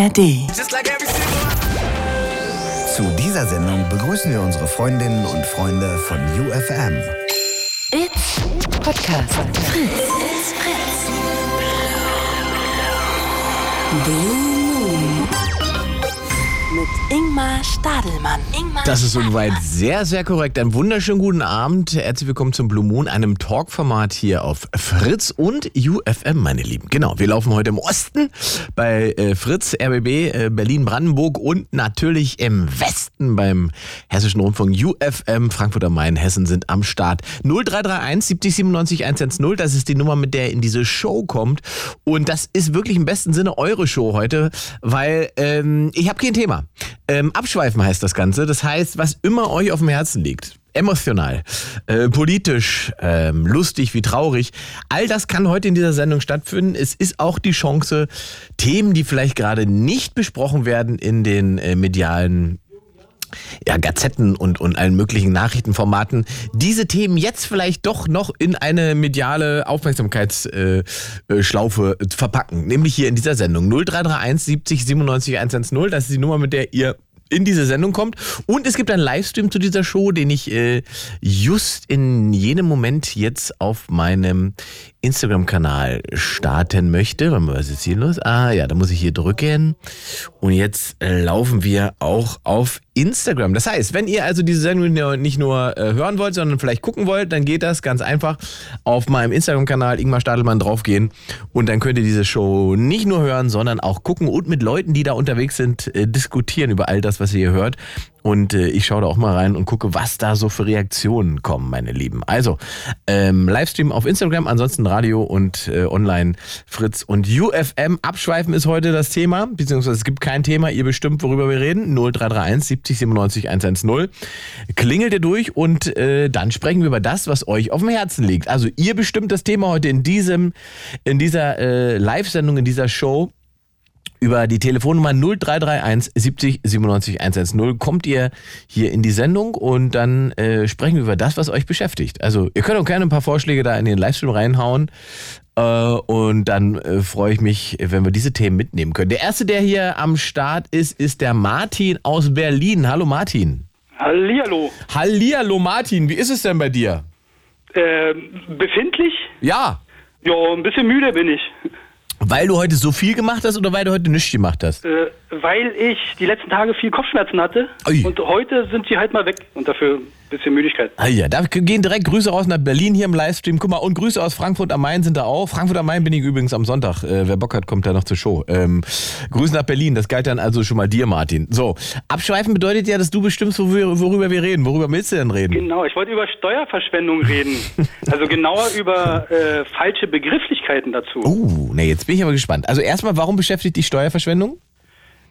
ARD. Zu dieser Sendung begrüßen wir unsere Freundinnen und Freunde von UFM. It's Podcast. Fritz. It's Fritz. Blue. Mit Ingmar Stadelmann. Ingmar Das ist soweit sehr, sehr korrekt. Einen wunderschönen guten Abend. Herzlich willkommen zum Blue Moon, einem Talkformat hier auf Fritz und UFM, meine Lieben. Genau, wir laufen heute im Osten bei äh, Fritz, RBB, äh, Berlin-Brandenburg und natürlich im Westen beim Hessischen Rundfunk UFM. Frankfurt am Main, Hessen sind am Start. 0331 70 97 110, das ist die Nummer, mit der ihr in diese Show kommt. Und das ist wirklich im besten Sinne eure Show heute, weil ähm, ich habe kein Thema. Ähm, abschweifen heißt das Ganze. Das heißt, was immer euch auf dem Herzen liegt. Emotional, äh, politisch, ähm, lustig wie traurig. All das kann heute in dieser Sendung stattfinden. Es ist auch die Chance, Themen, die vielleicht gerade nicht besprochen werden in den äh, medialen ja, Gazetten und, und allen möglichen Nachrichtenformaten, diese Themen jetzt vielleicht doch noch in eine mediale Aufmerksamkeitsschlaufe äh, äh, verpacken. Nämlich hier in dieser Sendung 0331 70 97 110. Das ist die Nummer, mit der ihr in diese Sendung kommt. Und es gibt einen Livestream zu dieser Show, den ich äh, just in jenem Moment jetzt auf meinem Instagram-Kanal starten möchte. Was ist hier los? Ah ja, da muss ich hier drücken. Und jetzt äh, laufen wir auch auf Instagram. Das heißt, wenn ihr also diese Sendung nicht nur äh, hören wollt, sondern vielleicht gucken wollt, dann geht das ganz einfach auf meinem Instagram-Kanal Ingmar Stadelmann draufgehen. Und dann könnt ihr diese Show nicht nur hören, sondern auch gucken und mit Leuten, die da unterwegs sind, äh, diskutieren über all das, was ihr hier hört. Und äh, ich schaue da auch mal rein und gucke, was da so für Reaktionen kommen, meine Lieben. Also, ähm, Livestream auf Instagram, ansonsten Radio und äh, online Fritz und UFM. Abschweifen ist heute das Thema, beziehungsweise es gibt kein Thema, ihr bestimmt, worüber wir reden. 0331 70 97 110. Klingelt ihr durch und äh, dann sprechen wir über das, was euch auf dem Herzen liegt. Also, ihr bestimmt das Thema heute in diesem, in dieser äh, Live-Sendung, in dieser Show über die Telefonnummer 0331 70 97 110 kommt ihr hier in die Sendung und dann äh, sprechen wir über das, was euch beschäftigt. Also ihr könnt auch gerne ein paar Vorschläge da in den Livestream reinhauen äh, und dann äh, freue ich mich, wenn wir diese Themen mitnehmen können. Der erste, der hier am Start ist, ist der Martin aus Berlin. Hallo Martin. Hallihallo. Hallihallo Martin, wie ist es denn bei dir? Ähm, befindlich? Ja, Ja, ein bisschen müde bin ich. Weil du heute so viel gemacht hast oder weil du heute nichts gemacht hast? Äh, weil ich die letzten Tage viel Kopfschmerzen hatte. Ui. Und heute sind sie halt mal weg. Und dafür bisschen Müdigkeit. Ah ja, da gehen direkt Grüße raus nach Berlin hier im Livestream. Guck mal, und Grüße aus Frankfurt am Main sind da auch. Frankfurt am Main bin ich übrigens am Sonntag. Äh, wer Bock hat, kommt da noch zur Show. Ähm, Grüße nach Berlin, das galt dann also schon mal dir, Martin. So, abschweifen bedeutet ja, dass du bestimmst, worüber, wir reden. Worüber willst du denn reden? Genau, ich wollte über Steuerverschwendung reden. also genauer über äh, falsche Begrifflichkeiten dazu. Oh, ne, jetzt bin ich aber gespannt. Also erstmal, warum beschäftigt dich Steuerverschwendung?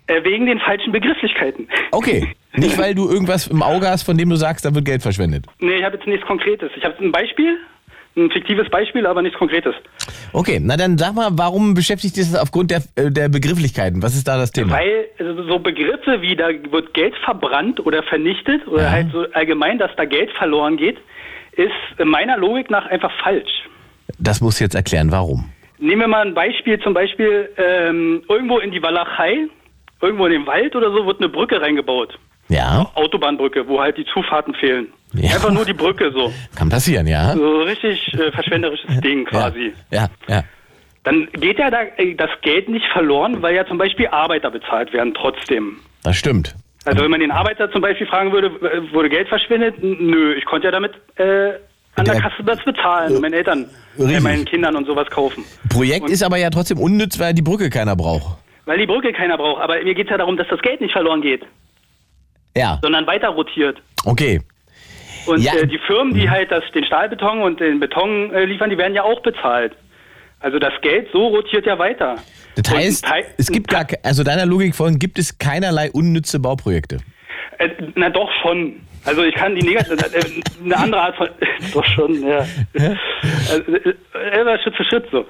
Äh, wegen den falschen Begrifflichkeiten. Okay, nicht weil du irgendwas im Auge hast, von dem du sagst, da wird Geld verschwendet. Nee, ich habe jetzt nichts Konkretes. Ich habe ein Beispiel, ein fiktives Beispiel, aber nichts Konkretes. Okay, na dann sag mal, warum beschäftigt dich das aufgrund der, äh, der Begrifflichkeiten? Was ist da das Thema? Weil also so Begriffe wie da wird Geld verbrannt oder vernichtet oder Ja. halt so allgemein, dass da Geld verloren geht, ist meiner Logik nach einfach falsch. Das musst du jetzt erklären, warum. Nehmen wir mal ein Beispiel, zum Beispiel ähm, irgendwo in die Walachei, irgendwo in den Wald oder so, wird eine Brücke reingebaut. Ja, Autobahnbrücke, wo halt die Zufahrten fehlen. Ja. Einfach nur die Brücke so. kann passieren, ja. So richtig äh, verschwenderisches Ding quasi. Ja, ja. Dann geht ja da, äh, das Geld nicht verloren, weil ja zum Beispiel Arbeiter bezahlt werden trotzdem. Das stimmt. Also wenn man den Arbeiter zum Beispiel fragen würde, äh, wurde Geld verschwendet? Nö, ich konnte ja damit äh, an der Der- Kasse das bezahlen, und meinen Eltern, äh, meinen Kindern und sowas kaufen. Projekt Und- ist aber ja trotzdem unnütz, weil die Brücke keiner braucht. Weil die Brücke keiner braucht. Aber mir geht es ja darum, dass das Geld nicht verloren geht, Ja, sondern weiter rotiert. okay. Und Ja. äh, die Firmen, die halt das, den Stahlbeton und den Beton äh, liefern, die werden ja auch bezahlt. Also das Geld so rotiert ja weiter. Das heißt, es gibt gar, also deiner Logik folgend, gibt es keinerlei unnütze Bauprojekte. Äh, na doch schon. Also ich kann die negative, äh, eine andere Art von, doch schon, ja. Also, äh, äh, Schritt für Schritt so.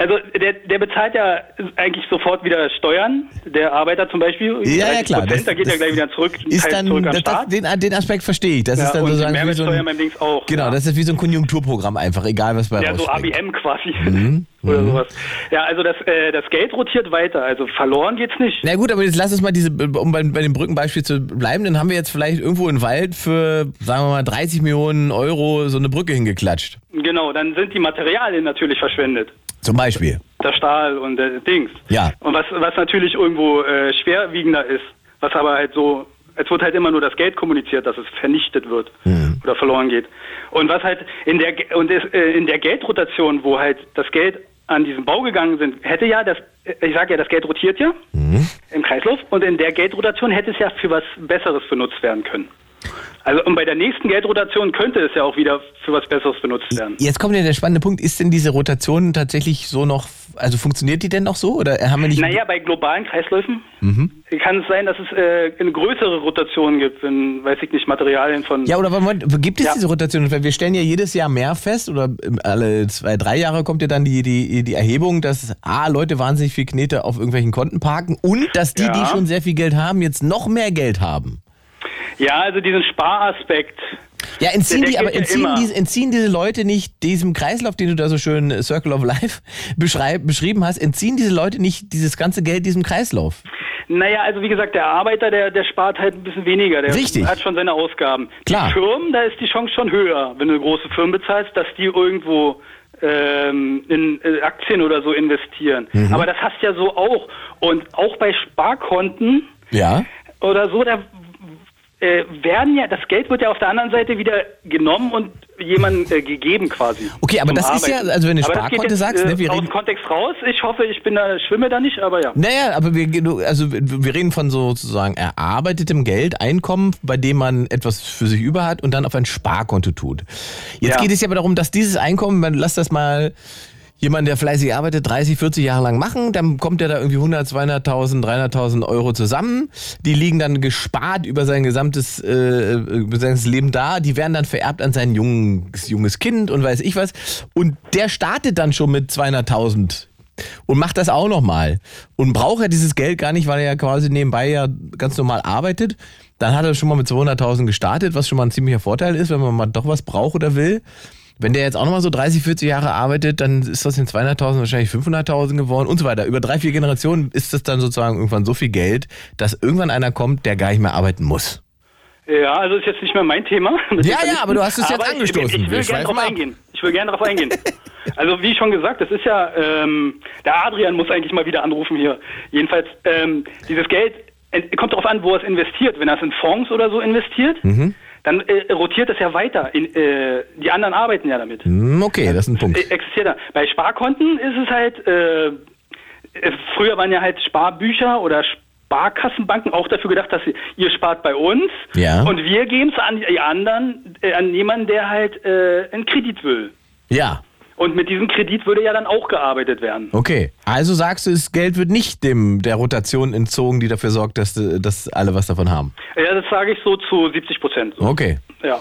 Also der, der bezahlt ja eigentlich sofort wieder Steuern, der Arbeiter zum Beispiel. Ja, ja 30 klar. Prozent, da geht er gleich wieder zurück, ist dann, zurück das, den das, den, den Aspekt verstehe ich. Das ja, ist dann sozusagen wie so ein, auch. genau, ja. das ist wie so ein Konjunkturprogramm einfach, egal was bei Ja, so. ABM quasi. Mhm. Oder sowas. Ja, also das, äh, das Geld rotiert weiter. Also verloren geht's nicht. Na gut, aber jetzt lass uns mal diese, um bei, bei dem Brückenbeispiel zu bleiben, dann haben wir jetzt vielleicht irgendwo im Wald für, sagen wir mal, 30 Millionen Euro so eine Brücke hingeklatscht. Genau, dann sind die Materialien natürlich verschwendet. Zum Beispiel. Der Stahl und der Dings. Ja. Und was, was natürlich irgendwo äh, schwerwiegender ist, was aber halt so, es wird halt immer nur das Geld kommuniziert, dass es vernichtet wird Mhm. oder verloren geht. Und was halt in der und es, äh, in der Geldrotation, wo halt das Geld an diesen Bau gegangen sind, hätte ja das, äh, ich sage ja, das Geld rotiert ja Mhm. im Kreislauf und in der Geldrotation hätte es ja für was Besseres benutzt werden können. Also und bei der nächsten Geldrotation könnte es ja auch wieder für was Besseres benutzt werden. Jetzt kommt ja der spannende Punkt, ist denn diese Rotation tatsächlich so noch, also funktioniert die denn noch so? Oder haben wir nicht... Naja, bei globalen Kreisläufen Mhm. kann es sein, dass es äh, eine größere Rotation gibt, wenn, weiß ich nicht, Materialien von. Ja, oder Moment, gibt es Ja. diese Rotation? Weil wir stellen ja jedes Jahr mehr fest, oder alle zwei, drei Jahre kommt ja dann die, die, die Erhebung, dass A, Leute wahnsinnig viel Knete auf irgendwelchen Konten parken und dass die, Ja. die schon sehr viel Geld haben, jetzt noch mehr Geld haben. Ja, also diesen Sparaspekt. Ja, entziehen, die, aber ja entziehen, immer. diese, entziehen diese Leute nicht diesem Kreislauf, den du da so schön äh, Circle of Life beschrieben hast, entziehen diese Leute nicht dieses ganze Geld diesem Kreislauf? Naja, also wie gesagt, der Arbeiter, der, der spart halt ein bisschen weniger. Der Richtig. hat schon seine Ausgaben. Klar. Die Firmen, da ist die Chance schon höher, wenn du große Firmen bezahlst, dass die irgendwo ähm, in äh, Aktien oder so investieren. Mhm. Aber das hast ja so auch. Und auch bei Sparkonten Ja. oder so, da äh, werden ja, das Geld wird ja auf der anderen Seite wieder genommen und jemandem äh, gegeben quasi. Okay, aber das ist ja, Arbeiten. also wenn du Aber Sparkonto jetzt, sagst, ne, äh, wir aus reden- dem Kontext raus. Ich hoffe, ich bin da, schwimme da nicht, aber ja. Naja, aber wir, also wir reden von sozusagen erarbeitetem Geld, Einkommen, bei dem man etwas für sich über hat und dann auf ein Sparkonto tut. Jetzt Ja. geht es ja aber darum, dass dieses Einkommen, man lass das mal jemand, der fleißig arbeitet, 30, 40 Jahre lang machen, dann kommt er da irgendwie 100, 200.000, 300.000 Euro zusammen. Die liegen dann gespart über sein gesamtes, äh, über sein Leben da. Die werden dann vererbt an sein junges, junges Kind und weiß ich was. Und der startet dann schon mit 200.000 und macht das auch nochmal. Und braucht er dieses Geld gar nicht, weil er ja quasi nebenbei ja ganz normal arbeitet. Dann hat er schon mal mit 200.000 gestartet, was schon mal ein ziemlicher Vorteil ist, wenn man mal doch was braucht oder will. Wenn der jetzt auch nochmal so 30, 40 Jahre arbeitet, dann ist das in 200.000 wahrscheinlich 500.000 geworden und so weiter. Über drei, vier Generationen ist das dann sozusagen irgendwann so viel Geld, dass irgendwann einer kommt, der gar nicht mehr arbeiten muss. Ja, also ist jetzt nicht mehr mein Thema. Ja, ja, aber du hast es jetzt ich- angestoßen. Ich, Wir will gerne darauf eingehen. Ich will gerne darauf eingehen. Also wie schon gesagt, das ist ja, ähm, der Adrian muss eigentlich mal wieder anrufen hier. Jedenfalls, ähm, dieses Geld kommt darauf an, wo er es investiert. Wenn er es in Fonds oder so investiert, Mhm. Dann äh, rotiert es ja weiter. In, äh, die anderen arbeiten ja damit. Hm, Okay, das ist ein Punkt. Äh, Existiert da. Bei Sparkonten ist es halt, äh, äh, früher waren ja halt Sparbücher oder Sparkassenbanken auch dafür gedacht, dass sie, ihr spart bei uns Ja. und wir geben es an die anderen, äh, an jemanden, der halt einen Kredit will. Ja, Und mit diesem Kredit würde ja dann auch gearbeitet werden. okay. Also sagst du, das Geld wird nicht dem der Rotation entzogen, die dafür sorgt, dass, dass alle was davon haben. Ja, das sage ich so zu 70 Prozent. Okay. Ja.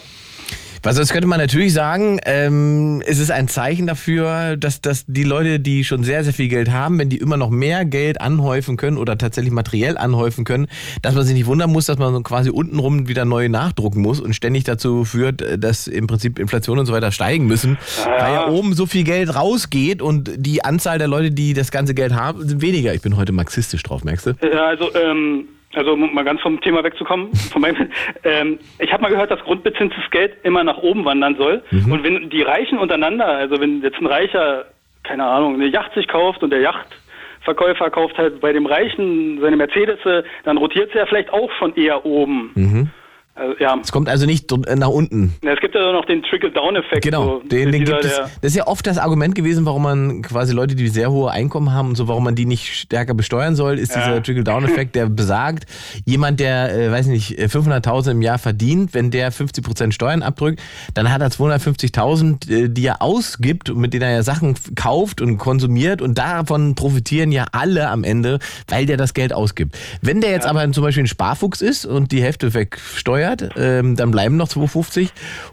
Also das könnte man natürlich sagen, ähm, es ist ein Zeichen dafür, dass, dass die Leute, die schon sehr, sehr viel Geld haben, wenn die immer noch mehr Geld anhäufen können oder tatsächlich materiell anhäufen können, dass man sich nicht wundern muss, dass man so quasi untenrum wieder neu nachdrucken muss und ständig dazu führt, äh, dass im Prinzip Inflation und so weiter steigen müssen, weil ja oben so viel Geld rausgeht und die Anzahl der Leute, die das ganze Geld haben, sind weniger. Ich bin heute marxistisch drauf, merkst du? Ja, also, ähm, also um mal ganz vom Thema wegzukommen, von meinem, ähm, ich habe mal gehört, dass grundbezinstes Geld immer nach oben wandern soll. Mhm. Und wenn die Reichen untereinander, also wenn jetzt ein Reicher, keine Ahnung, eine Yacht sich kauft und der Yachtverkäufer kauft halt bei dem Reichen seine Mercedes, dann rotiert es ja vielleicht auch schon eher oben. Mhm. Also, ja. Es kommt also nicht äh, nach unten. Ja, Es gibt ja noch den Trickle-Down-Effekt. Genau, so, den, den dieser, gibt es. Das ist ja oft das Argument gewesen, warum man quasi Leute, die sehr hohe Einkommen haben und so, warum man die nicht stärker besteuern soll, ist Ja. dieser Trickle-Down-Effekt, der besagt, jemand, der, äh, weiß nicht, äh, 500.000 im Jahr verdient, wenn der 50% Steuern abdrückt, dann hat er 250.000, äh, die er ausgibt und mit denen er ja Sachen kauft und konsumiert und davon profitieren ja alle am Ende, weil der das Geld ausgibt. Wenn der jetzt aber zum Beispiel ein Sparfuchs ist und die Hälfte wegsteuert, Mehrwert, ähm, dann bleiben noch 250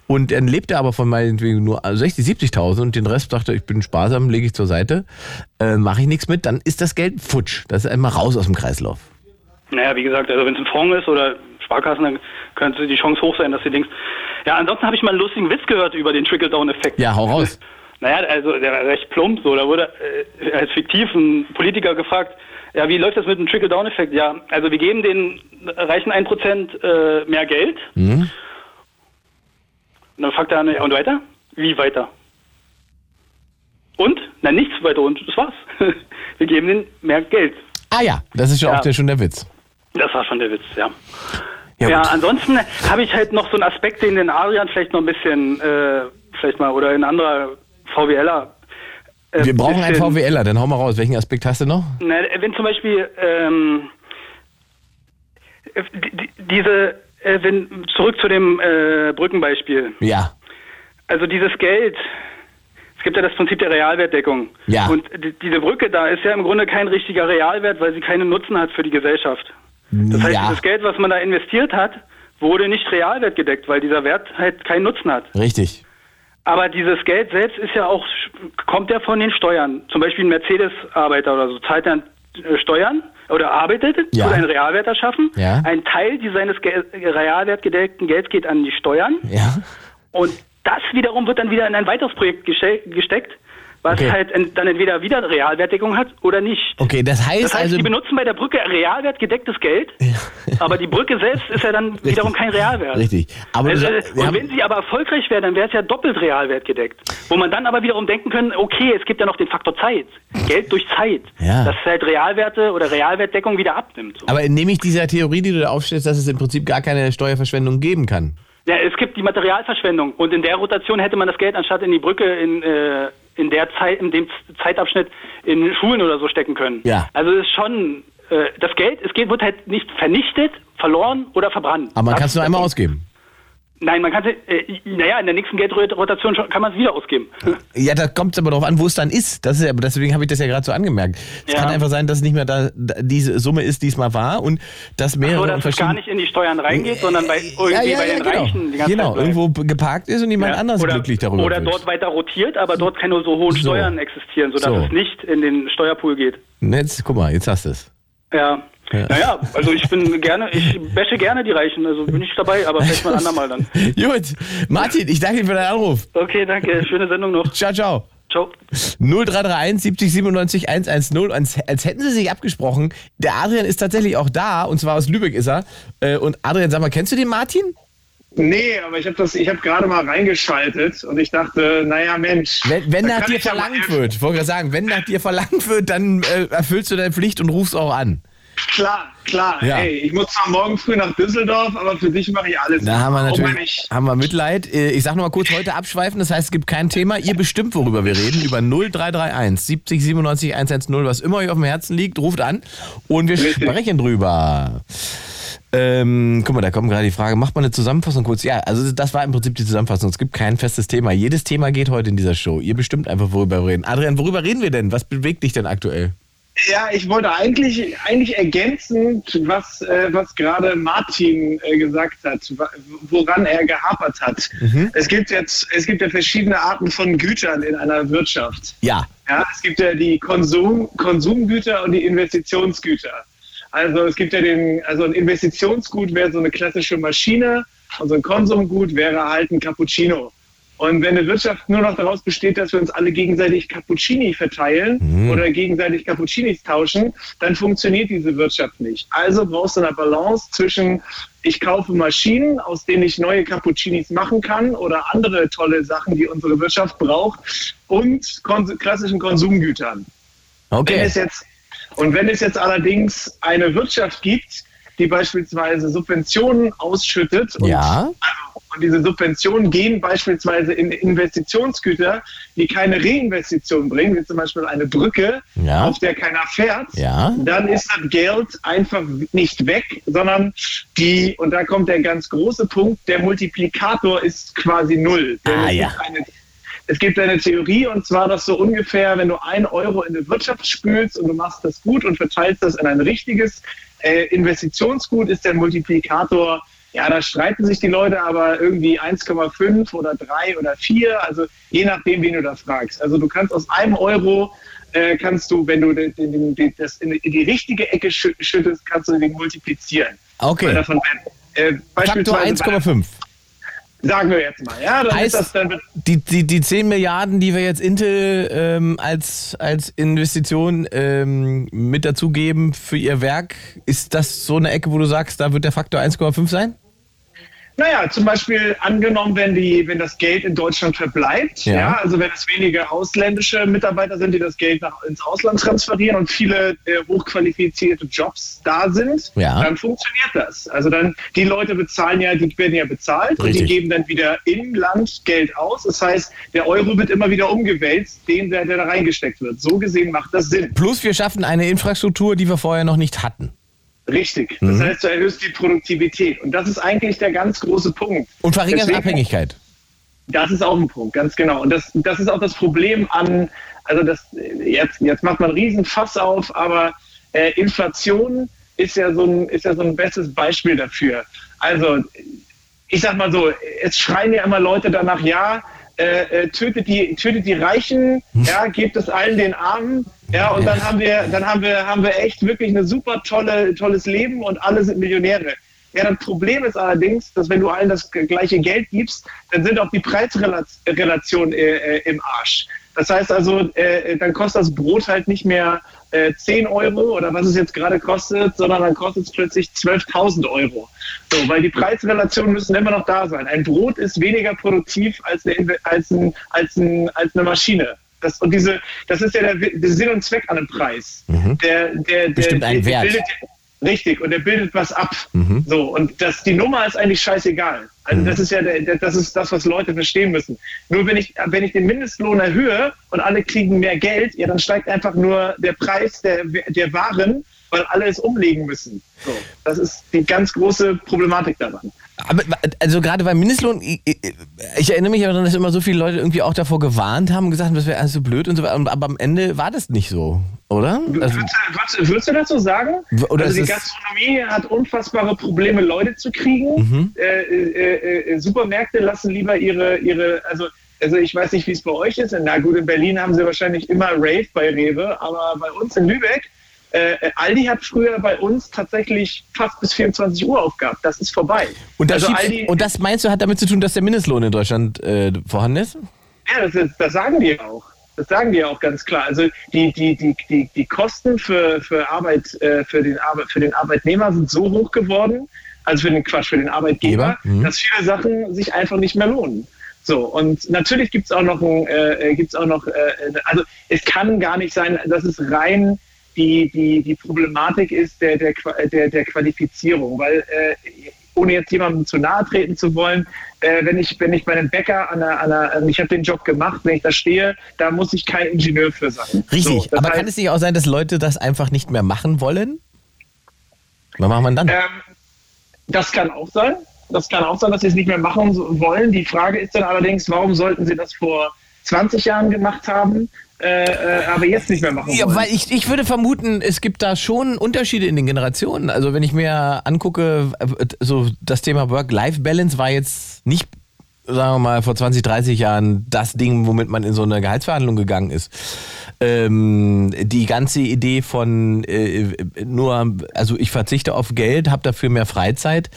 und dann lebt er aber von meinetwegen nur 60, 70.000 und den Rest sagt er, ich bin sparsam, lege ich zur Seite, äh, mache ich nichts mit, dann ist das Geld futsch. Das ist einmal raus aus dem Kreislauf. Naja, wie gesagt, also wenn es ein Fonds ist oder Sparkassen, dann könnte die Chance hoch sein, dass sie Dings. Ja, ansonsten habe ich mal einen lustigen Witz gehört über den Trickle-Down-Effekt. Ja, hau raus. Naja, also der war recht plump so. Da wurde äh, als fiktiv ein Politiker gefragt, ja, wie läuft das mit dem Trickle-Down-Effekt? Ja, also wir geben den reichen 1% äh, mehr Geld. Mhm. Und dann fragt er, ja, und weiter? Wie weiter? Und? Na, nichts weiter und das war's. wir geben denen mehr Geld. Ah ja, das ist ja, Ja. auch der, schon der Witz. Das war schon der Witz, ja. Ja, Ja, ansonsten habe ich halt noch so einen Aspekt, den den Adrian vielleicht noch ein bisschen, äh, vielleicht mal, oder ein anderer VWLer. Äh, Wir brauchen einen bisschen- VWLer, dann hau mal raus. Welchen Aspekt hast du noch? Na, wenn zum Beispiel ähm, äh, die- die- diese, äh, wenn zurück zu dem äh, Brückenbeispiel. Ja. Also dieses Geld, es gibt ja das Prinzip der Realwertdeckung. Ja. Und die, diese Brücke da ist ja im Grunde kein richtiger Realwert, weil sie keinen Nutzen hat für die Gesellschaft. Das heißt, ja, dieses Geld, was man da investiert hat, wurde nicht realwert gedeckt, weil dieser Wert halt keinen Nutzen hat. richtig. Aber dieses Geld selbst ist ja auch, kommt ja von den Steuern. Zum Beispiel ein Mercedes-Arbeiter oder so zahlt dann äh, Steuern oder arbeitet, Ja. einen Realwert erschaffen. Ja. Ein Teil dieses seines Gel realwertgedeckten Gelds geht an die Steuern. Ja. Und das wiederum wird dann wieder in ein weiteres Projekt geste gesteckt, was Okay. halt dann entweder wieder Realwertdeckung hat oder nicht. Okay, das heißt, Das heißt, also. die benutzen bei der Brücke realwertgedecktes Geld, aber die Brücke selbst ist ja dann wiederum kein Realwert. Richtig. Aber Also, äh, und wenn sie aber erfolgreich wäre, dann wäre es ja doppelt realwertgedeckt. Wo man dann aber wiederum denken können, okay, es gibt ja noch den Faktor Zeit. Geld durch Zeit. Ja. Dass halt Realwerte oder Realwertdeckung wieder abnimmt. So. aber nehme ich dieser Theorie, die du da aufstellst, dass es im Prinzip gar keine Steuerverschwendung geben kann. Ja, es gibt die Materialverschwendung und in der Rotation hätte man das Geld anstatt in die Brücke in, äh, in der Zeit, in dem Zeitabschnitt in Schulen oder so stecken können. Ja. Also es ist schon äh, das Geld, es geht, wird halt nicht vernichtet, verloren oder verbrannt. Aber man kann es nur einmal ausgeben. Nein, man kann es, äh, naja, in der nächsten Geldrotation schon- kann man es wieder ausgeben. Ja, da kommt es aber darauf an, wo es dann ist. Das ist ja, deswegen habe ich das ja gerade so angemerkt. Es Ja. kann einfach sein, dass es nicht mehr da, da diese Summe ist, die es mal war und dass mehrere So, und dass es gar nicht in die Steuern reingeht, sondern bei, irgendwie ja, ja, bei den genau. Reichen die ganze Genau, Zeit irgendwo geparkt ist und jemand anders oder, glücklich darüber Oder wird. dort weiter rotiert, aber dort keine so hohen So. Steuern existieren, sodass So. es nicht in den Steuerpool geht. Jetzt, guck mal, jetzt hast du es. Ja. Ja. Naja, also ich bin gerne, ich bashe gerne die Reichen, also bin ich dabei, aber vielleicht mal ein andermal dann. Gut, Martin, ich danke dir für deinen Anruf. Okay, danke, schöne Sendung noch. Ciao, ciao. Ciao. 0331 70 97 110, als, als hätten sie sich abgesprochen. Der Adrian ist tatsächlich auch da, und zwar aus Lübeck ist er. Äh, Und Adrian, sag mal, kennst du den Martin? Nee, aber ich habe das, ich habe gerade mal reingeschaltet und ich dachte, naja Mensch. Wenn, wenn nach dir ich ja verlangt helfen. wird, ich wollte gerade sagen, wenn nach dir verlangt wird, dann äh, erfüllst du deine Pflicht und rufst auch an. Klar, klar. Ja. Hey, ich muss zwar morgen früh nach Düsseldorf, aber für dich mache ich alles. Da haben wir natürlich haben wir Mitleid. Äh, Ich sage mal kurz, heute abschweifen, das heißt, es gibt kein Thema. Ihr bestimmt, worüber wir reden, über 0331 70 97 110, was immer euch auf dem Herzen liegt, ruft an und wir Richtig. sprechen drüber. Ähm, guck mal, da kommt gerade die Frage, macht man eine Zusammenfassung kurz? Ja, also das war im Prinzip die Zusammenfassung. Es gibt kein festes Thema. Jedes Thema geht heute in dieser Show. Ihr bestimmt einfach, worüber wir reden. Adrian, worüber reden wir denn? Was bewegt dich denn aktuell? Ja, ich wollte eigentlich, eigentlich ergänzend, was, äh, was gerade Martin äh, gesagt hat, woran er gehapert hat. Mhm. Es gibt jetzt, es gibt ja verschiedene Arten von Gütern in einer Wirtschaft. Ja, Ja, es gibt ja die Konsum, Konsumgüter und die Investitionsgüter. Also es gibt ja den, also ein Investitionsgut wäre so eine klassische Maschine und so ein Konsumgut wäre halt ein Cappuccino. Und wenn eine Wirtschaft nur noch daraus besteht, dass wir uns alle gegenseitig Cappuccini verteilen Mhm. oder gegenseitig Cappuccinis tauschen, dann funktioniert diese Wirtschaft nicht. Also brauchst du eine Balance zwischen, ich kaufe Maschinen, aus denen ich neue Cappuccinis machen kann oder andere tolle Sachen, die unsere Wirtschaft braucht, und kons klassischen Konsumgütern. Wenn okay. es jetzt, und wenn es jetzt allerdings eine Wirtschaft gibt, die beispielsweise Subventionen ausschüttet und, Ja. Und diese Subventionen gehen beispielsweise in Investitionsgüter, die keine Reinvestition bringen, wie zum Beispiel eine Brücke, Ja. auf der keiner fährt, Ja. dann ist das Geld einfach nicht weg, sondern die, und da kommt der ganz große Punkt, der Multiplikator ist quasi null. Ah, es ja. gibt eine es gibt eine Theorie und zwar, dass so ungefähr, wenn du ein Euro in eine Wirtschaft spülst und du machst das gut und verteilst das in ein richtiges äh, Investitionsgut, ist der Multiplikator Ja, da streiten sich die Leute aber irgendwie 1,5 oder 3 oder 4, also je nachdem, wen du da fragst. Also du kannst aus einem Euro äh, kannst du, wenn du den, den, den, das in, die richtige Ecke schüttest, kannst du den multiplizieren. Okay. Davon, äh, Faktor 1,5. Sagen wir jetzt mal, ja. Dann heißt, das dann die, die, die 10 Milliarden, die wir jetzt Intel ähm, als, als Investition ähm, mit dazugeben für ihr Werk, ist das so eine Ecke, wo du sagst, da wird der Faktor 1,5 sein? Naja, zum Beispiel angenommen, wenn, die, wenn das Geld in Deutschland verbleibt, ja. ja also wenn es wenige ausländische Mitarbeiter sind, die das Geld nach, ins Ausland transferieren und viele äh, hochqualifizierte Jobs da sind, ja. dann funktioniert das. Also dann, die Leute bezahlen ja, die werden ja bezahlt Richtig. und die geben dann wieder im Land Geld aus. Das heißt, der Euro wird immer wieder umgewälzt, den, der, der da reingesteckt wird. So gesehen macht das Sinn. Plus wir schaffen eine Infrastruktur, die wir vorher noch nicht hatten. Richtig. Das mhm. heißt, du erhöhst die Produktivität. Und das ist eigentlich der ganz große Punkt. Und verringerst Abhängigkeit. Das ist auch ein Punkt, ganz genau. Und das, das ist auch das Problem an, also das, jetzt, jetzt macht man einen riesen Fass auf, aber äh, Inflation ist ja, so ein, ist ja so ein bestes Beispiel dafür. Also, ich sag mal so, es schreien ja immer Leute danach, ja, äh, äh, tötet, die, tötet die Reichen, ja, gebt es allen den Armen, ja, und dann haben wir, dann haben wir, haben wir echt wirklich eine super tolle, tolles Leben und alle sind Millionäre. Ja, das Problem ist allerdings, dass wenn du allen das gleiche Geld gibst, dann sind auch die Preisrelationen äh, äh, im Arsch. Das heißt also, dann kostet das Brot halt nicht mehr äh, 10 Euro oder was es jetzt gerade kostet, sondern dann kostet es plötzlich 12.000 Euro. So, weil die Preisrelationen müssen immer noch da sein. Ein Brot ist weniger produktiv als eine, als ein, als ein, als eine Maschine. Das, und diese, das ist ja der, der Sinn und Zweck an einem Preis. Mhm. Der, der, der, Bestimmt ein Wert. Bildet, richtig, und der bildet was ab. Mhm. So, und das, die Nummer ist eigentlich scheißegal. Also mhm. das ist ja der, das ist das, was Leute verstehen müssen. Nur wenn ich, wenn ich den Mindestlohn erhöhe und alle kriegen mehr Geld, ja, dann steigt einfach nur der Preis der, der Waren, weil alle es umlegen müssen. So, das ist die ganz große Problematik daran. Aber also gerade beim Mindestlohn, ich, erinnere mich daran, dass immer so viele Leute irgendwie auch davor gewarnt haben und gesagt haben, das wäre alles so blöd und so weiter. Aber am Ende war das nicht so, oder? Also, würdest, würdest, würdest, du das so sagen? Oder also die Gastronomie hat unfassbare Probleme, Leute zu kriegen. Mhm. Äh, äh, äh, Supermärkte lassen lieber ihre, ihre also also ich weiß nicht, wie es bei euch ist. Na gut, in Berlin haben sie wahrscheinlich immer Rave bei Rewe, aber bei uns in Lübeck äh, Aldi hat früher bei uns tatsächlich fast bis 24 Uhr aufgehabt. Das ist vorbei. Und das, also Aldi, und das meinst du, hat damit zu tun, dass der Mindestlohn in Deutschland äh, vorhanden ist? Ja, das, ist, das sagen die auch. Das sagen die auch ganz klar. Also die, die, die, die, die Kosten für, für, Arbeit, äh, für, den Arbeit, für den Arbeitnehmer sind so hoch geworden, also für den Quatsch, für den Arbeitgeber, mhm. dass viele Sachen sich einfach nicht mehr lohnen. So, und natürlich gibt es auch noch, ein, äh, gibt's auch noch äh, also es kann gar nicht sein, dass es rein die, die, die Problematik ist der, der, der, der Qualifizierung, weil äh, ohne jetzt jemandem zu nahe treten zu wollen, äh, wenn ich wenn ich bei einem Bäcker an einer, an einer ich habe den Job gemacht, wenn ich da stehe, da muss ich kein Ingenieur für sein. Richtig, so, aber heißt, kann es nicht auch sein, dass Leute das einfach nicht mehr machen wollen? Was macht man dann? Ähm, das kann auch sein. Das kann auch sein, dass sie es nicht mehr machen wollen. Die Frage ist dann allerdings, warum sollten sie das vor 20 Jahren gemacht haben? Äh, äh, aber jetzt nicht mehr machen wollen. Ja, weil ich, ich würde vermuten, es gibt da schon Unterschiede in den Generationen. Also wenn ich mir angucke, so das Thema Work-Life-Balance war jetzt nicht sagen wir mal, vor 20, 30 Jahren das Ding, womit man in so eine Gehaltsverhandlung gegangen ist. Ähm, die ganze Idee von äh, nur, also ich verzichte auf Geld, habe dafür mehr Freizeit,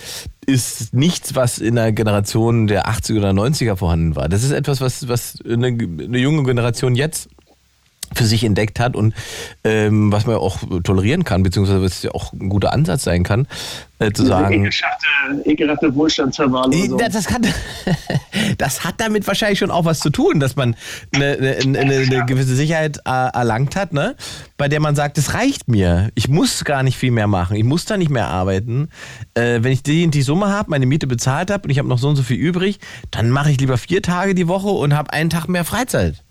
ist nichts, was in der Generation der 80er oder 90er vorhanden war. Das ist etwas, was, was eine, eine junge Generation jetzt für sich entdeckt hat und ähm, was man auch tolerieren kann, beziehungsweise was ja auch ein guter Ansatz sein kann, äh, zu sagen. Ekelhafte Wohlstandsverwahrlosung. Das, das, hat, das hat damit wahrscheinlich schon auch was zu tun, dass man eine, eine, eine, eine gewisse Sicherheit äh, erlangt hat, ne? bei der man sagt, es reicht mir. Ich muss gar nicht viel mehr machen. Ich muss da nicht mehr arbeiten. Äh, wenn ich die, die Summe habe, meine Miete bezahlt habe und ich habe noch so und so viel übrig, dann mache ich lieber vier Tage die Woche und habe einen Tag mehr Freizeit.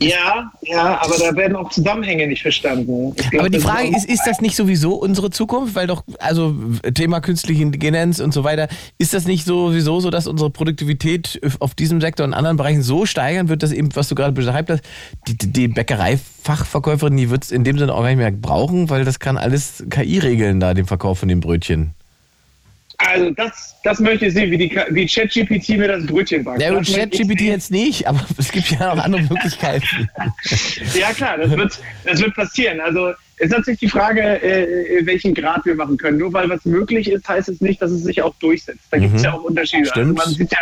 Ja, ja, aber da werden auch Zusammenhänge nicht verstanden. Glaub, aber die Frage ist, ist das nicht sowieso unsere Zukunft? Weil doch, also Thema künstliche Intelligenz und so weiter, ist das nicht sowieso so, dass unsere Produktivität auf diesem Sektor und anderen Bereichen so steigern wird, dass eben, was du gerade beschreibst hast, die, die Bäckereifachverkäuferin, die wird es in dem Sinne auch gar nicht mehr brauchen, weil das kann alles KI regeln da, den Verkauf von den Brötchen. Also das, das möchte ich sehen, wie, die, wie ChatGPT mir das Brötchen backt. Ja, gut, ChatGPT jetzt nicht, aber es gibt ja noch andere Möglichkeiten. Ja klar, das wird, das wird passieren. Also ist natürlich die Frage, äh, welchen Grad wir machen können. Nur weil was möglich ist, heißt es nicht, dass es sich auch durchsetzt. Da gibt es ja auch Unterschiede. Also Mhm. Man sieht ja,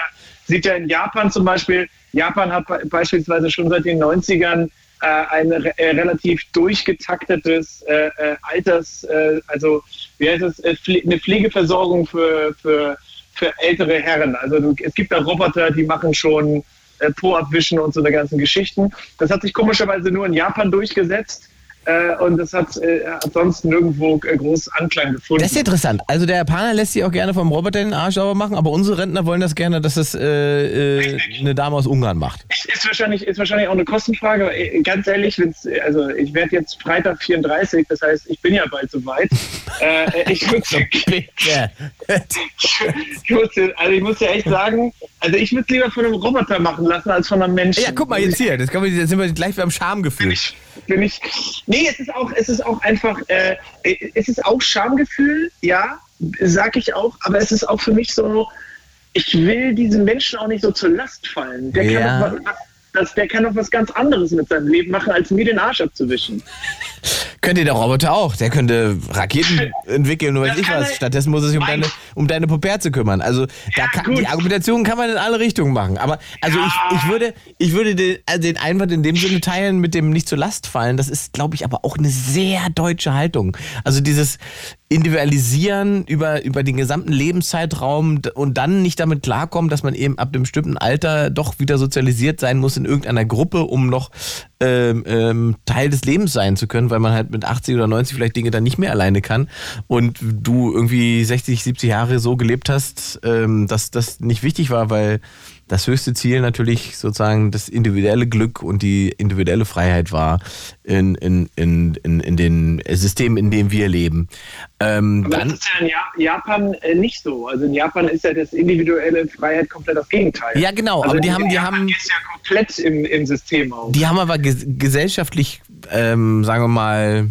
sieht ja in Japan zum Beispiel, Japan hat be- beispielsweise schon seit den 90ern äh, ein re äh, relativ durchgetaktetes äh, äh, Alters, äh, also wie heißt es, äh, eine Pflegeversorgung für, für, für ältere Herren. Also es gibt da Roboter, die machen schon äh, Po abwischen und so eine ganzen Geschichten. Das hat sich komischerweise nur in Japan durchgesetzt äh, und das hat, äh, hat sonst nirgendwo äh, groß Anklang gefunden. Das ist interessant. Also der Japaner lässt sich auch gerne vom Roboter den Arsch sauber machen, aber unsere Rentner wollen das gerne, dass das äh, äh, eine Dame aus Ungarn macht. ist wahrscheinlich, ist wahrscheinlich auch eine Kostenfrage. aber, äh, Ganz ehrlich, also ich werde jetzt Freitag 34, das heißt, ich bin ja bald soweit. äh, ich, muss, also ich muss ja echt sagen, also ich würde es lieber von einem Roboter machen lassen als von einem Menschen. Ja, guck mal jetzt hier, das man, jetzt sind wir gleich beim Schamgefühl. ich, bin ich. Nee, es ist auch, es ist auch einfach, äh, es ist auch Schamgefühl, ja, sag ich auch, aber es ist auch für mich so, ich will diesen Menschen auch nicht so zur Last fallen. Der Ja. kann doch was, das, der kann doch was ganz anderes mit seinem Leben machen, als mir den Arsch abzuwischen. Könnte der Roboter auch. Der könnte Raketen entwickeln und weiß ich was. Stattdessen muss er sich um deine, um deine Puperze kümmern. Also Ja, kann, die Argumentation kann man in alle Richtungen machen. Aber also ich, ich würde, ich würde den, also den Einwand in dem Sinne teilen mit dem nicht zur Last fallen. Das ist, glaube ich, aber auch eine sehr deutsche Haltung. Also dieses Individualisieren über, über den gesamten Lebenszeitraum und dann nicht damit klarkommen, dass man eben ab einem bestimmten Alter doch wieder sozialisiert sein muss in irgendeiner Gruppe, um noch ähm, ähm, Teil des Lebens sein zu können, weil man halt mit 80 oder 90 vielleicht Dinge dann nicht mehr alleine kann und du irgendwie 60, 70 Jahre so gelebt hast, ähm, dass das nicht wichtig war, weil das höchste Ziel natürlich sozusagen das individuelle Glück und die individuelle Freiheit war in, in, in, in, in den Systemen, in denen wir leben. Ähm, Aber dann, das ist ja in Ja- Japan äh, nicht so. Also in Japan ist ja das individuelle Freiheit komplett das Gegenteil. Ja, genau, Also aber die haben- die Japan haben- ja komplett im, im System auch. Die haben aber ges gesellschaftlich, ähm, sagen wir mal,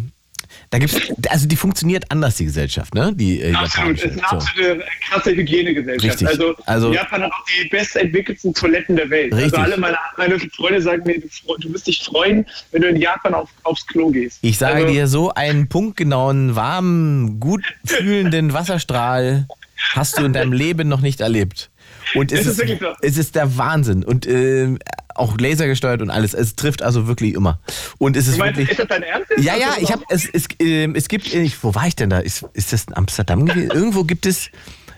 da gibt's, also die funktioniert anders, die Gesellschaft, ne? Die äh, Absolut, es japanische. ist eine So. absolute krasse Hygienegesellschaft. Richtig. Also, Also- Japan hat auch die bestentwickelten Toiletten der Welt. Richtig. Also alle meine, meine Freunde sagen mir, du, du wirst dich freuen, wenn du in Japan auf, aufs Klo gehst. Ich sage also, dir, so einen punktgenauen, warmen, gut fühlenden Wasserstrahl hast du in deinem Leben noch nicht erlebt. Und es ist so. es ist der Wahnsinn. Und ähm, auch lasergesteuert und alles. Es trifft also wirklich immer. Und es ist Du meinst, wirklich. ist das dein Ernst? Ja, ja, du ich habe es, es, ähm, es gibt, äh, ich, wo war ich denn da? Ist, ist das in Amsterdam gewesen? Irgendwo gibt es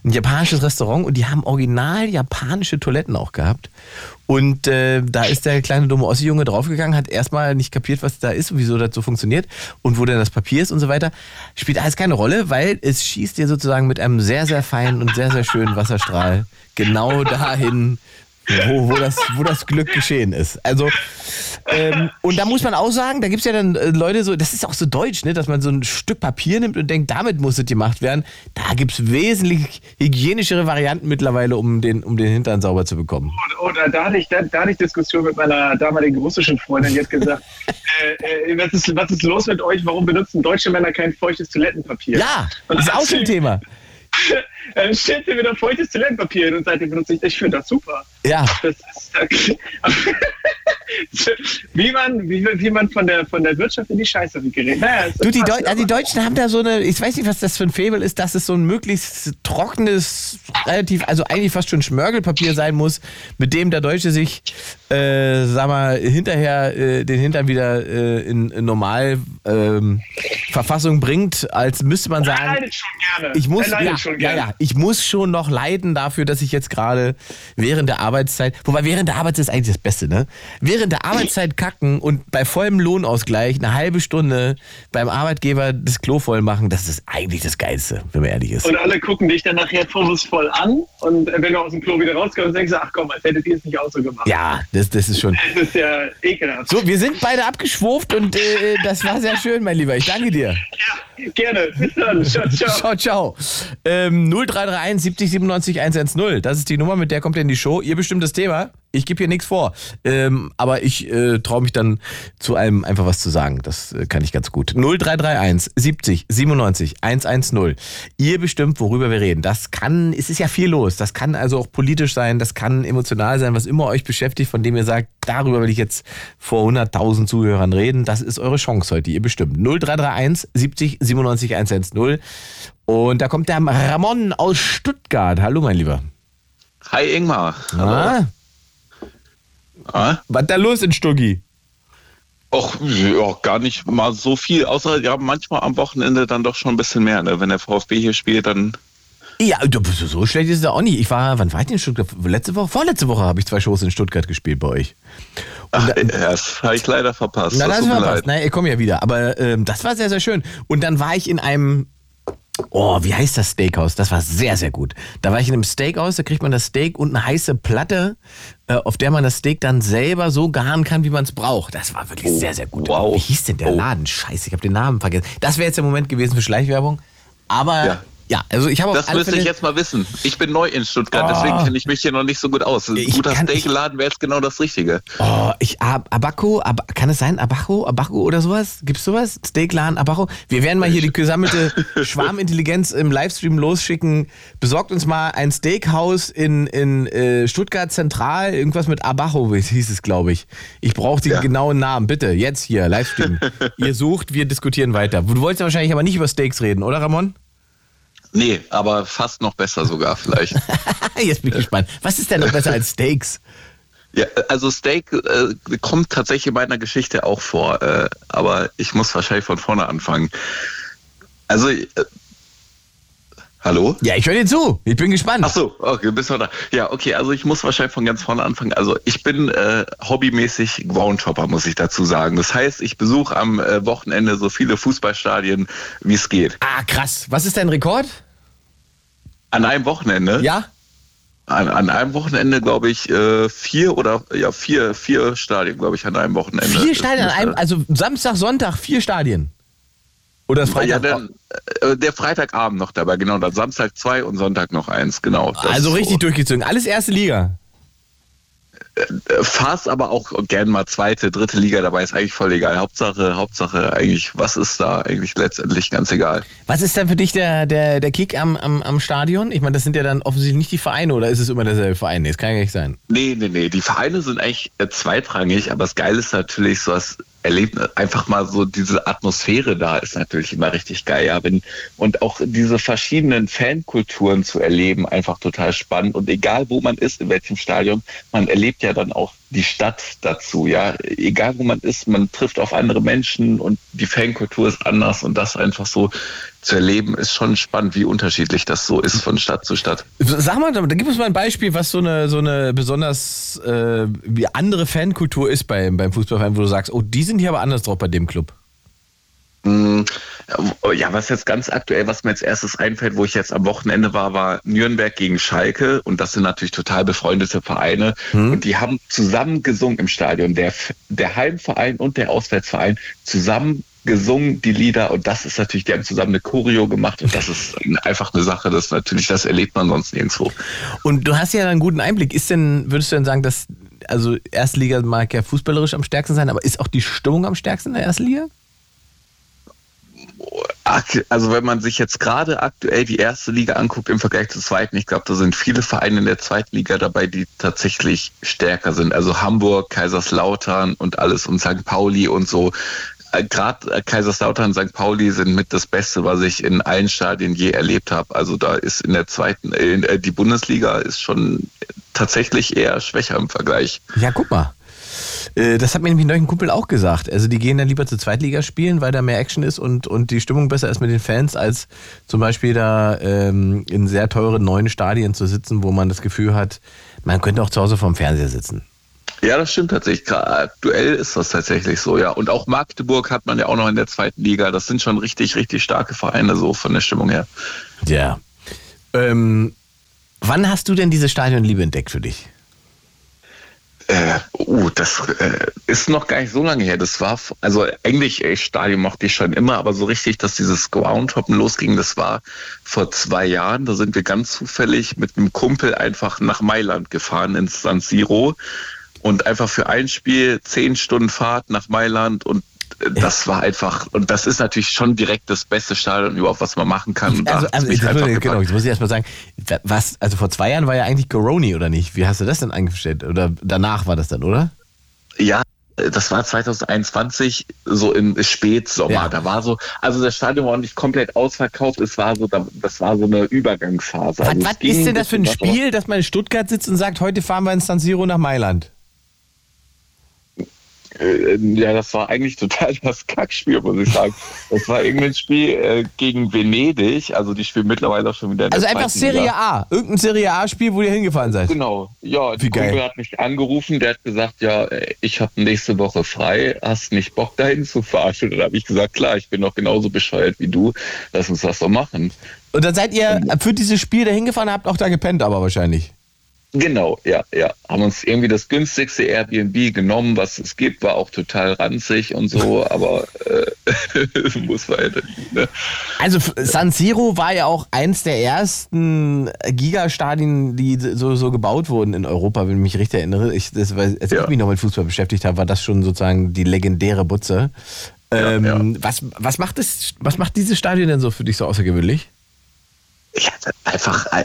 ein japanisches Restaurant und die haben original japanische Toiletten auch gehabt. Und äh, da ist der kleine dumme Ossi-Junge draufgegangen, hat erstmal nicht kapiert, was da ist und wieso das so funktioniert und wo denn das Papier ist und so weiter. Spielt alles keine Rolle, weil es schießt dir sozusagen mit einem sehr, sehr feinen und sehr, sehr schönen Wasserstrahl genau dahin, wo, wo, das, wo das Glück geschehen ist. Also, ähm, und da muss man auch sagen, da gibt es ja dann äh, Leute so, das ist auch so deutsch, ne, dass man so ein Stück Papier nimmt und denkt, damit muss es gemacht werden. Da gibt es wesentlich hygienischere Varianten mittlerweile, um den, um den Hintern sauber zu bekommen. Oder da hatte ich, da, da hatte ich Diskussion mit meiner damaligen russischen Freundin, die hat gesagt, äh, äh, was, ist, was ist los mit euch? Warum benutzen deutsche Männer kein feuchtes Toilettenpapier? Ja, Und das ist auch so ein Thema. Dann stellt sie wieder feuchtes Toilettenpapier und seitdem benutze ich, ich finde das super. Ja, Das wie man, wie, wie man von der, von der Wirtschaft in die Scheiße gerät. Naja, es Du, die, Deu also die Deutschen haben da so eine, ich weiß nicht, was das für ein Faible ist, dass es so ein möglichst trockenes, relativ, also eigentlich fast schon Schmörgelpapier sein muss, mit dem der Deutsche sich, äh, sag mal, hinterher äh, den Hintern wieder äh, in, in normal ähm, Verfassung bringt, als müsste man sagen, ich muss, ja, schon ja, ja, ich muss schon noch leiden dafür, dass ich jetzt gerade während der Arbeitszeit, wobei während der Arbeitszeit ist eigentlich das Beste, ne? Während der Arbeitszeit kacken und bei vollem Lohnausgleich eine halbe Stunde beim Arbeitgeber das Klo voll machen, das ist eigentlich das Geilste, wenn man ehrlich ist. Und alle gucken dich dann nachher vorwurfsvoll an und wenn du aus dem Klo wieder rauskommst, denkst du, ach komm, als hättet ihr es nicht auch so gemacht. Ja, das, das ist schon. Das ist ja ekelhaft. So, wir sind beide abgeschwurft und äh, das war sehr schön, mein Lieber. Ich danke dir. Ja, gerne. Bis dann. Ciao, ciao. Ciao, ciao. Ähm, 0331 70 97 110. Das ist die Nummer, mit der kommt ihr in die Show. Ihr bestimmt das Thema. Ich gebe hier nichts vor. Ähm, aber ich äh, traue mich dann zu einem einfach was zu sagen. Das äh, kann ich ganz gut. 0331 70 97 110. Ihr bestimmt, worüber wir reden. Das kann, es ist ja viel los. Das kann also auch politisch sein, das kann emotional sein, was immer euch beschäftigt, von dem ihr sagt, darüber will ich jetzt vor 100.000 Zuhörern reden. Das ist eure Chance heute, ihr bestimmt. 0331 70 97 110. Und da kommt der Ramon aus Stuttgart. Hallo, mein Lieber. Hi Ingmar. Ah, Ah? was da los in Stuggi? Och, ja, gar nicht mal so viel, außer ja, manchmal am Wochenende dann doch schon ein bisschen mehr. Ne? Wenn der VfB hier spielt, dann Ja, so schlecht ist es auch nicht. Ich war, wann war ich denn in Stuttgart? Letzte Woche, vorletzte Woche habe ich zwei Shows in Stuttgart gespielt bei euch. ach, äh, das habe ich leider verpasst. Na, das das leid. Na, ich komme ja wieder. Aber ähm, das war sehr, sehr schön. Und dann war ich in einem, oh, wie heißt das Steakhouse? Das war sehr, sehr gut. Da war ich in einem Steakhouse, da kriegt man das Steak und eine heiße Platte, äh, auf der man das Steak dann selber so garen kann, wie man es braucht. Das war wirklich sehr, sehr gut. wow. Wie hieß denn der Oh. Laden? Scheiße, ich habe den Namen vergessen. Das wäre jetzt der Moment gewesen für Schleichwerbung. Aber ja, Ja. also ich habe Das müsste Fälle... ich jetzt mal wissen. Ich bin neu in Stuttgart, Oh. deswegen kenne ich mich hier noch nicht so gut aus. Ein Ich guter Steakladen wäre jetzt genau das Richtige. Oh, ich Ab Abaco, Ab kann es sein Abaco, Abaco oder sowas? Gibt's sowas? Steakladen Abaco? Wir werden mal hier die gesammelte Schwarmintelligenz im Livestream losschicken. Besorgt uns mal ein Steakhouse in, in äh, Stuttgart Zentral, irgendwas mit Abaco hieß es, glaube ich. Ich brauche den Ja. genauen Namen, bitte, jetzt hier, Livestream. Ihr sucht, wir diskutieren weiter. Du wolltest wahrscheinlich aber nicht über Steaks reden, oder Ramon? Nee, aber fast noch besser sogar vielleicht. Jetzt bin ich gespannt. Was ist denn noch besser als Steaks? Ja, also Steak äh, kommt tatsächlich in meiner Geschichte auch vor, äh, aber ich muss wahrscheinlich von vorne anfangen. Also, äh, hallo? Ja, ich höre dir zu. Ich bin gespannt. Ach so, okay, bist du da. Ja, okay, also ich muss wahrscheinlich von ganz vorne anfangen. Also ich bin äh, hobbymäßig Groundhopper, muss ich dazu sagen. Das heißt, ich besuche am äh, Wochenende so viele Fußballstadien, wie es geht. Ah, krass. Was ist dein Rekord? An einem Wochenende? Ja? An, an einem Wochenende, glaube ich, äh, vier oder ja, vier, vier Stadien, glaube ich, an einem Wochenende. Vier Stadien an einem, also Samstag, Sonntag, vier Stadien. Oder ja, Freitag? dann, äh, der Freitagabend noch dabei, genau. Dann Samstag zwei und Sonntag noch eins, genau. Das also richtig so. durchgezogen. Alles erste Liga. Äh, Fast aber auch gern mal zweite, dritte Liga dabei, ist eigentlich voll egal. Hauptsache, Hauptsache eigentlich, was ist da eigentlich letztendlich ganz egal. Was ist denn für dich der, der, der Kick am, am, am Stadion? Ich meine, das sind ja dann offensichtlich nicht die Vereine oder ist es immer derselbe Verein? Nee, das kann ja nicht sein. Nee, nee, nee. Die Vereine sind eigentlich äh, zweitrangig, aber das Geile ist natürlich so das Erlebnis, einfach mal so diese Atmosphäre da ist natürlich immer richtig geil, ja. Und auch diese verschiedenen Fankulturen zu erleben, einfach total spannend. Und egal wo man ist, in welchem Stadion, man erlebt ja dann auch die Stadt dazu, ja. Egal wo man ist, man trifft auf andere Menschen und die Fankultur ist anders und das einfach so zu erleben, ist schon spannend, wie unterschiedlich das so ist von Stadt zu Stadt. Sag mal, da gib uns mal ein Beispiel, was so eine, so eine besonders äh, wie andere Fankultur ist beim, beim Fußballverein, wo du sagst, oh, die sind hier aber anders drauf bei dem Club. Mm, Ja, was jetzt ganz aktuell, was mir als erstes einfällt, wo ich jetzt am Wochenende war, war Nürnberg gegen Schalke. Und das sind natürlich total befreundete Vereine. Und die haben zusammen gesungen im Stadion. Der, der Heimverein und der Auswärtsverein zusammen gesungen die Lieder. Und das ist natürlich, die haben zusammen eine Choreo gemacht. Und das ist einfach eine Sache, das natürlich, das erlebt man sonst nirgendwo. Und du hast ja einen guten Einblick. Ist denn, würdest du denn sagen, dass, also Erstliga mag ja fußballerisch am stärksten sein, aber ist auch die Stimmung am stärksten in der ersten Liga? Ak- Also wenn man sich jetzt gerade aktuell die erste Liga anguckt im Vergleich zur zweiten, ich glaube, da sind viele Vereine in der zweiten Liga dabei, die tatsächlich stärker sind. Also Hamburg, Kaiserslautern und alles und St. Pauli und so. Gerade Kaiserslautern und St. Pauli sind mit das Beste, was ich in allen Stadien je erlebt habe. Also da ist in der zweiten, äh, die Bundesliga ist schon tatsächlich eher schwächer im Vergleich. Ja, guck mal. Äh, Das hat mir nämlich neulich ein Kumpel auch gesagt. Also die gehen dann lieber zur Zweitliga spielen, weil da mehr Action ist und, und die Stimmung besser ist mit den Fans, als zum Beispiel da ähm, in sehr teuren neuen Stadien zu sitzen, wo man das Gefühl hat, man könnte auch zu Hause vorm Fernseher sitzen. Ja, das stimmt tatsächlich. Gerade aktuell ist das tatsächlich so, ja. Und auch Magdeburg hat man ja auch noch in der zweiten Liga. Das sind schon richtig, richtig starke Vereine, so von der Stimmung her. Ja. Ähm, wann hast du denn diese Stadionliebe entdeckt für dich? Äh, uh, das äh, ist noch gar nicht so lange her. Das war, also eigentlich äh, Stadion mochte ich schon immer, aber so richtig, dass dieses Groundhoppen losging, das war vor zwei Jahren. Da sind wir ganz zufällig mit einem Kumpel einfach nach Mailand gefahren ins San Siro und einfach für ein Spiel zehn Stunden Fahrt nach Mailand und das war einfach, und das ist natürlich schon direkt das beste Stadion überhaupt, was man machen kann. Also, also ich, einfach genau, jetzt muss ich erstmal sagen, was, also vor zwei Jahren war ja eigentlich Coroni, oder nicht? Wie hast du das denn eingestellt? Oder danach war das dann, oder? Ja, das war 2021, so im Spätsommer. Ja. Da war so, also das Stadion war nicht komplett ausverkauft, es war so, da- das war so eine Übergangsphase. Was, Also was ist denn das für ein Spiel, dass man in Stuttgart sitzt und sagt, heute fahren wir ins San Siro nach Mailand? Äh, ja, das war eigentlich total das Kackspiel, muss ich sagen. Das war irgendein Spiel äh, gegen Venedig, also die spielen mittlerweile auch schon wieder Also einfach Serie Liga. A. Irgendein Serie A-Spiel, wo ihr hingefahren seid. Genau, ja, Wie der Kumpel geil. hat mich angerufen, der hat gesagt, ja, äh, ich habe nächste Woche frei, hast nicht Bock dahin zu fahren? Und dann habe ich gesagt, klar, ich bin doch genauso bescheuert wie du, lass uns das doch machen. Und dann seid ihr für dieses Spiel da hingefahren, habt auch da gepennt, aber wahrscheinlich. Genau, ja, ja. Haben uns irgendwie das günstigste Airbnb genommen, was es gibt, war auch total ranzig und so, aber äh, muss weiter. Ne? Also San Siro war ja auch eins der ersten Gigastadien, die so, so gebaut wurden in Europa, wenn ich mich richtig erinnere. Ich, das war, als Ja. ich mich noch mit Fußball beschäftigt habe, war das schon sozusagen die legendäre Butze. Ja, Ähm, Was, was, macht das, was macht dieses Stadion denn so für dich so außergewöhnlich? Ja, einfach, äh,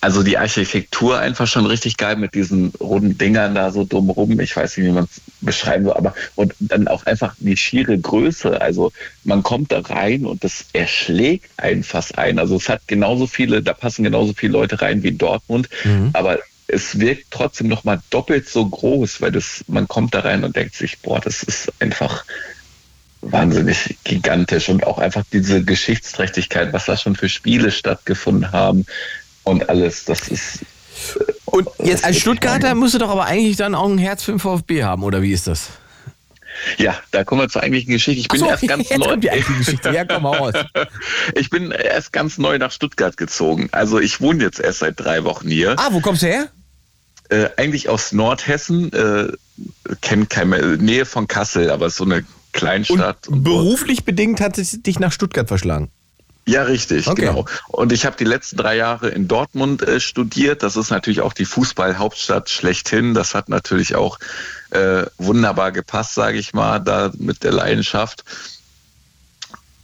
also die Architektur einfach schon richtig geil mit diesen runden Dingern da so drumherum. Ich weiß nicht, wie man es beschreiben soll, aber und dann auch einfach die schiere Größe. Also man kommt da rein und das erschlägt einen fast ein. Also es hat genauso viele, da passen genauso viele Leute rein wie in Dortmund, aber es wirkt trotzdem noch mal doppelt so groß, weil das, man kommt da rein und denkt sich, boah, das ist einfach wahnsinnig gigantisch und auch einfach diese Geschichtsträchtigkeit, was da schon für Spiele stattgefunden haben und alles, das ist Und jetzt als Stuttgarter musst du doch aber eigentlich dann auch ein Herz für den VfB haben, oder wie ist das? ja, da kommen wir zur eigentlichen Geschichte. Ich bin so, erst ganz neu. Ja, komm mal raus. Ich bin erst ganz neu nach Stuttgart gezogen. Also ich wohne jetzt erst seit drei Wochen hier. Ah, wo kommst du her? Äh, eigentlich aus Nordhessen, äh, kennt kein mehr, Nähe von Kassel, aber so eine Kleinstadt. Und beruflich bedingt hat es dich nach Stuttgart verschlagen. Ja, richtig, Okay. genau. Und ich habe die letzten drei Jahre in Dortmund äh, studiert. Das ist natürlich auch die Fußballhauptstadt schlechthin. Das hat natürlich auch äh, wunderbar gepasst, sage ich mal, da mit der Leidenschaft.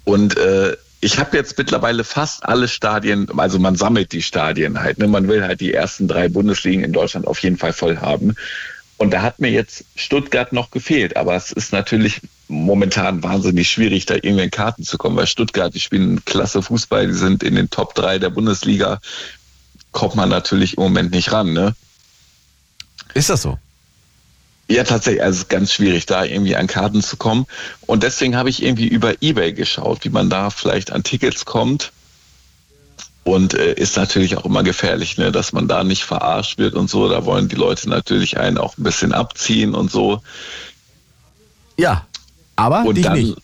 Und äh, ich habe jetzt mittlerweile fast alle Stadien, also man sammelt die Stadien halt. Ne? Man will halt die ersten drei Bundesligen in Deutschland auf jeden Fall voll haben. Und da hat mir jetzt Stuttgart noch gefehlt. Aber es ist natürlich momentan wahnsinnig schwierig, da irgendwie in Karten zu kommen, weil Stuttgart, die spielen klasse Fußball, die sind in den Top 3 der Bundesliga. Kommt man natürlich im Moment nicht ran, ne? Ist das so? Ja, tatsächlich, also es ist ganz schwierig, da irgendwie an Karten zu kommen. Und deswegen habe ich irgendwie über Ebay geschaut, wie man da vielleicht an Tickets kommt. Und äh, ist natürlich auch immer gefährlich, ne, dass man da nicht verarscht wird und so. Da wollen die Leute natürlich einen auch ein bisschen abziehen und so. Ja. Aber Und dich dann. nicht.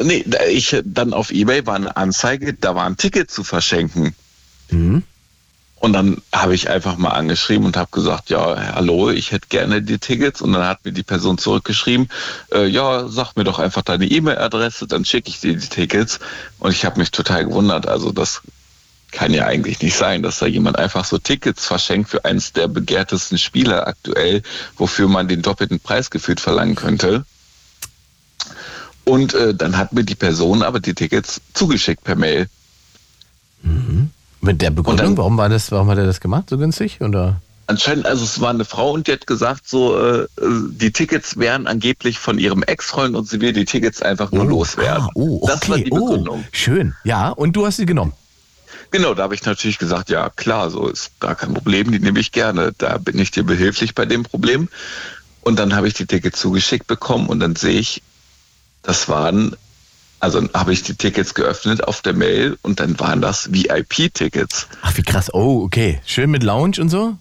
Nee, ich dann auf Ebay war eine Anzeige, da war ein Ticket zu verschenken. Mhm. Und dann habe ich einfach mal angeschrieben und habe gesagt, ja, hallo, ich hätte gerne die Tickets. Und dann hat mir die Person zurückgeschrieben, äh, ja, sag mir doch einfach deine E-Mail-Adresse, dann schicke ich dir die Tickets. Und ich habe mich total gewundert. Also das kann ja eigentlich nicht sein, dass da jemand einfach so Tickets verschenkt für eines der begehrtesten Spieler aktuell, wofür man den doppelten Preis gefühlt verlangen könnte. Und äh, dann hat mir die Person aber die Tickets zugeschickt per Mail. Mit der Begründung, dann- warum war das, warum hat er das gemacht, so günstig? Oder? Anscheinend, also es war eine Frau und die hat gesagt, so äh, die Tickets wären angeblich von ihrem Ex-Freund und sie will die Tickets einfach nur loswerden. Ah, oh, okay. Das war die oh, Begründung. schön. Ja, und du hast sie genommen. Genau, da habe ich natürlich gesagt, ja klar, so ist gar kein Problem, die nehme ich gerne. Da bin ich dir behilflich bei dem Problem. Und dann habe ich die Tickets zugeschickt bekommen und dann sehe ich, das waren, also habe ich die Tickets geöffnet auf der Mail und dann waren das VIP-Tickets. Ach, wie krass. Oh, okay. Schön mit Lounge und so?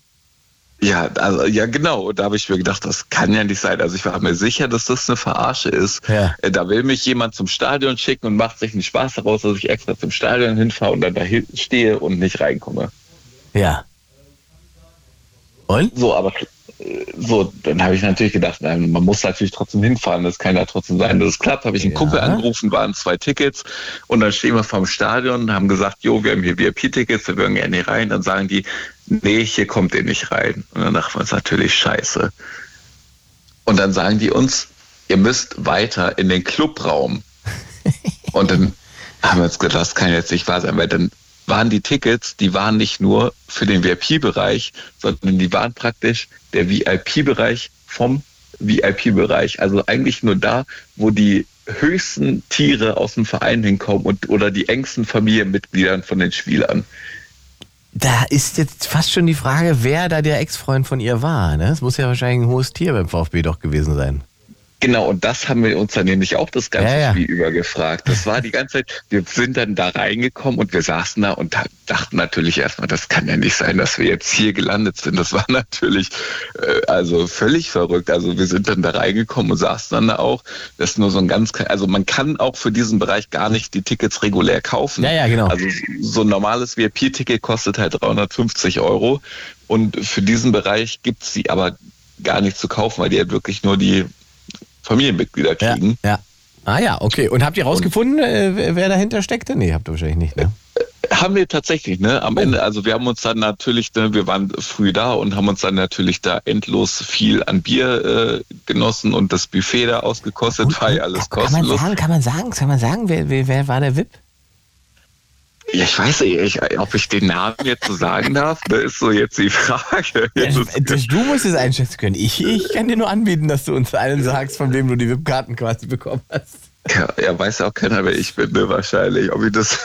Ja, also, ja, genau. Und da habe ich mir gedacht, das kann ja nicht sein. Also ich war mir sicher, dass das eine Verarsche ist. Ja. Äh, Da will mich jemand zum Stadion schicken und macht sich einen Spaß daraus, dass ich extra zum Stadion hinfahre und dann da stehe und nicht reinkomme. Ja. Und? So, aber so, dann habe ich natürlich gedacht, nein, man muss natürlich trotzdem hinfahren. Das kann ja trotzdem sein, dass es klappt. Habe ich einen Ja. Kumpel angerufen, waren zwei Tickets und dann stehen wir vorm Stadion, haben gesagt, jo, wir haben hier VIP-Tickets, wir würden gerne hier rein. Dann sagen die, nee, hier kommt ihr nicht rein. Und dann dachten wir uns natürlich scheiße. Und dann sagen die uns, ihr müsst weiter in den Clubraum. Und dann haben wir uns gedacht, das kann jetzt nicht wahr sein, weil dann waren die Tickets, die waren nicht nur für den VIP-Bereich, sondern die waren praktisch der VIP-Bereich vom VIP-Bereich. Also eigentlich nur da, wo die höchsten Tiere aus dem Verein hinkommen und oder die engsten Familienmitgliedern von den Spielern. Da ist jetzt fast schon die Frage, wer da der Ex-Freund von ihr war. Ne? Es muss ja wahrscheinlich ein hohes Tier beim VfB doch gewesen sein. Genau, und das haben wir uns dann nämlich auch das ganze Ja, ja. Spiel über gefragt. Das war die ganze Zeit, wir sind dann da reingekommen und wir saßen da und dachten natürlich erstmal, das kann ja nicht sein, dass wir jetzt hier gelandet sind. Das war natürlich äh, also völlig verrückt. Also wir sind dann da reingekommen und saßen dann da auch. Das ist nur so ein ganz, also man kann auch für diesen Bereich gar nicht die Tickets regulär kaufen. Ja, ja, genau. Also so ein normales VIP-Ticket kostet halt 350 Euro und für diesen Bereich gibt's sie aber gar nicht zu kaufen, weil die halt wirklich nur die Familienmitglieder Ja, kriegen. ja. Ah ja, okay. Und habt ihr rausgefunden, äh, wer- dahinter steckte? Nee, habt ihr wahrscheinlich nicht, ne? Haben wir tatsächlich, ne? Oh. Am Ende, also wir haben uns dann natürlich, ne, wir waren früh da und haben uns dann natürlich da endlos viel an Bier äh, genossen und das Buffet da ausgekostet, war ja alles kann, kann man sagen, kann man sagen, kann man sagen, wer, wer, wer war der VIP? Ja, ich weiß nicht, ich, ob ich den Namen jetzt so sagen darf, ne, ist so jetzt die Frage. Ja, du musst es einschätzen können. Ich, ich kann dir nur anbieten, dass du uns allen sagst, von wem du die VIP-Karten quasi bekommen hast. Ja, ja, weiß ja auch keiner, wer ich bin, ne, wahrscheinlich. Ob ich das.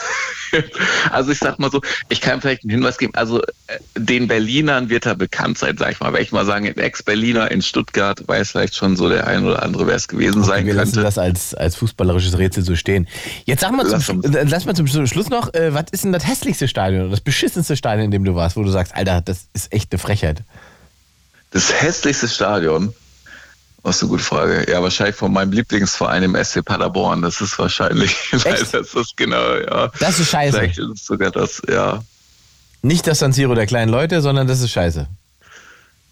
also ich sag mal so, ich kann vielleicht einen Hinweis geben. Also äh, den Berlinern wird er bekannt sein, sag ich mal. Wenn ich mal sagen, ein Ex-Berliner in Stuttgart weiß vielleicht schon so der ein oder andere, wer es gewesen sein Wir lassen könnte. das als, als fußballerisches Rätsel so stehen. Jetzt sag mal, zum, Lass uns. äh, lass mal zum Schluss noch, äh, was ist denn das hässlichste Stadion, das beschissenste Stadion, in dem du warst, wo du sagst, Alter, das ist echt eine Frechheit. Das hässlichste Stadion. Was eine gute Frage. Ja, wahrscheinlich von meinem Lieblingsverein im SC Paderborn. Das ist wahrscheinlich. Echt? Das ist genau, ja. Das ist scheiße. Vielleicht ist es sogar das, ja. Nicht das San Siro der kleinen Leute, sondern das ist scheiße.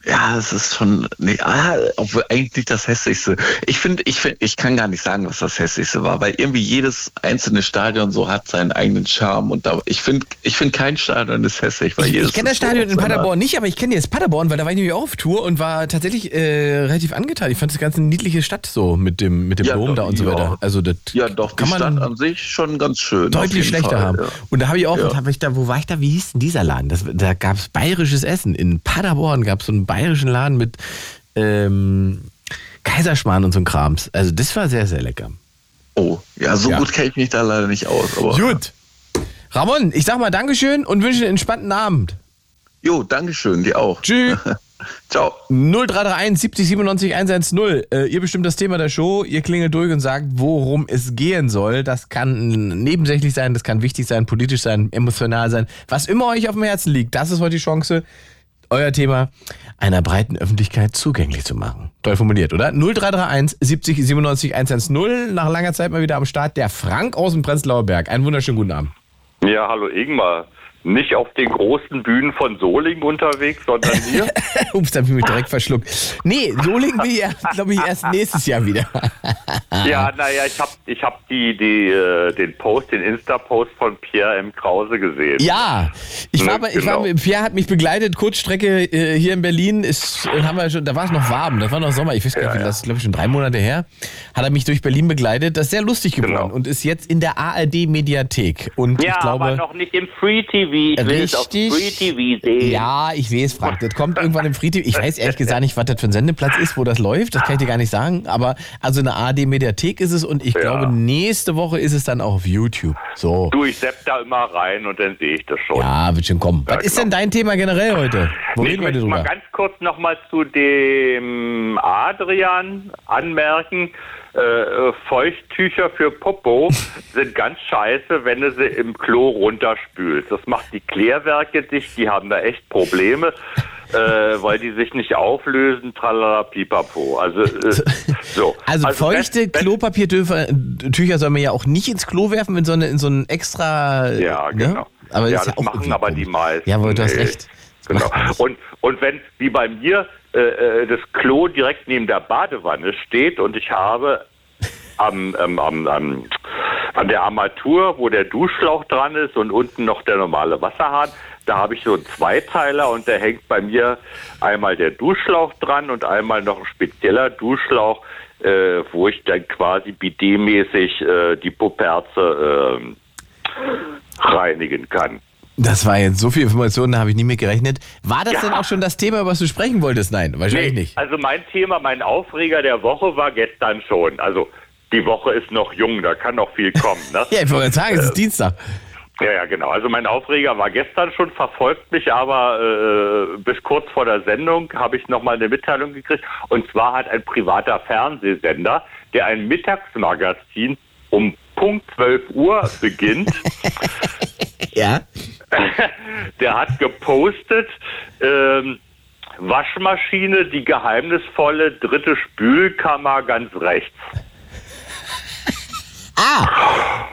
Ja, es ist schon, nee, ah, obwohl eigentlich nicht das hässlichste. Ich finde, ich finde, ich kann gar nicht sagen, was das hässlichste war, weil irgendwie jedes einzelne Stadion so hat seinen eigenen Charme und da, ich finde, ich finde kein Stadion ist hässlich, weil Ich, jedes ich kenne das ist so Stadion in Paderborn nicht, aber ich kenne jetzt Paderborn, weil da war ich nämlich auch auf Tour und war tatsächlich äh, relativ angetan. Ich fand das ganz eine niedliche Stadt so mit dem, mit dem Ja, Dom doch, da und so ja. weiter. Also das Ja, doch, kann die Stadt an sich schon ganz schön. deutlich schlechter Fall, haben. Ja. Und da habe ich auch, hab ich da, wo war ich da? Wie hieß denn dieser Laden? Das, da gab es bayerisches Essen. In Paderborn gab es so einen bayerischen Laden mit ähm, Kaiserschmarrn und so ein Krams. Also das war sehr, sehr lecker. Oh, ja, so Ja. gut kenne ich mich da leider nicht aus. Aber, Gut. Ramon, ich sag mal Dankeschön und wünsche einen entspannten Abend. Jo, Dankeschön, dir auch. Tschüss. Ciao. 0331 70 97 110. Äh, ihr bestimmt das Thema der Show, ihr klingelt durch und sagt, worum es gehen soll. Das kann nebensächlich sein, das kann wichtig sein, politisch sein, emotional sein. Was immer euch auf dem Herzen liegt, das ist heute die Chance, euer Thema einer breiten Öffentlichkeit zugänglich zu machen. Toll formuliert, oder? 0331 70 97 110. Nach langer Zeit mal wieder am Start der Frank aus dem Prenzlauer Berg. Einen wunderschönen guten Abend. Ja, hallo Ingmar. Nicht auf den großen Bühnen von Solingen unterwegs, sondern hier. Ups, da habe ich mich direkt verschluckt. Nee, Solingen bin ich, glaube ich, erst nächstes Jahr wieder. ja, naja, ich habe ich hab die, die, äh, den Post, den Insta-Post von Pierre M. Krause gesehen. Ja, ich war, Ne, bei, ich war, genau. Pierre hat mich begleitet, Kurzstrecke äh, hier in Berlin, ist, äh, haben wir schon, da war es noch warm, das war noch Sommer, ich weiß gar nicht, Ja, ja. das ist, glaube ich, schon drei Monate her, hat er mich durch Berlin begleitet, das ist sehr lustig geworden Genau. und ist jetzt in der ARD-Mediathek und Ja, ich glaube... aber noch nicht im Free TV. Ich will es auf. Free TV sehen. Ja, ich weiß, Frank. Das kommt irgendwann im Free TV. Ich weiß ehrlich gesagt nicht, was das für ein Sendeplatz ist, wo das läuft. Das kann ich dir gar nicht sagen. Aber also eine ARD-Mediathek ist es und ich Ja. glaube, nächste Woche ist es dann auch auf YouTube. So. Du, ich sepp da immer rein und dann sehe ich das schon. Ja, wird schon kommen. Ja, Was ist genau. denn dein Thema generell heute? Wo Nee, ich reden wir möchte mal drüber? ganz kurz nochmal zu dem Adrian anmerken. Äh, Feuchttücher für Popo sind ganz scheiße, wenn du sie im Klo runterspülst. Das macht die Klärwerke dicht, die haben da echt Probleme, äh, weil die sich nicht auflösen, tralala pipapo. Also, äh, so. Also, feuchte wenn- wenn- Klopapiertücher soll man ja auch nicht ins Klo werfen, in so, eine, in so ein extra. Ja, ne? genau. Aber ja, ja das auch machen aber die meisten. Ja, aber du hast recht. Das Genau. Und, und wenn, wie bei mir, äh, äh, das Klo direkt neben der Badewanne steht und ich habe am, ähm, am, am, an der Armatur, wo der Duschschlauch dran ist und unten noch der normale Wasserhahn, da habe ich so einen Zweiteiler und da hängt bei mir einmal der Duschschlauch dran und einmal noch ein spezieller Duschschlauch, äh, wo ich dann quasi bidetmäßig äh, die Puperze äh, reinigen kann. Das war jetzt so viel Informationen, da habe ich nie mit gerechnet. War das Ja. denn auch schon das Thema, was du sprechen wolltest? Nein, wahrscheinlich nicht. Also mein Thema, mein Aufreger der Woche war gestern schon. Also die Woche ist noch jung, da kann noch viel kommen. Ne? Ja, ich wollte sagen, es ist Dienstag. Ja, ja, genau. Also mein Aufreger war gestern schon, verfolgt mich aber äh, bis kurz vor der Sendung habe ich nochmal eine Mitteilung gekriegt. Und zwar hat ein privater Fernsehsender, der ein Mittagsmagazin um Punkt 12 Uhr beginnt, Ja. der hat gepostet, ähm, Waschmaschine, die geheimnisvolle dritte Spülkammer ganz rechts. Ah,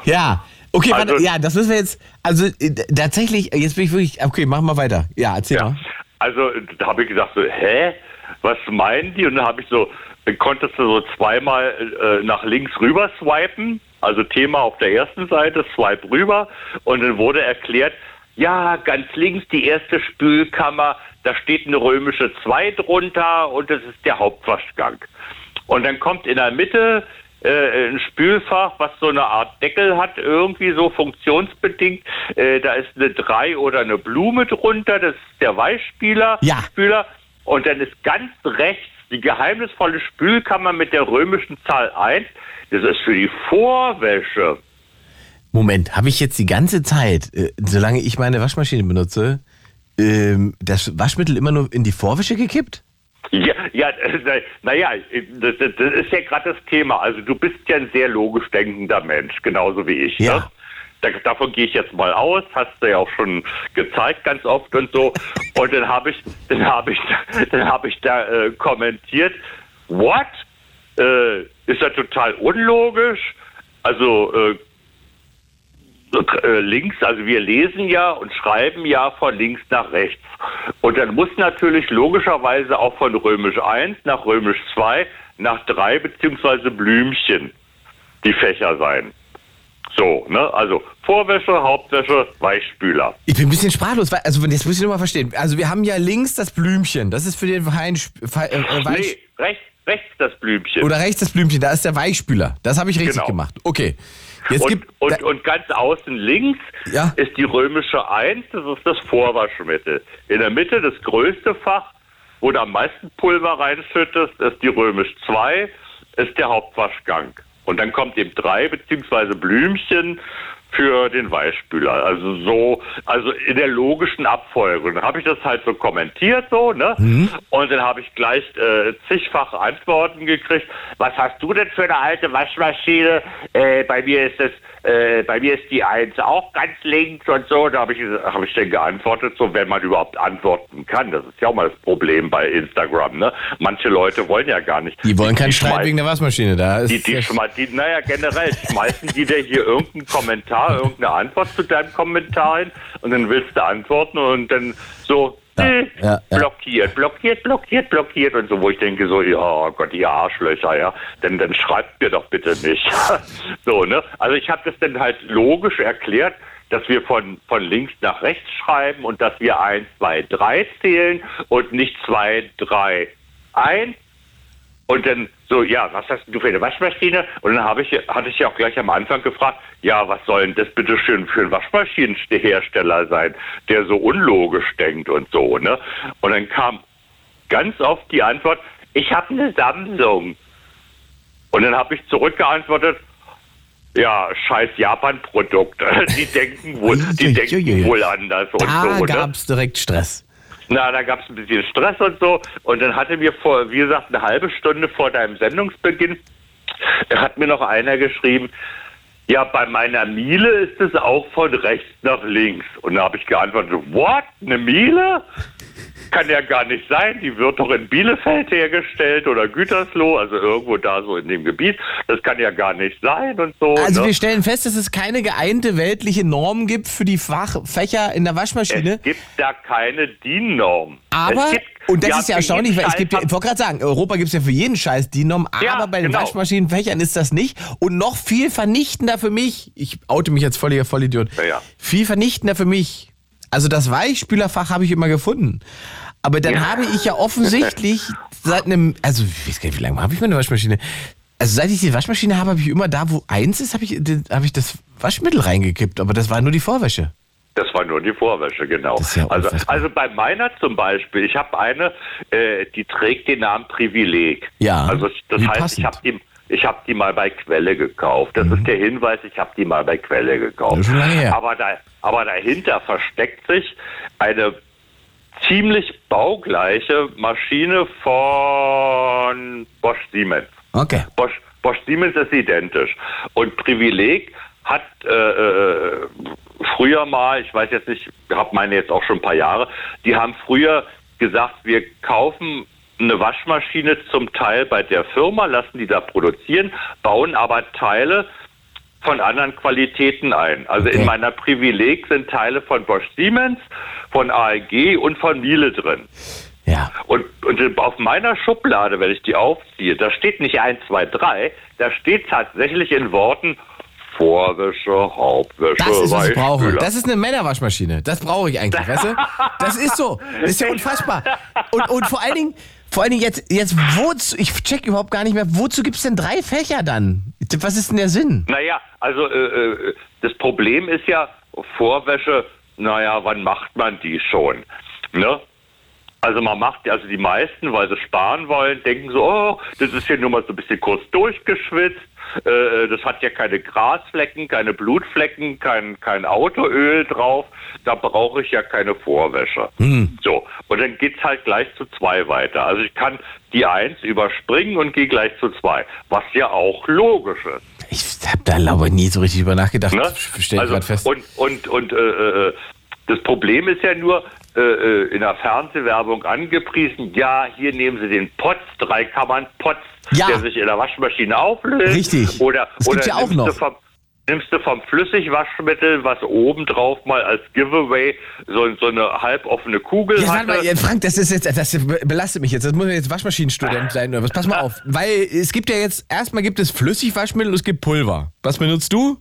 ja. Okay, Also- warte, ja, das müssen wir jetzt, also äh, tatsächlich, jetzt bin ich wirklich, okay, machen wir weiter. Ja, erzähl Ja. mal. Also da habe ich gesagt so, hä? Was meinen die? Und dann habe ich so, dann konntest du so zweimal äh, nach links rüber swipen, also Thema auf der ersten Seite, swipe rüber und dann wurde erklärt, ja, ganz links die erste Spülkammer, da steht eine römische 2 drunter und das ist der Hauptwaschgang. Und dann kommt in der Mitte äh, ein Spülfach, was so eine Art Deckel hat, irgendwie so funktionsbedingt. Äh, da ist eine 3 oder eine Blume drunter, das ist der Weichspüler. Ja. Spüler. Und dann ist ganz rechts die geheimnisvolle Spülkammer mit der römischen Zahl 1. Das ist für die Vorwäsche. Moment, habe ich jetzt die ganze Zeit, äh, solange ich meine Waschmaschine benutze, ähm, das Waschmittel immer nur in die Vorwäsche gekippt? Ja, ja äh, naja, das, das das ist ja gerade das Thema. Also du bist ja ein sehr logisch denkender Mensch, genauso wie ich. Ja. Ne? Da, davon gehe ich jetzt mal aus, hast du ja auch schon gezeigt ganz oft und so. Und dann habe ich, dann habe ich, dann habe ich da äh, kommentiert, what? Äh, ist ja total unlogisch. Also äh, äh, links, also wir lesen ja und schreiben ja von links nach rechts. Und dann muss natürlich logischerweise auch von römisch 1 nach römisch 2 nach 3 beziehungsweise Blümchen die Fächer sein. So, ne? Also Vorwäsche, Hauptwäsche, Weichspüler. Ich bin ein bisschen sprachlos, also jetzt muss ich nochmal verstehen. Also wir haben ja links das Blümchen, das ist für den Wein, äh, äh, Weich, Nee, rechts, rechts das Blümchen. oder rechts das Blümchen, da ist der Weichspüler. Das habe ich richtig Genau. gemacht. Okay. Jetzt und, gibt und, und ganz außen links Ja. ist die römische 1, das ist das Vorwaschmittel. In der Mitte das größte Fach, wo du am meisten Pulver reinschüttest, ist die römisch 2, ist der Hauptwaschgang. Und dann kommt eben 3 beziehungsweise Blümchen für den Weichspüler. Also so, also in der logischen Abfolge. Und dann habe ich das halt so kommentiert so, ne? Und dann habe ich gleich äh, zigfach Antworten gekriegt. Was hast du denn für eine alte Waschmaschine? Äh, bei mir ist es, äh, bei mir ist die Eins auch ganz links und so. Da habe ich, habe ich dann geantwortet, so wenn man überhaupt antworten kann. Das ist ja auch mal das Problem bei Instagram, ne? Manche Leute wollen ja gar nicht. die wollen keinen Streit wegen der Waschmaschine. Da ist die, die, die, naja, generell schmeißen die dir hier irgendeinen Kommentar, irgendeine Antwort zu deinem Kommentar hin und dann willst du antworten und dann so Ja, ja, ja. blockiert, blockiert, blockiert, blockiert und so, wo ich denke so, ja, oh Gott, ihr Arschlöcher, ja, denn dann schreibt mir doch bitte nicht. so, ne? Also ich habe das dann halt logisch erklärt, dass wir von, von links nach rechts schreiben und dass wir 1, 2, 3 zählen und nicht 2, 3, 1 und dann so, ja, was hast du für eine Waschmaschine? Und dann habe ich, hatte ich ja auch gleich am Anfang gefragt, ja, was soll denn das bitte schön für ein Waschmaschinenhersteller sein, der so unlogisch denkt und so, ne? Und dann kam ganz oft die Antwort, ich habe eine Samsung. Und dann habe ich zurückgeantwortet, ja, scheiß Japan-Produkt. Die denken wohl, die denken wohl anders und da so, ne? gab es direkt Stress. Na, da gab es ein bisschen Stress und so. Und dann hatte mir vor, wie gesagt, eine halbe Stunde vor deinem Sendungsbeginn, hat mir noch einer geschrieben, ja, bei meiner Miele ist es auch von rechts nach links. Und da habe ich geantwortet, what? Eine Miele? kann ja gar nicht sein. Die wird doch in Bielefeld hergestellt oder Gütersloh, also irgendwo da so in dem Gebiet. Das kann ja gar nicht sein und so. Also ne? wir stellen fest, dass es keine geeinte weltliche Norm gibt für die Fachfächer in der Waschmaschine. es gibt da keine DIN-Norm. Aber, Es gibt- und das ja, ist ja erstaunlich, weil es gibt ja, ich wollte gerade sagen, Europa gibt es ja für jeden Scheiß die Norm, aber Ja, bei den genau. Waschmaschinenfächern ist das nicht. Und noch viel vernichtender für mich, ich oute mich jetzt völliger Vollidiot, Ja, ja. viel vernichtender für mich, also das Weichspülerfach habe ich immer gefunden. Aber dann habe ich ja offensichtlich seit einem, also ich weiß gar nicht, wie lange habe ich meine Waschmaschine? Also seit ich die Waschmaschine habe, habe ich immer da, wo eins ist, habe ich, habe ich das Waschmittel reingekippt, aber das war nur die Vorwäsche. Das war nur die Vorwäsche, genau. Ja also, also bei meiner zum Beispiel, ich habe eine, äh, die trägt den Namen Privileg. Ja, Also das heißt, passend. ich habe die, ich habe die mal bei Quelle gekauft. Das ist der Hinweis, ich habe die mal bei Quelle gekauft. Mhm. Aber, da, aber dahinter versteckt sich eine ziemlich baugleiche Maschine von Bosch Siemens. Okay. Bosch, Bosch Siemens ist identisch. Und Privileg hat äh, äh, früher mal, ich weiß jetzt nicht, ich habe meine jetzt auch schon ein paar Jahre, die haben früher gesagt, wir kaufen eine Waschmaschine zum Teil bei der Firma, lassen die da produzieren, bauen aber Teile von anderen Qualitäten ein. Also Okay. in meiner Privileg sind Teile von Bosch Siemens, von AEG und von Miele drin. Ja. Und, und auf meiner Schublade, wenn ich die aufziehe, da steht nicht 1, 2, 3, da steht tatsächlich in Worten Vorwäsche, Hauptwäsche, Das ist, was ich brauche. Das ist eine Männerwaschmaschine. Das brauche ich eigentlich, weißt du? Das ist so. Das ist ja unfassbar. Und, und vor allen Dingen, vor allen Dingen jetzt, jetzt wozu, ich check überhaupt gar nicht mehr, wozu gibt es denn drei Fächer dann? Was ist denn der Sinn? Naja, also äh, äh, das Problem ist ja, Vorwäsche, naja, wann macht man die schon? Ne? Also man macht, also die meisten, weil sie sparen wollen, denken so, oh, das ist hier nur mal so ein bisschen kurz durchgeschwitzt. Äh, das hat ja keine Grasflecken, keine Blutflecken, kein, kein Autoöl drauf. Da brauche ich ja keine Vorwäsche. So, und dann geht's halt gleich zu zwei weiter. Also ich kann die eins überspringen und gehe gleich zu zwei. Was ja auch logisch ist. Ich habe da, glaube ich, nie so richtig drüber nachgedacht. Ne? Ich stelle also, fest. Und, und, und äh, äh, das Problem ist ja nur, äh, äh, in der Fernsehwerbung angepriesen, ja, hier nehmen Sie den Potz, drei Kammern Potz, Ja. der sich in der Waschmaschine auflöst. Richtig. Oder, Das oder ja auch nimmst, noch. Du vom, nimmst du vom Flüssigwaschmittel, was obendrauf mal als Giveaway so, so eine halboffene Kugel Jetzt, hatte. mal, ja, Frank, das ist jetzt, das belastet mich jetzt. Das muss ja jetzt Waschmaschinenstudent sein oder was? Pass mal auf, weil es gibt ja jetzt erstmal gibt es Flüssigwaschmittel und es gibt Pulver. Was benutzt du?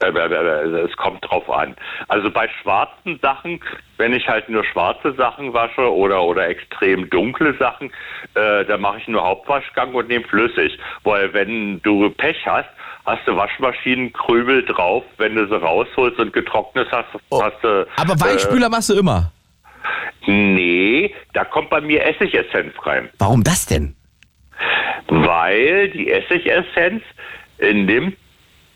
Äh, äh, äh, Es kommt drauf an. Also bei schwarzen Sachen, wenn ich halt nur schwarze Sachen wasche oder oder extrem dunkle Sachen, äh, da mache ich nur Hauptwaschgang und nehme flüssig. Weil wenn du Pech hast, hast du Waschmaschinenkrümel drauf, wenn du sie rausholst und getrocknet hast, hast du. Oh. Aber Weichspüler machst du immer. Äh, nee, da kommt bei mir Essigessenz rein. Warum das denn? Weil die Essigessenz äh, nimmt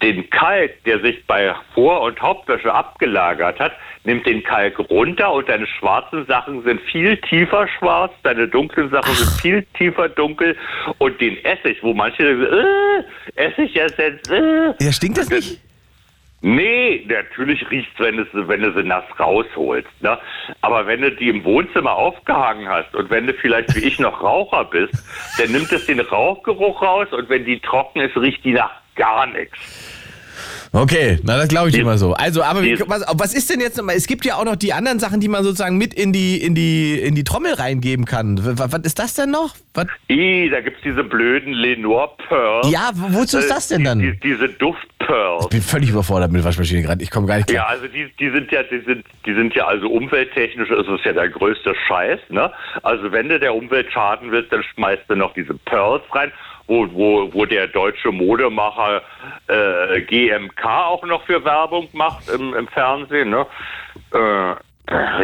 den Kalk, der sich bei Vor- und Hauptwäsche abgelagert hat, nimmt den Kalk runter und deine schwarzen Sachen sind viel tiefer schwarz, deine dunklen Sachen sind viel tiefer dunkel und den Essig, wo manche sagen, äh, Essigessenz, äh, Ja, stinkt das nicht? Nee, natürlich riecht's, wenn, es, wenn du sie nass rausholst. Ne? Aber wenn du die im Wohnzimmer aufgehangen hast und wenn du vielleicht wie ich noch Raucher bist, dann nimmt es den Rauchgeruch raus und wenn die trocken ist, riecht die nach gar nichts. Okay, na das glaube ich Die- immer so. Also, aber die- was, was ist denn jetzt nochmal? Es gibt ja auch noch die anderen Sachen, die man sozusagen mit in die in die in die Trommel reingeben kann. Was, was ist das denn noch? Was? Ih, da gibt's diese blöden Lenore Pearls. Ja, wo- wozu ist das denn dann? Die, die, diese Duftpearls. Ich bin völlig überfordert mit Waschmaschine gerade. Ich komme gar nicht Ja, klar. also die, die sind ja, die sind, die sind ja also umwelttechnisch ist es ja der größte Scheiß, ne? Also wenn du der Umwelt schaden willst, dann schmeißt du noch diese Pearls rein, wo, wo, wo der deutsche Modemacher äh, GMK auch noch für Werbung macht im, im Fernsehen, ne? Äh,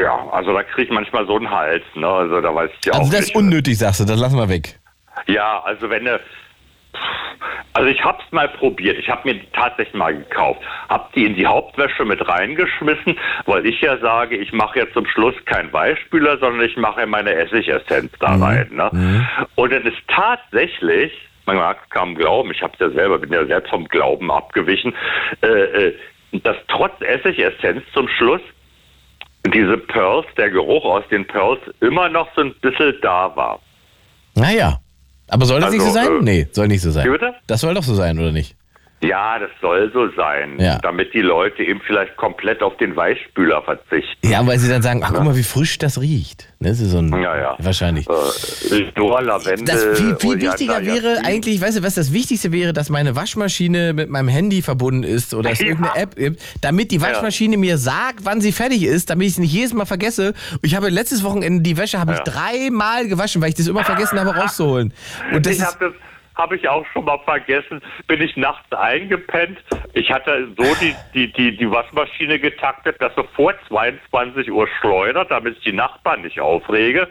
ja, also da krieg ich manchmal so einen Hals, ne? Also da weiß ich ja Also auch das nicht. ist unnötig, sagst du. Das lassen wir weg. Ja, also wenn du also ich hab's mal probiert. Ich habe mir die tatsächlich mal gekauft. Hab die in die Hauptwäsche mit reingeschmissen, weil ich ja sage, ich mache jetzt zum Schluss keinen Weichspüler, sondern ich mache meine Essigessenz da rein. Ne? Und dann ist tatsächlich, man mag es kaum glauben, ich habe ja selber, bin ja selbst vom Glauben abgewichen, äh, äh, dass trotz Essigessenz zum Schluss diese Pearls, der Geruch aus den Pearls immer noch so ein bisschen da war. Naja. Aber soll das Also, nicht so sein? äh, nee, soll nicht so sein. bitte? Das soll doch so sein, oder nicht? Ja, das soll so sein, Ja. damit die Leute eben vielleicht komplett auf den Weichspüler verzichten. Ja, weil sie dann sagen, ach guck mal, wie frisch das riecht. Ne, das ist so ein, Ja, ja. Wahrscheinlich. Äh, Dor, Lavendel. Das viel, viel wichtiger wäre Jasmin. eigentlich, weißt du, was das Wichtigste wäre, dass meine Waschmaschine mit meinem Handy verbunden ist oder es Ja. irgendeine App gibt, damit die Waschmaschine mir sagt, wann sie fertig ist, damit ich es nicht jedes Mal vergesse. Ich habe letztes Wochenende die Wäsche habe ich Ja. dreimal gewaschen, weil ich das immer vergessen habe rauszuholen. Und das ich habe das habe ich auch schon mal vergessen. Bin ich nachts eingepennt. Ich hatte so die, die, die, die Waschmaschine getaktet, dass sie vor 22 Uhr schleudert, damit ich die Nachbarn nicht aufrege.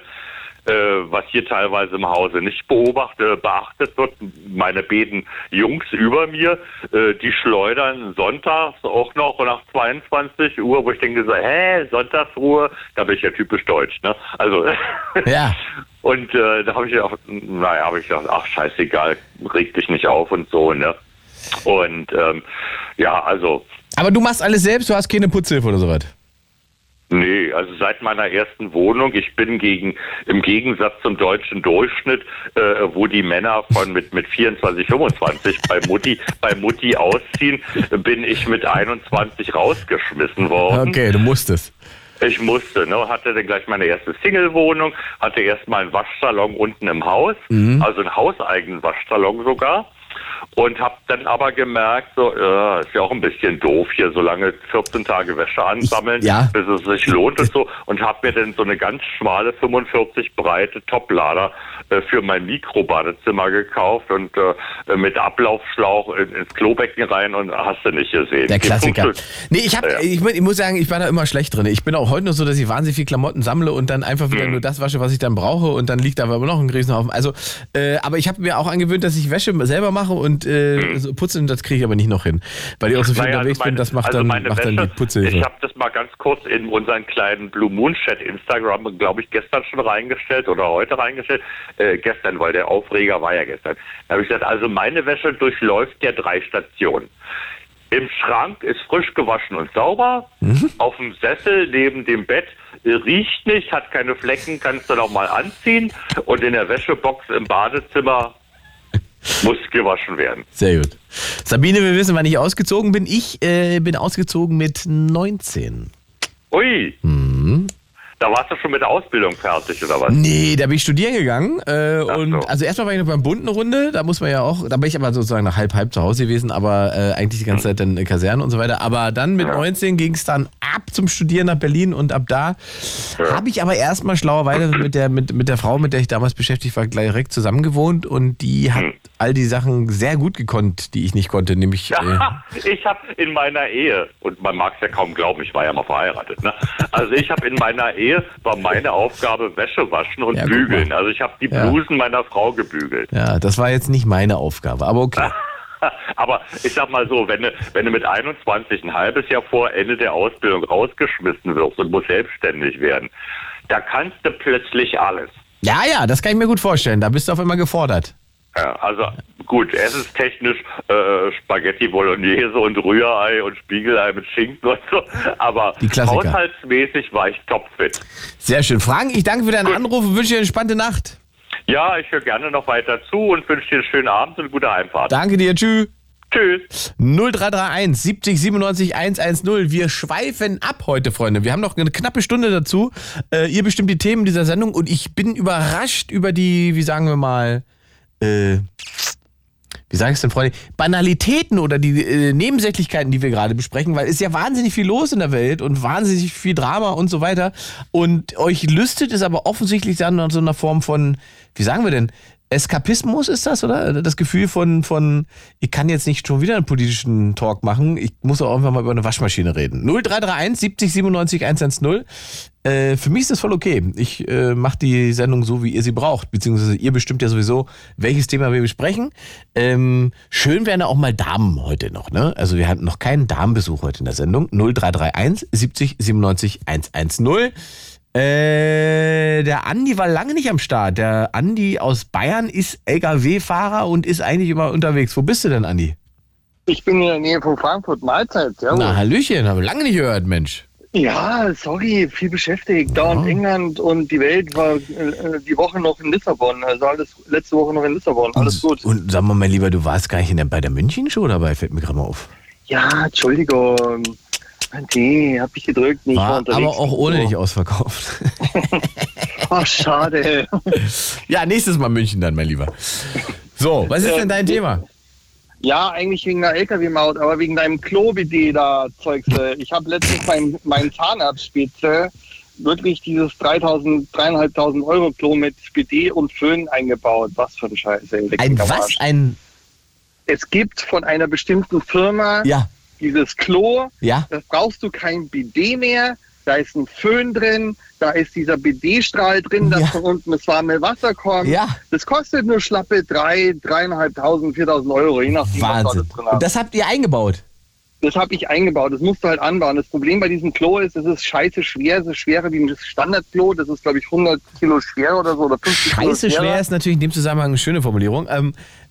Äh, was hier teilweise im Hause nicht beobachte, beachtet wird. Meine beiden Jungs über mir, äh, die schleudern sonntags auch noch nach 22 Uhr, wo ich denke so, hä, Sonntagsruhe, da bin ich ja typisch deutsch, ne? Also Ja. Und äh, da habe ich auch, naja, habe ich gedacht, ach scheißegal, reg dich nicht auf und so, ne? Und ähm, ja, also, aber du machst alles selbst, du hast keine Putzhilfe oder sowas. nee, also seit meiner ersten Wohnung, ich bin gegen, im Gegensatz zum deutschen Durchschnitt, äh, wo die Männer von mit, mit 24, 25 bei Mutti, bei Mutti ausziehen, bin ich mit 21 rausgeschmissen worden. Okay, du musstest. Ich musste, ne, hatte dann gleich meine erste Single-Wohnung, hatte erstmal einen Waschsalon unten im Haus, also einen hauseigenen Waschsalon sogar. Und habe dann aber gemerkt, so, äh, ist ja auch ein bisschen doof hier, so lange 14 Tage Wäsche ansammeln, Ich- ja. bis es sich lohnt und so. Und habe mir dann so eine ganz schmale, 45 breite Toplader für mein Mikrobadezimmer gekauft und äh, mit Ablaufschlauch in, ins Klobecken rein und hast du nicht gesehen. Der Klassiker. Nee, ich, hab, Ja. ich, ich muss sagen, ich war da immer schlecht drin. Ich bin auch heute noch so, dass ich wahnsinnig viel Klamotten sammle und dann einfach Mhm. wieder nur das wasche, was ich dann brauche und dann liegt da aber immer noch ein Riesenhaufen. Also, äh, aber ich habe mir auch angewöhnt, dass ich Wäsche selber mache und äh, so putzen, das kriege ich aber nicht noch hin. Weil ich auch so viel Mhm. Naja, unterwegs also bin, das macht, also dann, meine macht dann die Wäsche, Putzhilfe. Ich habe das mal ganz kurz in unseren kleinen Blue Moon Chat Instagram, glaube ich, gestern schon reingestellt oder heute reingestellt. Äh, gestern, weil der Aufreger war ja gestern. Da habe ich gesagt, also meine Wäsche durchläuft ja drei Stationen. Im Schrank ist frisch gewaschen und sauber. Mhm. Auf dem Sessel neben dem Bett riecht nicht, hat keine Flecken, kannst du noch mal anziehen. Und in der Wäschebox im Badezimmer muss gewaschen werden. Sehr gut. Sabine, wir wissen, wann ich ausgezogen bin. Ich äh, bin ausgezogen mit 19. Ui. Mhm. Da warst du schon mit der Ausbildung fertig, oder was? Nee, da bin ich studieren gegangen. Äh, Ach und so. also erstmal war ich noch beim Bund eine Runde, da muss man ja auch, da bin ich aber sozusagen nach halb halb zu Hause gewesen, aber äh, eigentlich die ganze Zeit dann in Kaserne und so weiter. Aber dann mit 19 ging es dann ab zum Studieren nach Berlin und ab da habe ich aber erstmal schlauerweise mit der, mit, mit der Frau, mit der ich damals beschäftigt war, gleich direkt zusammen gewohnt und die hat Hm. all die Sachen sehr gut gekonnt, die ich nicht konnte, nämlich äh, ich habe in meiner Ehe, und man mag es ja kaum glauben, ich war ja mal verheiratet, ne? also ich habe in meiner Ehe, war meine Aufgabe Wäsche waschen und Ja, bügeln. Also ich habe die Ja. Blusen meiner Frau gebügelt. ja, das war jetzt nicht meine Aufgabe, aber okay. Aber ich sag mal so, wenn du, wenn du mit 21 ein halbes Jahr vor Ende der Ausbildung rausgeschmissen wirst und musst selbstständig werden, da kannst du plötzlich alles. Ja, ja, das kann ich mir gut vorstellen, da bist du auf einmal gefordert. Ja, also gut, essenstechnisch äh, Spaghetti Bolognese und Rührei und Spiegelei mit Schinken und so, aber haushaltsmäßig war ich topfit. Sehr schön. Frank, ich danke für deinen Anruf und wünsche dir eine entspannte Nacht. Ja, ich höre gerne noch weiter zu und wünsche dir einen schönen Abend und eine gute Heimfahrt. Danke dir, tschüss. Tschüss. 0331 70 97 110. Wir schweifen ab heute, Freunde. Wir haben noch eine knappe Stunde dazu. Äh, ihr bestimmt die Themen dieser Sendung und ich bin überrascht über die, wie sagen wir mal, äh, wie sage ich es denn, Freunde, Banalitäten oder die äh, Nebensächlichkeiten, die wir gerade besprechen, weil es ist ja wahnsinnig viel los in der Welt und wahnsinnig viel Drama und so weiter. Und euch lüstet es aber offensichtlich dann in so einer Form von, wie sagen wir denn, Eskapismus ist das, oder? Das Gefühl von, von, ich kann jetzt nicht schon wieder einen politischen Talk machen, ich muss auch einfach mal über eine Waschmaschine reden. 0331 70 97 110. Äh, für mich ist das voll okay. Ich äh, mache die Sendung so, wie ihr sie braucht, beziehungsweise ihr bestimmt ja sowieso, welches Thema wir besprechen. Ähm, schön wären auch mal Damen heute noch, ne? Also wir hatten noch keinen Damenbesuch heute in der Sendung. 0331 70 97 110. Äh, der Andi war lange nicht am Start. Der Andi aus Bayern ist LKW-Fahrer und ist eigentlich immer unterwegs. Wo bist du denn, Andi? Ich bin in der Nähe von Frankfurt. Mahlzeit. Ja. Na, Hallöchen, habe lange nicht gehört, Mensch. Ja, sorry, viel beschäftigt. Da und England und die Welt war äh, die Woche noch in Lissabon. Also alles letzte Woche noch in Lissabon. Alles gut. Und sag mal, mein Lieber, du warst gar nicht in der, bei der München-Show dabei, fällt mir gerade mal auf. Ja, Entschuldigung. Nee, hab ich gedrückt. Nicht War aber auch ohne dich ausverkauft. Ach, schade. ja, nächstes Mal München dann, mein Lieber. So, was ist denn dein Thema? Ja, eigentlich wegen der LKW-Maut, aber wegen deinem Klo-BD da Zeugsel. Ich habe letztens mein, mein Zahnarztspitze wirklich dieses 3.000, 3.500 Euro Klo mit BD und Föhn eingebaut. Was für ein Scheiße. Ein was? Ein. Es gibt von einer bestimmten Firma Ja, dieses Klo, ja. da brauchst du kein BD mehr, da ist ein Föhn drin, da ist dieser BD-Strahl drin, dass Ja. von unten das warme Wasser kommt. Ja. Das kostet nur schlappe 3, 3.500, 4.000 Euro, je nachdem, was Wahnsinn. alles drin hast. Und das habt ihr eingebaut? Das habe ich eingebaut, das musst du halt anbauen. Das Problem bei diesem Klo ist, es ist scheiße schwer, es ist schwerer wie ein Standardklo, das ist glaube ich 100 Kilo schwer oder so, oder 50 Kilo Scheiße schwer ist natürlich in dem Zusammenhang eine schöne Formulierung. Ähm, äh, äh,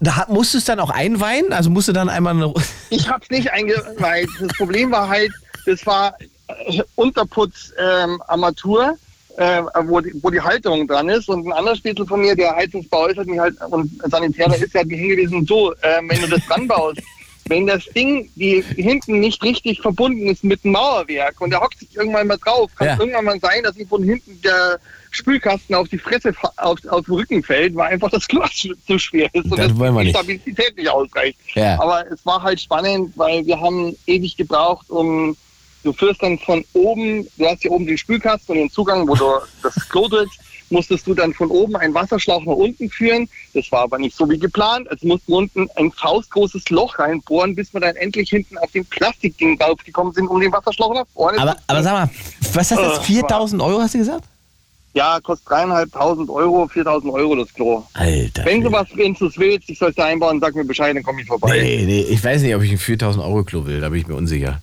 da musst du es dann auch einweihen? Also musst du dann einmal eine. Ich habe es nicht eingeweiht. Das Problem war halt, das war äh, Unterputz ähm, äh, wo, die, wo die Halterung dran ist. Und ein anderer Spätzle von mir, der Heizungsbau ist, hat mich halt, und Sanitärer ist, der hat mir hingewiesen, so, äh, wenn du das dran baust, wenn das Ding die hinten nicht richtig verbunden ist mit dem Mauerwerk und der hockt sich irgendwann mal drauf, kann Ja. irgendwann mal sein, dass ihm von hinten der Spülkasten auf die Fresse, auf, auf den Rücken fällt, weil einfach das Glas zu schwer ist und Das wollen wir die. Stabilität nicht ausreicht. Ja. Aber es war halt spannend, weil wir haben ewig gebraucht, um du führst dann von oben, du hast hier oben den Spülkasten und den Zugang, wo du das Klo drückst, musstest du dann von oben einen Wasserschlauch nach unten führen. Das war aber nicht so wie geplant. Also mussten wir unten ein faustgroßes Loch reinbohren, bis wir dann endlich hinten auf den Plastikding draufgekommen sind, um den Wasserschlauch nach vorne Aber, zu aber sag mal, was hast du jetzt? Äh, 4000 Euro hast du gesagt? Ja, kostet dreieinhalbtausend Euro, 4.000 Euro das Klo. Alter. Wenn du was, du es willst, ich soll es da einbauen, sag mir Bescheid, dann komme ich vorbei. Nee, nee, ich weiß nicht, ob ich ein 4000 Euro Klo will, da bin ich mir unsicher.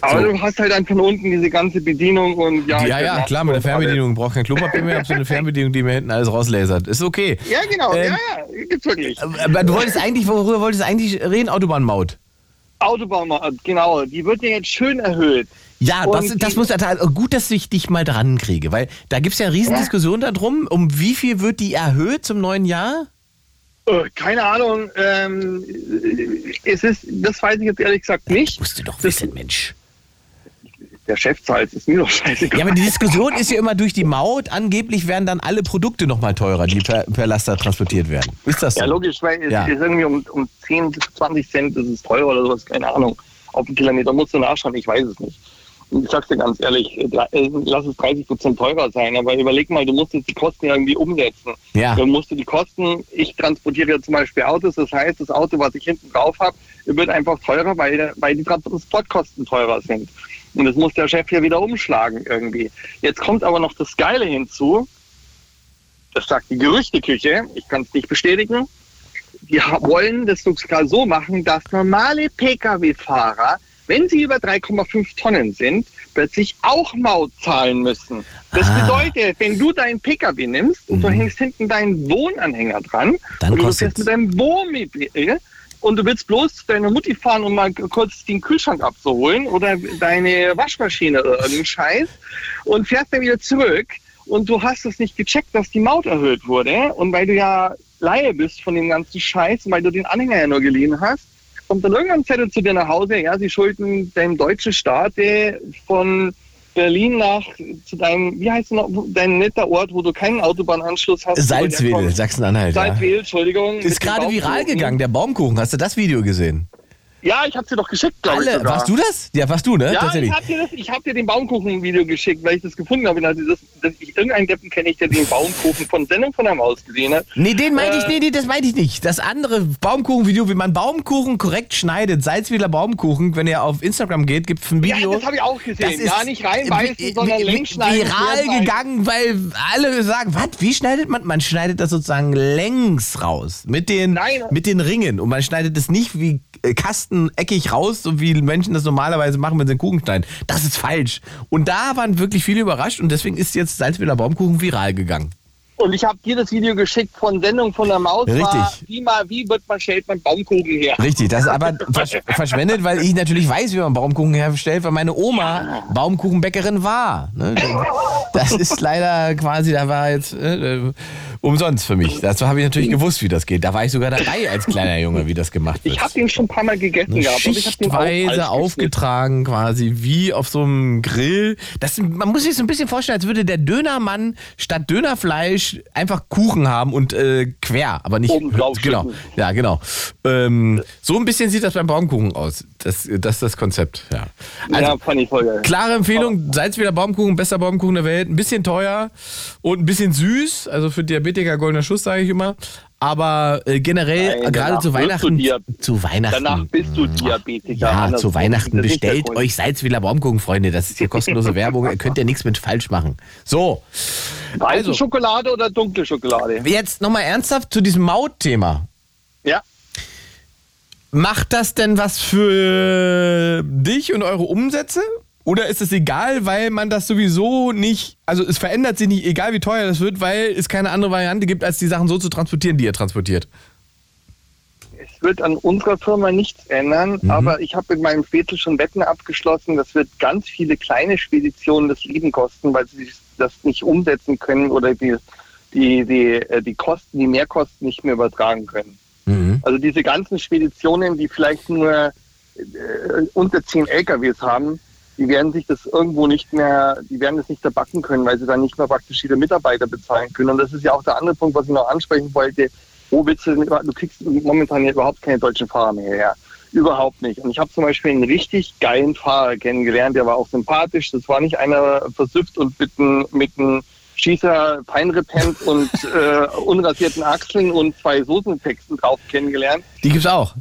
Aber So. du hast halt dann von unten diese ganze Bedienung und ja. Ja, ja, klar, mit der Fernbedienung braucht kein Klopapier mehr, hab so eine Fernbedienung, die mir hinten alles rauslasert. Ist okay. Ja, genau, Ähm, ja, ja, gibt's wirklich. Aber du wolltest eigentlich, worüber wolltest du eigentlich reden? Autobahnmaut. Autobahn, genau, die wird ja jetzt schön erhöht. Ja, das, Und das muss gut, dass ich dich mal dran kriege, weil da gibt es ja eine Riesendiskussion darum, um wie viel wird die erhöht zum neuen Jahr? Äh, keine Ahnung, ähm, es ist, das weiß ich jetzt ehrlich gesagt nicht. Musst du doch Das- wissen, Mensch. Der Chef zahlt, ist mir doch scheißegal. Ja, aber die Diskussion ist ja immer durch die Maut. Angeblich werden dann alle Produkte nochmal teurer, die per, per Laster transportiert werden. Ist das so? Ja, logisch, weil es Ja. ist irgendwie um, um 10, 20 Cent ist es teurer oder sowas, keine Ahnung. Auf den Kilometer musst du nachschauen, ich weiß es nicht. Ich sag's dir ganz ehrlich, äh, lass es 30 Prozent teurer sein, aber überleg mal, du musst jetzt die Kosten irgendwie umsetzen. Ja. Dann musst du die Kosten, ich transportiere ja zum Beispiel Autos, das heißt, das Auto, was ich hinten drauf habe, wird einfach teurer, weil, weil die Transportkosten teurer sind. Und das muss der Chef hier wieder umschlagen irgendwie. Jetzt kommt aber noch das Geile hinzu, das sagt die Gerüchteküche, ich kann es nicht bestätigen, die wollen das sogar so machen, dass normale Pkw-Fahrer, wenn sie über 3,5 Tonnen sind, plötzlich auch Maut zahlen müssen. Das Ah. bedeutet, wenn du deinen Pkw nimmst und du hängst hinten deinen Wohnanhänger dran Dann und du fährst mit deinem Wohnmobil und du willst bloß zu deiner Mutti fahren, um mal kurz den Kühlschrank abzuholen oder deine Waschmaschine oder irgendeinen Scheiß und fährst dann wieder zurück und du hast es nicht gecheckt, dass die Maut erhöht wurde und weil du ja Laie bist von dem ganzen Scheiß, weil du den Anhänger ja nur geliehen hast, kommt dann irgendwann ein Zettel zu dir nach Hause, ja, sie schulden dem deutschen Staat von Berlin nach zu deinem, wie heißt es noch, dein netter Ort, wo du keinen Autobahnanschluss hast. Salzwedel. Sachsen-Anhalt. Ja. Salzwedel, Entschuldigung. mit Ist gerade viral gegangen, der Baumkuchen. Hast du das Video gesehen? Ja, ich habe dir doch geschickt, glaube ich. Alle. sogar. Warst du das? Ja, warst du, ne? Ja, ich habe dir, das- ich hab dir den Baumkuchen-Video geschickt, weil ich das gefunden habe. Also das, das, ich, irgendeinen Deppen kenne ich, der den Baumkuchen von Sendung von der Maus gesehen hat. Nee, den meinte ich, Äh, nee, nee, das meinte ich nicht. Das andere Baumkuchen-Video, wie man Baumkuchen korrekt schneidet, Salzwedler Baumkuchen, wenn ihr auf Instagram geht, gibt es ein Ja, Video. das habe ich auch gesehen. Das ist ja, nicht reinbeißen, sondern längs schneiden. Viral gegangen, weil alle sagen, was, wie schneidet man? Man schneidet das sozusagen längs raus, mit den, Nein. mit den Ringen. Und man schneidet es nicht wie äh, kasteneckig raus, so wie Menschen das normalerweise machen, wenn sie einen Kuchen schneiden. Das ist falsch. Und da waren wirklich viele überrascht und deswegen ist jetzt Salzwedler Baumkuchen viral gegangen. Und ich habe dir das Video geschickt von Sendung von der Maus. War, Richtig. wie, mal, wie wird man, stellt man Baumkuchen her? Richtig, das ist aber versch verschwendet, weil ich natürlich weiß, wie man Baumkuchen herstellt, weil meine Oma Baumkuchenbäckerin war. Ne? Das ist leider quasi, da war jetzt äh, umsonst für mich. Dazu habe ich natürlich gewusst, wie das geht. Da war ich sogar dabei als kleiner Junge, wie das gemacht wird. Ich habe ihn schon ein paar Mal gegessen Ne, gehabt. Schichtweise aufgetragen, quasi wie auf so einem Grill. Das, man muss sich so ein bisschen vorstellen, als würde der Dönermann statt Dönerfleisch einfach Kuchen haben und äh, quer, aber nicht. Oben drauf genau. Ja, genau. Ähm, so ein bisschen sieht das beim Baumkuchen aus. Das, das ist das Konzept, ja. Also, ja, fand ich voll geil. Klare Empfehlung, Salzwedler Baumkuchen, bester Baumkuchen der Welt. Ein bisschen teuer und ein bisschen süß, also für Diabetiker goldener Schuss, sage ich immer. Aber äh, generell, Nein, gerade zu Weihnachten. Zu Weihnachten. Danach bist du Diabetiker. Ja, Anders zu Weihnachten bestellt euch Salzwedler Baumkuchen, Freunde. Das ist hier kostenlose Werbung. Ihr könnt ja nichts mit falsch machen. So, Weiße also. Schokolade oder dunkle Schokolade? jetzt nochmal ernsthaft zu diesem Mautthema. Ja. Macht das denn was für dich und eure Umsätze? Oder ist es egal, weil man das sowieso nicht, also es verändert sich nicht, egal wie teuer das wird, weil es keine andere Variante gibt, als die Sachen so zu transportieren, die ihr transportiert? Es wird an unserer Firma nichts ändern, Mhm. aber ich habe mit meinem Vetel schon Wetten abgeschlossen. Das wird ganz viele kleine Speditionen das Leben kosten, weil sie das nicht umsetzen können oder die, die, die, äh, die Kosten, die Mehrkosten nicht mehr übertragen können. Mhm. Also diese ganzen Speditionen, die vielleicht nur äh, unter 10 LKWs haben, die werden sich das irgendwo nicht mehr, die werden das nicht erbacken können, weil sie dann nicht mehr praktisch ihre Mitarbeiter bezahlen können. Und das ist ja auch der andere Punkt, was ich noch ansprechen wollte. Wo willst du denn, du kriegst momentan ja überhaupt keine deutschen Fahrer mehr her. Überhaupt nicht. Und ich habe zum Beispiel einen richtig geilen Fahrer kennengelernt, der war auch sympathisch. Das war nicht einer versüfft und mit einem mit einem Schießer Feinripp-Hemd und äh, unrasierten Achseln und zwei Soßentexten drauf kennengelernt. Die gibt's auch.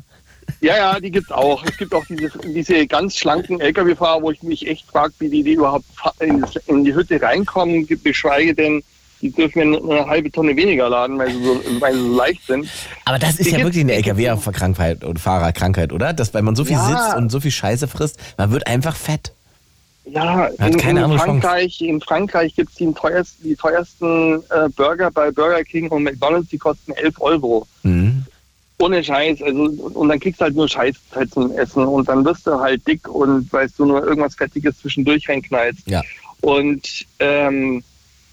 Ja, ja, die gibt's auch. Es gibt auch dieses, diese ganz schlanken Lkw-Fahrer, wo ich mich echt frage, wie die, die überhaupt in, die Hütte reinkommen, geschweige denn, die dürfen eine halbe Tonne weniger laden, weil sie so, weil sie so leicht sind. Aber das ist Die ja wirklich eine LKW-Krankheit und Fahrerkrankheit, oder? Dass, weil man so viel Ja. sitzt und so viel Scheiße frisst, man wird einfach fett. Ja, in, in Frankreich, in Frankreich gibt's die teuersten, die teuersten äh, Burger bei Burger King und McDonalds, die kosten 11 Euro. Mhm. Ohne Scheiß. Also, und dann kriegst du halt nur Scheiß halt zum Essen und dann wirst du halt dick und weißt du nur irgendwas Fettiges zwischendurch reinknallst. Ja. Und ähm,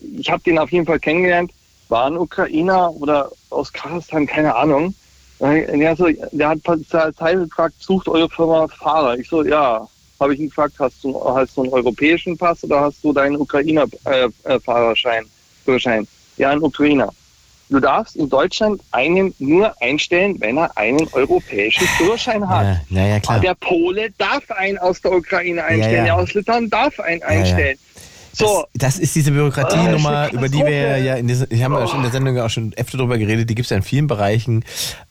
ich habe den auf jeden Fall kennengelernt, war ein Ukrainer oder aus Kasachstan, keine Ahnung. Äh, Der, so, der hat Teil gefragt, sucht eure Firma Fahrer? Ich so, ja. Habe ich ihn gefragt, hast du, hast du einen europäischen Pass oder hast du deinen Ukrainer-Fahrerschein? Führerschein? Ja, ein Ukrainer. Du darfst in Deutschland einen nur einstellen, wenn er einen europäischen Führerschein hat. Ja, ja, ja, klar. Der Pole darf einen aus der Ukraine einstellen, der aus Litauen darf einen einstellen. So, Das, das ist diese Bürokratienummer, eine über die wir ja in dieser, haben ja schon in der Sendung auch schon öfter drüber geredet, die gibt es ja in vielen Bereichen.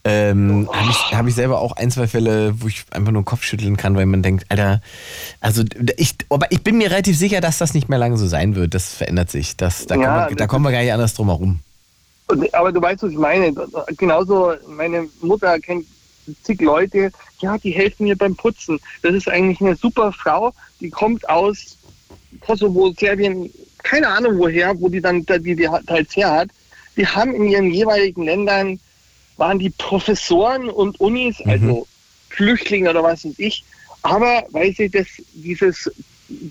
Ähm, Habe ich, hab ich selber auch ein, zwei Fälle, wo ich einfach nur den Kopf schütteln kann, weil man denkt, Alter, also ich, aber ich bin mir relativ sicher, dass das nicht mehr lange so sein wird. Das verändert sich. Das, da, Ja, kommen wir, da das kommen wir gar nicht anders drum herum. Und, aber du weißt, was ich meine. Genauso, meine Mutter kennt zig Leute, ja, die helfen mir beim Putzen. Das ist eigentlich eine super Frau, die kommt aus Kosovo, Serbien, keine Ahnung woher, wo die dann die, die teils her hat. Die haben in ihren jeweiligen Ländern, waren die Professoren und Unis, also Flüchtlinge oder was weiß ich. Aber weil sie das, dieses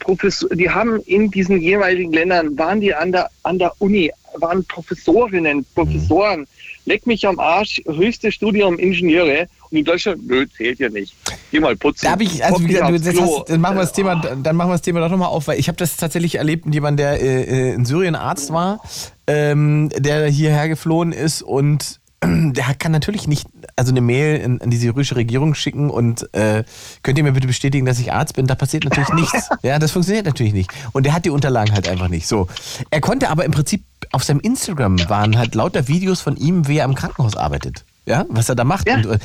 Professor, die haben in diesen jeweiligen Ländern, waren die an der, an der Uni, waren Professorinnen, Professoren, leck mich am Arsch, höchste Studium Ingenieure und in Deutschland, nö, zählt ja nicht. Geh mal putzen. Da ich, also wie gesagt, hast, dann machen wir das Thema, dann machen wir das Thema doch nochmal auf, weil ich habe das tatsächlich erlebt mit jemandem, der äh, äh, in Syrien Arzt war, ähm, der hierher geflohen ist und der kann natürlich nicht, also eine Mail in, an die syrische Regierung schicken und äh, könnt ihr mir bitte bestätigen, dass ich Arzt bin? Da passiert natürlich nichts. Ja, das funktioniert natürlich nicht. Und der hat die Unterlagen halt einfach nicht. So, er konnte aber im Prinzip auf seinem Instagram waren halt lauter Videos von ihm, wie er im Krankenhaus arbeitet. Ja, was er da macht. Ja. Und, äh,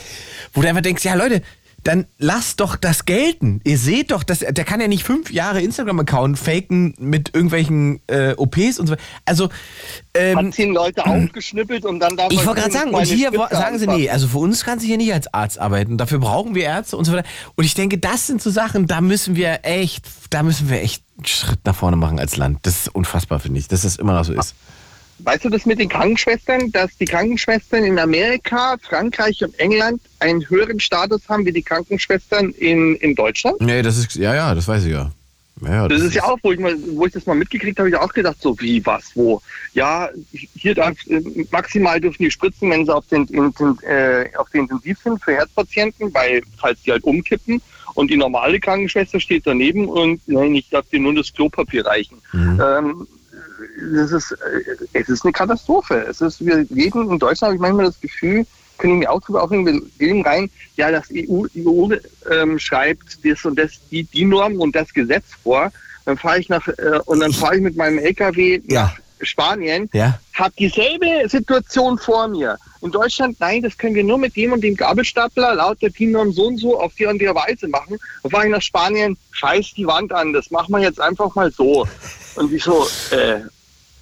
wo du einfach denkst, ja Leute, dann lasst doch das gelten. Ihr seht doch, dass, der kann ja nicht fünf Jahre Instagram-Account faken mit irgendwelchen äh, OPs und so. Also, ähm, Hat zehn Leute aufgeschnippelt und dann darf ich wollte gerade sagen, und hier Spritze sagen sie, nee, also für uns kannst du hier nicht als Arzt arbeiten. Dafür brauchen wir Ärzte und so weiter. Und ich denke, das sind so Sachen, da müssen wir echt, da müssen wir echt einen Schritt nach vorne machen als Land. Das ist unfassbar, finde ich, dass das immer noch so ist. Weißt du das mit den Krankenschwestern, dass die Krankenschwestern in Amerika, Frankreich und England einen höheren Status haben wie die Krankenschwestern in, in Deutschland? Nee, das ist, ja, ja, das weiß ich ja. ja, ja Das ist ja auch, wo ich, mal, wo ich das mal mitgekriegt habe, habe ich auch gedacht, so wie, was, wo. Ja, hier darf, äh, maximal dürfen die spritzen, wenn sie auf den, in, äh, auf den Intensiv sind für Herzpatienten, weil, falls die halt umkippen. Und die normale Krankenschwester steht daneben und nein, ich darf dir nur das Klopapier reichen. Mhm. Ähm, das ist, äh, es ist eine Katastrophe. Es ist, wir leben in Deutschland, habe ich manchmal das Gefühl, können ich mir auch drüber aufhängen, wir leben rein, ja, das EU, EU ähm, schreibt das und das, die, die Norm und das Gesetz vor. Dann fahre ich nach, äh, und dann fahre ich mit meinem LKW Ja. nach Spanien, Ja. habe dieselbe Situation vor mir. In Deutschland, nein, das können wir nur mit dem und dem Gabelstapler laut der DIN-Norm so und so auf die und der Weise machen. Dann fahre ich nach Spanien, scheiß die Wand an, das machen wir jetzt einfach mal so. Und ich so, äh,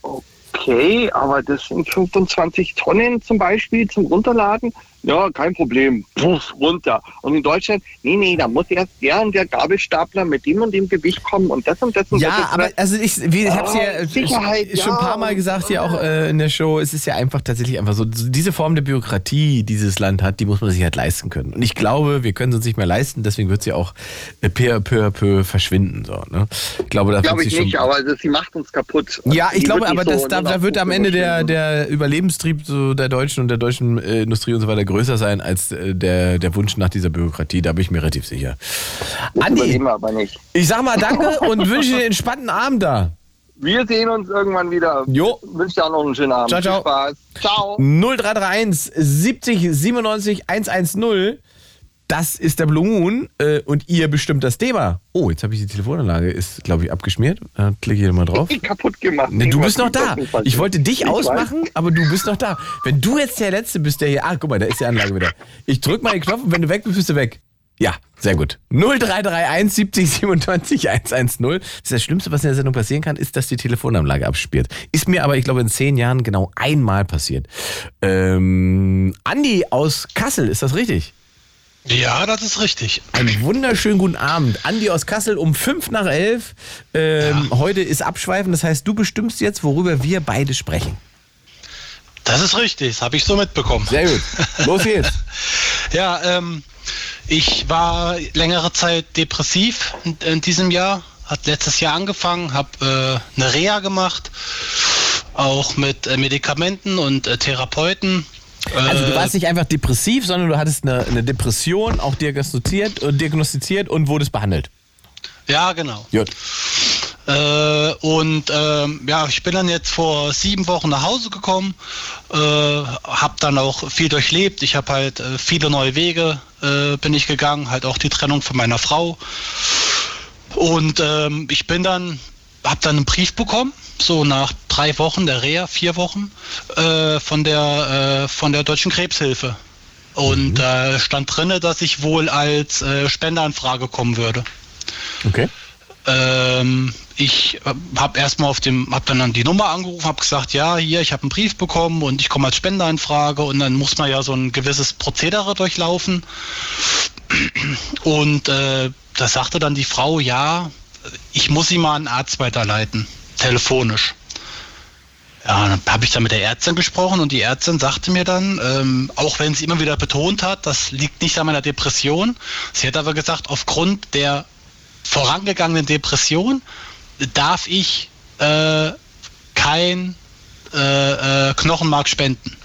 okay, aber das sind 25 Tonnen zum Beispiel zum Runterladen. Ja, kein Problem. Puff, runter. Und in Deutschland, nee, nee, da muss erst der und der Gabelstapler mit dem und dem Gewicht kommen und das und das und das. Ja, und aber das. also ich, ich habe es ja schon ein ja. paar Mal gesagt hier auch äh, in der Show, es ist ja einfach tatsächlich einfach so, diese Form der Bürokratie, die dieses Land hat, die muss man sich halt leisten können. Und ich glaube, wir können es uns nicht mehr leisten, deswegen wird sie auch äh, peu, peu, à peu verschwinden. So, ne? Ich glaube, da Glaube ich sie nicht, aber das, sie macht uns kaputt. Ja, ich Die glaube aber, nicht das, so da, da wird am Ende der, der Überlebenstrieb so der deutschen und der deutschen äh, Industrie und so weiter größer sein als äh, der, der Wunsch nach dieser Bürokratie. Da bin ich mir relativ sicher. Das Andi, aber nicht. ich sag mal danke und wünsche dir einen entspannten Abend da. Wir sehen uns irgendwann wieder. Jo. Wünsche dir auch noch einen schönen Abend. Ciao, ciao. Viel Spaß. Ciao. 0331 70 97 110. Das ist der Blue Moon äh, und ihr bestimmt das Thema. Oh, jetzt habe ich die Telefonanlage, ist glaube ich abgeschmiert. Da klicke ich mal drauf. kaputt gemacht. Ne, du bist noch da. Ich wollte dich Ich ausmachen, aber du bist noch da. Wenn du jetzt der Letzte bist, der hier. Ah, guck mal, da ist die Anlage wieder. Ich drück mal den Knopf und wenn du weg bist, bist du weg. Ja, sehr gut. 0331 70 27 110. Das, ist das Schlimmste, was in der Sendung passieren kann, ist, dass die Telefonanlage abspielt. Ist mir aber, ich glaube, in zehn Jahren genau einmal passiert. Ähm, Andi aus Kassel, ist das richtig? Ja, das ist richtig. Einen wunderschönen guten Abend. Andi aus Kassel um fünf nach elf. Ähm, Heute ist Abschweifen, das heißt, du bestimmst jetzt, worüber wir beide sprechen. Das ist richtig, das habe ich so mitbekommen. Sehr gut. Los geht's. Ja, ähm, ich war längere Zeit depressiv in, in diesem Jahr. Hat letztes Jahr angefangen, habe äh, eine Reha gemacht, auch mit äh, Medikamenten und äh, Therapeuten. Also du Äh, warst nicht einfach depressiv, sondern du hattest eine, eine Depression auch diagnostiziert, äh, diagnostiziert und wurdest behandelt. Ja, genau. Gut. Äh, und ähm, ja, ich bin dann jetzt vor sieben Wochen nach Hause gekommen, äh, habe dann auch viel durchlebt. Ich habe halt äh, viele neue Wege äh, bin ich gegangen, halt auch die Trennung von meiner Frau. Und ähm, ich bin dann, habe dann einen Brief bekommen, so nach drei Wochen der Reha, vier Wochen, äh, von der äh, von der Deutschen Krebshilfe. Und da stand drinne, dass ich wohl als äh, Spendeanfrage kommen würde. Okay. Ähm, ich habe erstmal auf dem, habe dann an die Nummer angerufen, habe gesagt, ja, hier, ich habe einen Brief bekommen und ich komme als Spendeanfrage und dann muss man ja so ein gewisses Prozedere durchlaufen. Und äh, da sagte dann die Frau, ja, ich muss sie mal an einen Arzt weiterleiten, telefonisch. Ja, dann habe ich dann mit der Ärztin gesprochen und die Ärztin sagte mir dann, ähm, auch wenn sie immer wieder betont hat, das liegt nicht an meiner Depression, sie hat aber gesagt, aufgrund der vorangegangenen Depression darf ich äh, kein äh, äh, Knochenmark spenden.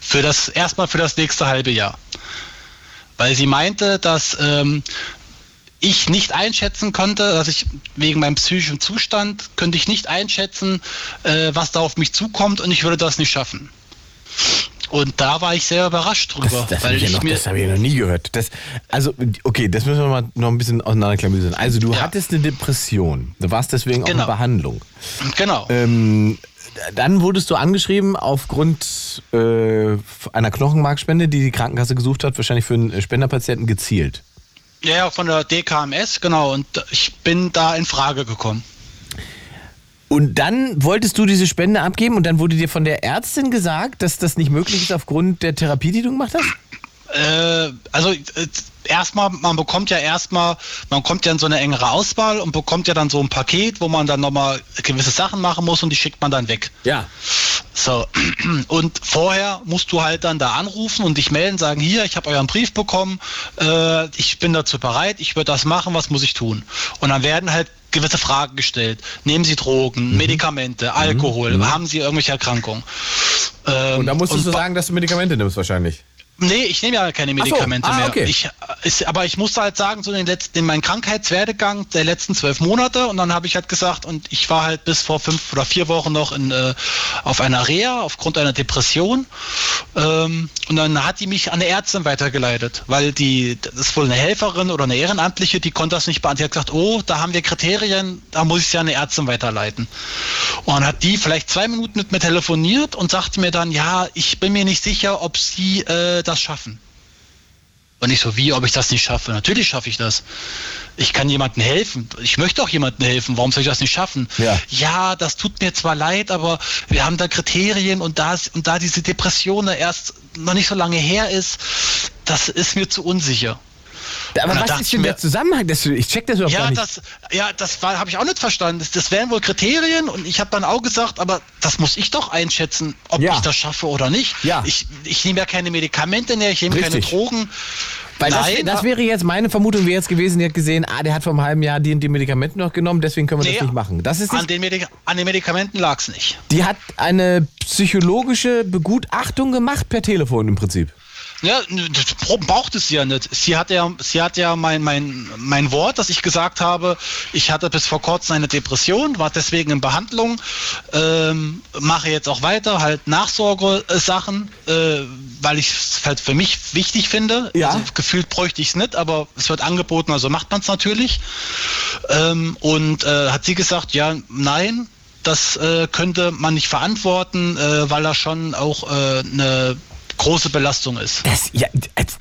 Für das erstmal für das nächste halbe Jahr. Weil sie meinte, dass ähm, ich nicht einschätzen konnte, dass ich wegen meinem psychischen Zustand könnte ich nicht einschätzen, äh, was da auf mich zukommt und ich würde das nicht schaffen. Und da war ich sehr überrascht drüber, Das, das habe ich, ja noch- das hab ich ja noch nie gehört. Das, also, okay, das müssen wir mal noch ein bisschen auseinanderklamüsern. Also, du Ja. hattest eine Depression. Du warst deswegen auch Genau. in Behandlung. genau. Ähm, dann wurdest du angeschrieben aufgrund äh, einer Knochenmarkspende, die die Krankenkasse gesucht hat, wahrscheinlich für einen Spenderpatienten gezielt. Ja, ja, von der DKMS, genau. Und ich bin da in Frage gekommen. Und dann wolltest du diese Spende abgeben und dann wurde dir von der Ärztin gesagt, dass das nicht möglich ist aufgrund der Therapie, die du gemacht hast? Äh, also äh, erstmal, man bekommt ja erstmal, man kommt ja in so eine engere Auswahl und bekommt ja dann so ein Paket, wo man dann nochmal gewisse Sachen machen muss und die schickt man dann weg. Ja. So, und vorher musst du halt dann da anrufen und dich melden, sagen, hier, ich habe euren Brief bekommen, äh, ich bin dazu bereit, ich würde das machen, was muss ich tun? Und dann werden halt gewisse Fragen gestellt. Nehmen Sie Drogen, Mhm. Medikamente, Alkohol, haben Sie irgendwelche Erkrankungen? Ähm, Und da musstest du ba- sagen, dass du Medikamente nimmst wahrscheinlich. Nee, ich nehme ja keine Ach so, Medikamente ah, mehr. okay. Ich, ist, aber ich musste halt sagen, so in, den letzten, in meinem Krankheitswerdegang der letzten zwölf Monate und dann habe ich halt gesagt, und ich war halt bis vor fünf oder vier Wochen noch in, äh, auf einer Reha aufgrund einer Depression. Ähm, und dann hat die mich an eine Ärztin weitergeleitet, weil die, das ist wohl eine Helferin oder eine Ehrenamtliche, die konnte das nicht beantworten. Die hat gesagt, oh, da haben wir Kriterien, da muss ich sie an eine Ärztin weiterleiten. Und dann hat die vielleicht zwei Minuten mit mir telefoniert und sagte mir dann, ja, ich bin mir nicht sicher, ob sie äh, das schaffen. Und ich so, wie, ob ich das nicht schaffe? Natürlich schaffe ich das. Ich kann jemandem helfen. Ich möchte auch jemandem helfen. Warum soll ich das nicht schaffen? Ja. ja, das tut mir zwar leid, aber wir haben da Kriterien und da, ist- und da diese Depression da erst noch nicht so lange her ist, das ist mir zu unsicher. Aber was ist denn der Zusammenhang? Das, ich check das überhaupt Ja, nicht. das, ja, das habe ich auch nicht verstanden. Das, das wären wohl Kriterien und ich habe dann auch gesagt, aber das muss ich doch einschätzen, ob Ja. ich das schaffe oder nicht. Ja. Ich, ich nehme ja keine Medikamente mehr, ich nehme keine. Drogen. Weil das, Nein, das aber- wäre jetzt meine Vermutung, wäre jetzt gewesen, die hat gesehen, ah, der hat vor einem halben Jahr die und die Medikamente noch genommen, deswegen können wir Nee, das nicht machen. Das ist an, den Medik an den Medikamenten lag es nicht. die hat eine psychologische Begutachtung gemacht per Telefon im Prinzip. Ja, das braucht es ja nicht. Sie hat ja, sie hat ja mein, mein, mein Wort, dass ich gesagt habe, ich hatte bis vor kurzem eine Depression, war deswegen in Behandlung, ähm, mache jetzt auch weiter, halt Nachsorgesachen, äh, weil ich es halt für mich wichtig finde. Ja. Also, gefühlt bräuchte ich es nicht, aber es wird angeboten, also macht man es natürlich. Ähm, und äh, hat sie gesagt, ja, nein, das äh, könnte man nicht verantworten, äh, weil er schon auch äh, eine große Belastung ist. Das, ja, als,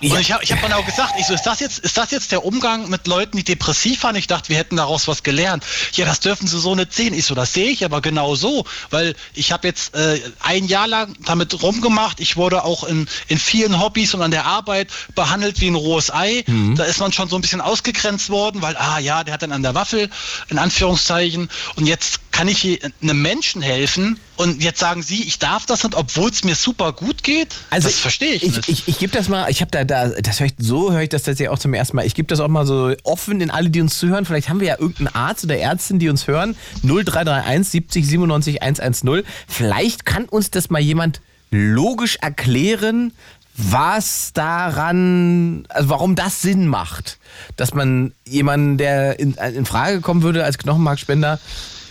Und ich habe ich hab dann auch gesagt, ich so, ist das jetzt, ist das jetzt der Umgang mit Leuten, die depressiv waren? Ich dachte, wir hätten daraus was gelernt. Ja, das dürfen sie so nicht sehen. Ich so, das sehe ich aber genau so, weil ich habe jetzt äh, ein Jahr lang damit rumgemacht. Ich wurde auch in, in vielen Hobbys und an der Arbeit behandelt wie ein rohes Ei. Da ist man schon so ein bisschen ausgegrenzt worden, weil, ah ja, der hat dann an der Waffel, in Anführungszeichen. Und jetzt kann ich hier einem Menschen helfen und jetzt sagen sie, ich darf das nicht, obwohl es mir super gut geht. Also das verstehe ich, ich nicht. Ich, ich gebe das mal, ich habe da, da, das höre ich, so höre ich das tatsächlich auch zum ersten Mal. Ich gebe das auch mal so offen in alle, die uns zuhören. Vielleicht haben wir ja irgendeinen Arzt oder Ärztin, die uns hören. 0331 70 97 110. Vielleicht kann uns das mal jemand logisch erklären, was daran, also warum das Sinn macht, dass man jemanden, der in, in Frage kommen würde als Knochenmarkspender,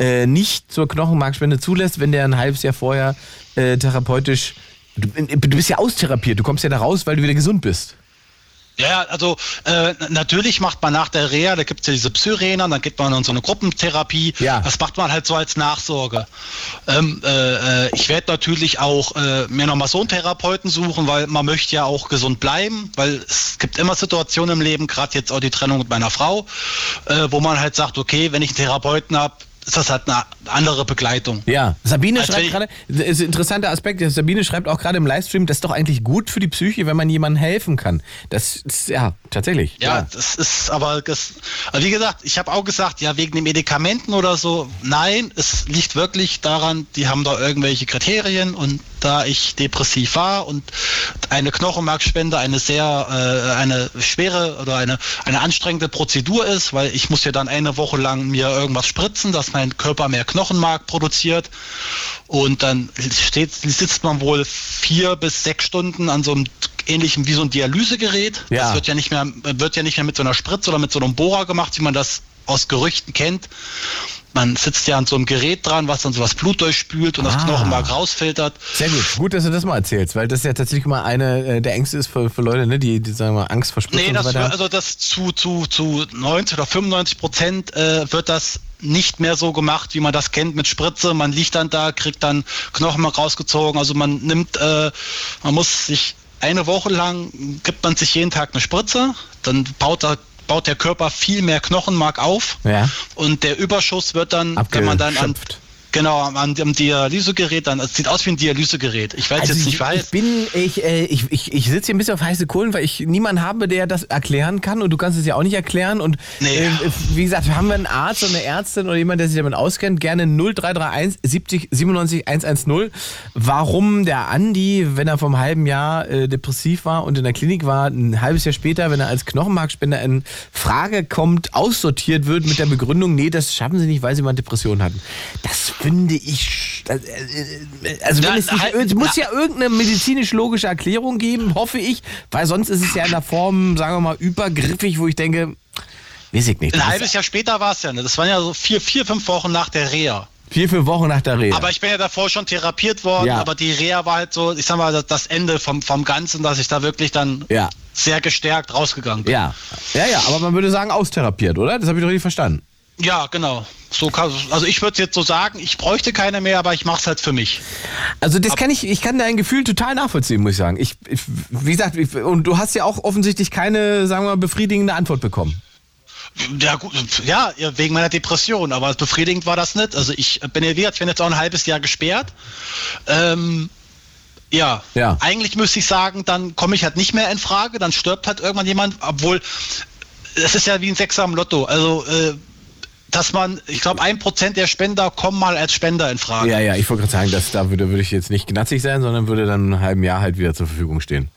äh, nicht zur Knochenmarkspende zulässt, wenn der ein halbes Jahr vorher äh, therapeutisch Du, du bist ja austherapiert, du kommst ja da raus, weil du wieder gesund bist. Ja, also äh, natürlich macht man nach der Reha, da gibt es ja diese Psyrena, dann geht man in so eine Gruppentherapie. Ja. Das macht man halt so als Nachsorge. Ähm, äh, äh, ich werde natürlich auch äh, mir nochmal so einen Therapeuten suchen, weil man möchte ja auch gesund bleiben, weil es gibt immer Situationen im Leben, gerade jetzt auch die Trennung mit meiner Frau, äh, wo man halt sagt, okay, wenn ich einen Therapeuten habe, ist das halt eine andere Begleitung. Ja, Sabine Als schreibt gerade, das ist ein interessanter Aspekt, Sabine schreibt auch gerade im Livestream, das ist doch eigentlich gut für die Psyche, wenn man jemandem helfen kann. Das ist, ja, tatsächlich. Ja, das ist aber, das, also wie gesagt, ich habe auch gesagt, ja, wegen den Medikamenten oder so, nein, es liegt wirklich daran, die haben da irgendwelche Kriterien und da ich depressiv war und eine Knochenmarkspende eine sehr, äh, eine schwere oder eine, eine anstrengende Prozedur ist, weil ich muss ja dann eine Woche lang mir irgendwas spritzen, dass mein Körper mehr Knochenmark produziert und dann steht, sitzt man wohl vier bis sechs Stunden an so einem ähnlichen wie so ein Dialysegerät. Ja. Das wird ja nicht mehr, wird ja nicht mehr mit so einer Spritze oder mit so einem Bohrer gemacht, wie man das aus Gerüchten kennt. Man sitzt ja an so einem Gerät dran, was dann so das Blut durchspült und Ah. das Knochenmark rausfiltert. Sehr gut. Gut, dass du das mal erzählst, weil das ja tatsächlich mal eine äh, der Ängste ist für, für Leute, ne, die, die sagen wir mal Angst vor Spritzen Nee, und das so weiter. wird, also das zu, zu, zu 90 oder 95 Prozent äh, wird das nicht mehr so gemacht, wie man das kennt mit Spritze. Man liegt dann da, kriegt dann Knochenmark rausgezogen. Also man nimmt, äh, man muss sich eine Woche lang, gibt man sich jeden Tag eine Spritze, dann baut da baut der Körper viel mehr Knochenmark auf Ja. und der Überschuss wird dann, wenn man dann an. Genau, am, am Dialysegerät, dann, es sieht aus wie ein Dialysegerät. Ich weiß Also jetzt ich, nicht, weiß. ich bin, ich, äh, ich, ich, ich sitze hier ein bisschen auf heiße Kohlen, weil ich niemanden habe, der das erklären kann und du kannst es ja auch nicht erklären. Und Nee. äh, wie gesagt, haben wir einen Arzt oder eine Ärztin oder jemand, der sich damit auskennt, gerne 0331 70 97 110. Warum der Andi, wenn er vom halben Jahr äh, depressiv war und in der Klinik war, ein halbes Jahr später, wenn er als Knochenmarkspender in Frage kommt, aussortiert wird mit der Begründung, nee, das schaffen sie nicht, weil sie mal Depressionen hatten. Das finde ich. Also wenn es nicht, halt- es muss ja irgendeine medizinisch-logische Erklärung geben, hoffe ich, weil sonst ist es ja in der Form, sagen wir mal, übergriffig, wo ich denke, weiß ich nicht. Ein halbes Jahr später war es ja, ne? Das waren ja so vier, vier, fünf Wochen nach der Reha. vier, fünf Wochen nach der Reha. Aber ich bin ja davor schon therapiert worden, Ja. aber die Reha war halt so, ich sag mal, das- das Ende vom, vom Ganzen, dass ich da wirklich dann ja, sehr gestärkt rausgegangen bin. ja, ja, ja, aber man würde sagen austherapiert, oder? Das habe ich doch richtig verstanden. Ja, genau. So kann, also ich würde jetzt so sagen, ich bräuchte keine mehr, aber ich mache es halt für mich. Also das kann ich, ich kann dein Gefühl total nachvollziehen, muss ich sagen. Ich, ich wie gesagt, ich, und du hast ja auch offensichtlich keine, sagen wir mal, befriedigende Antwort bekommen. Ja, gut, ja, wegen meiner Depression, aber befriedigend war das nicht. Also ich bin ja wieder, ich bin jetzt auch ein halbes Jahr gesperrt. Ähm, ja, Ja. eigentlich müsste ich sagen, dann komme ich halt nicht mehr in Frage, dann stirbt halt irgendwann jemand, obwohl es ist ja wie ein Sechser am Lotto. Also äh, dass man, ich glaube, ein Prozent der Spender kommen mal als Spender in Frage. Ja, ja, ich wollte gerade sagen, dass da würde, würde ich jetzt nicht gnatzig sein, sondern würde dann in einem halben Jahr halt wieder zur Verfügung stehen.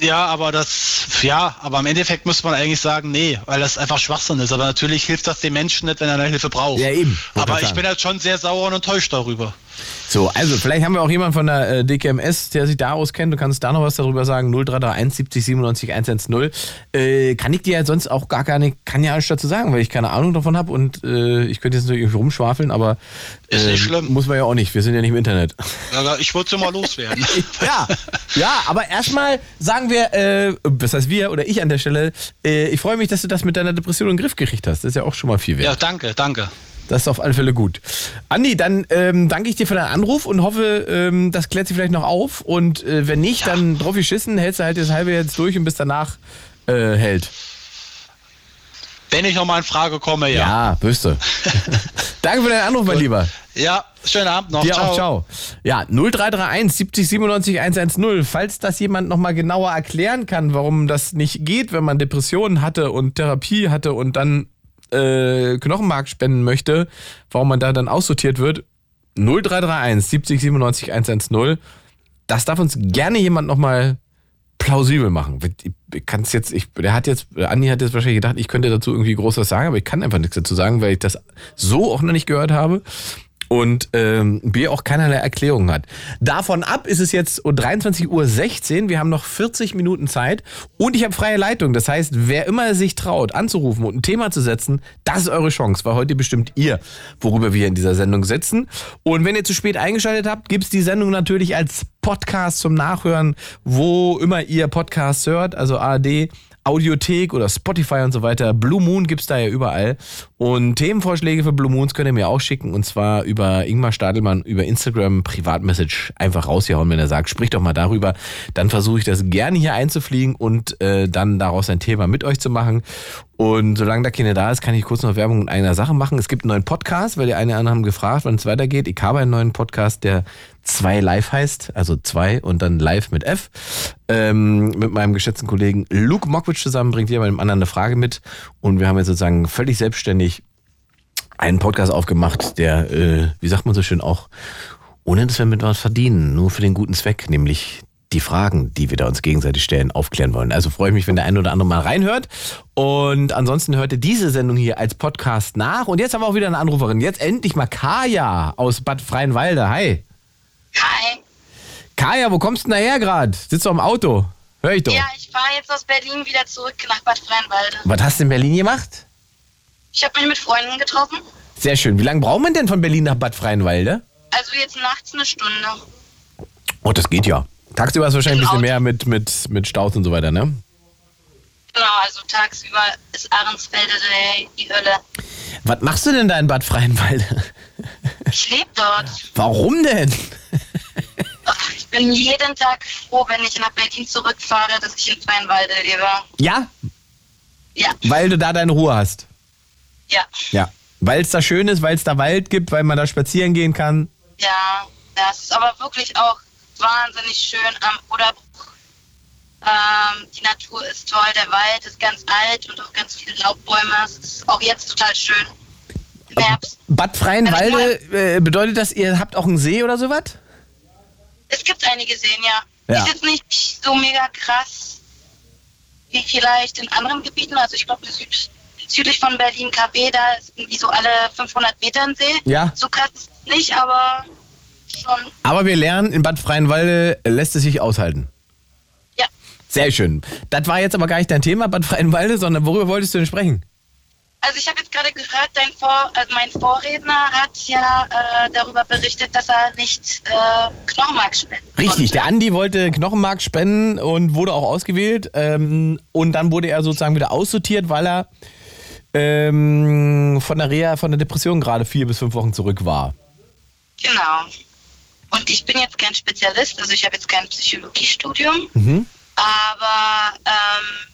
Ja, aber das, ja, aber im Endeffekt muss man eigentlich sagen, nee, weil das einfach Schwachsinn ist. Aber natürlich hilft das dem Menschen nicht, wenn er eine Hilfe braucht. Ja, eben. Aber ich sagen. bin halt schon sehr sauer und enttäuscht darüber. So, also vielleicht haben wir auch jemanden von der äh, DKMS, der sich da auskennt. Du kannst da noch was darüber sagen. 0331 70 97 110. Äh, kann ich dir ja sonst auch gar keine, kann ja alles dazu sagen, weil ich keine Ahnung davon habe und äh, ich könnte jetzt natürlich irgendwie rumschwafeln, aber äh, Ist nicht schlimm. muss man ja auch nicht. Wir sind ja nicht im Internet. Ja, ich würde sie mal loswerden. ja, ja, aber erstmal sagen wir, äh, das heißt wir oder ich an der Stelle, äh, ich freue mich, dass du das mit deiner Depression in den Griff gekriegt hast. Das ist ja auch schon mal viel wert. Ja, danke, danke. Das ist auf alle Fälle gut. Andi, dann ähm, danke ich dir für deinen Anruf und hoffe, ähm, das klärt sich vielleicht noch auf. Und äh, wenn nicht, dann drauf geschissen, hältst du halt das halbe jetzt durch und bis danach äh, hält. Wenn ich nochmal in Frage komme, ja. Ja, wüsste. danke für deinen Anruf, mein Lieber. Ja, schönen Abend noch. Dir ciao. auch, ciao. Ja, 0331 70 97 110. Falls das jemand nochmal genauer erklären kann, warum das nicht geht, wenn man Depressionen hatte und Therapie hatte und dann äh, Knochenmark spenden möchte, warum man da dann aussortiert wird, 0331 70 97 110. Das darf uns gerne jemand nochmal plausibel machen. Ich- kann es jetzt, ich, der hat jetzt, Andi hat jetzt wahrscheinlich gedacht, ich könnte dazu irgendwie groß was sagen, aber ich kann einfach nichts dazu sagen, weil ich das so auch noch nicht gehört habe und ähm, B auch keinerlei Erklärung hat. Davon ab ist es jetzt um 23.16 Uhr. Wir haben noch 40 Minuten Zeit und ich habe freie Leitung. Das heißt, wer immer sich traut, anzurufen und ein Thema zu setzen, das ist eure Chance, weil heute bestimmt ihr, worüber wir in dieser Sendung sitzen. Und wenn ihr zu spät eingeschaltet habt, gibt's die Sendung natürlich als Podcast zum Nachhören, wo immer ihr Podcasts hört, also ARD. Audiothek oder Spotify und so weiter. Blue Moon gibt's da ja überall. Und Themenvorschläge für Blue Moons könnt ihr mir auch schicken. Und zwar über Ingmar Stadelmann, über Instagram, Privatmessage einfach rausgehauen, wenn er sagt, sprich doch mal darüber. Dann versuche ich das gerne hier einzufliegen und äh, dann daraus ein Thema mit euch zu machen. Und solange da keine da ist, kann ich kurz noch Werbung in einer Sache machen. Es gibt einen neuen Podcast, weil die eine oder andere haben gefragt, wann es weitergeht. Ich habe einen neuen Podcast, der zwei live heißt, also zwei und dann live mit F. Ähm, mit meinem geschätzten Kollegen Luke Mokwitsch zusammen bringt bei dem anderen eine Frage mit. Und wir haben jetzt sozusagen völlig selbstständig einen Podcast aufgemacht, der, äh, wie sagt man so schön, auch ohne dass wir mit was verdienen, nur für den guten Zweck, nämlich die Fragen, die wir da uns gegenseitig stellen, aufklären wollen. Also freue ich mich, wenn der eine oder andere mal reinhört. Und ansonsten hört ihr diese Sendung hier als Podcast nach. Und jetzt haben wir auch wieder eine Anruferin. Jetzt endlich mal Kaya aus Bad Freienwalde. Hi. Hi. Kaya, wo kommst du denn daher gerade? Sitzt du am Auto? Hör ich doch. Ja, ich fahre jetzt aus Berlin wieder zurück nach Bad Freienwalde. Was hast du in Berlin gemacht? Ich habe mich mit Freunden getroffen. Sehr schön. Wie lange braucht man denn von Berlin nach Bad Freienwalde? Also jetzt nachts eine Stunde. Oh, das geht ja. Tagsüber ist wahrscheinlich ein bisschen mehr mit, mit, mit Staus und so weiter, ne? Genau, also tagsüber ist Ahrensfelde die Hölle. Was machst du denn da in Bad Freienwalde? Ich lebe dort. Warum denn? Ich bin jeden Tag froh, wenn ich nach Berlin zurückfahre, dass ich in Freienwalde lebe. Ja? Ja, Weil du da deine Ruhe hast. ja. Ja. Weil es da schön ist, weil es da Wald gibt, weil man da spazieren gehen kann. Ja, das ist aber wirklich auch wahnsinnig schön am Oderbruch. Ähm, die Natur ist toll, der Wald ist ganz alt und auch ganz viele Laubbäume. Es ist auch jetzt total schön. Im Herbst. Bad Freienwalde, äh, bedeutet das, ihr habt auch einen See oder sowas? Es gibt einige Seen, ja. Ja. Ist jetzt nicht so mega krass wie vielleicht in anderen Gebieten. Also ich glaube, süd, südlich von Berlin KW, da ist irgendwie so alle 500 Meter ein See. Ja. So krass ist es nicht, aber schon. Aber wir lernen, in Bad Freienwalde lässt es sich aushalten. Ja. Sehr schön. Das war jetzt aber gar nicht dein Thema, Bad Freienwalde, sondern worüber wolltest du denn sprechen? Also ich habe jetzt gerade gehört, dein Vor also mein Vorredner hat ja äh, darüber berichtet, dass er nicht äh, Knochenmark spendet. Richtig, der Andi wollte Knochenmark spenden und wurde auch ausgewählt. Ähm, und dann wurde er sozusagen wieder aussortiert, weil er ähm, von der Reha, von der Depression gerade vier bis fünf Wochen zurück war. Genau. Und ich bin jetzt kein Spezialist, also ich habe jetzt kein Psychologiestudium, Mhm. aber ähm,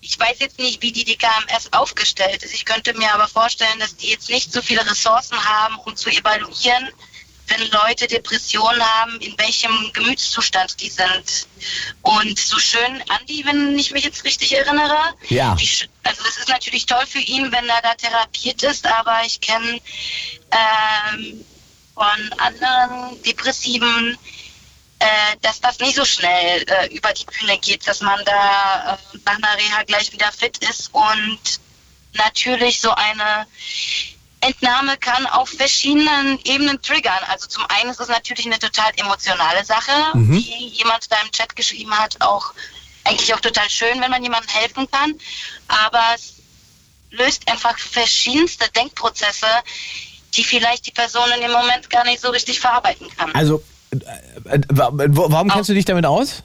ich weiß jetzt nicht, wie die DKMS aufgestellt ist. Ich könnte mir aber vorstellen, dass die jetzt nicht so viele Ressourcen haben, um zu evaluieren, wenn Leute Depressionen haben, in welchem Gemütszustand die sind. Und so schön, Andi, wenn ich mich jetzt richtig erinnere, Ja. also es ist natürlich toll für ihn, wenn er da therapiert ist, aber ich kenne ähm, von anderen Depressiven, äh, dass das nicht so schnell äh, über die Bühne geht, dass man da äh, nach einer Reha gleich wieder fit ist und natürlich so eine Entnahme kann auf verschiedenen Ebenen triggern. Also zum einen ist es natürlich eine total emotionale Sache, Mhm. wie jemand da im Chat geschrieben hat, auch eigentlich auch total schön, wenn man jemandem helfen kann. Aber es löst einfach verschiedenste Denkprozesse, die vielleicht die Person in dem Moment gar nicht so richtig verarbeiten kann. Also, äh, äh, wa- wa- warum kennst du dich damit aus?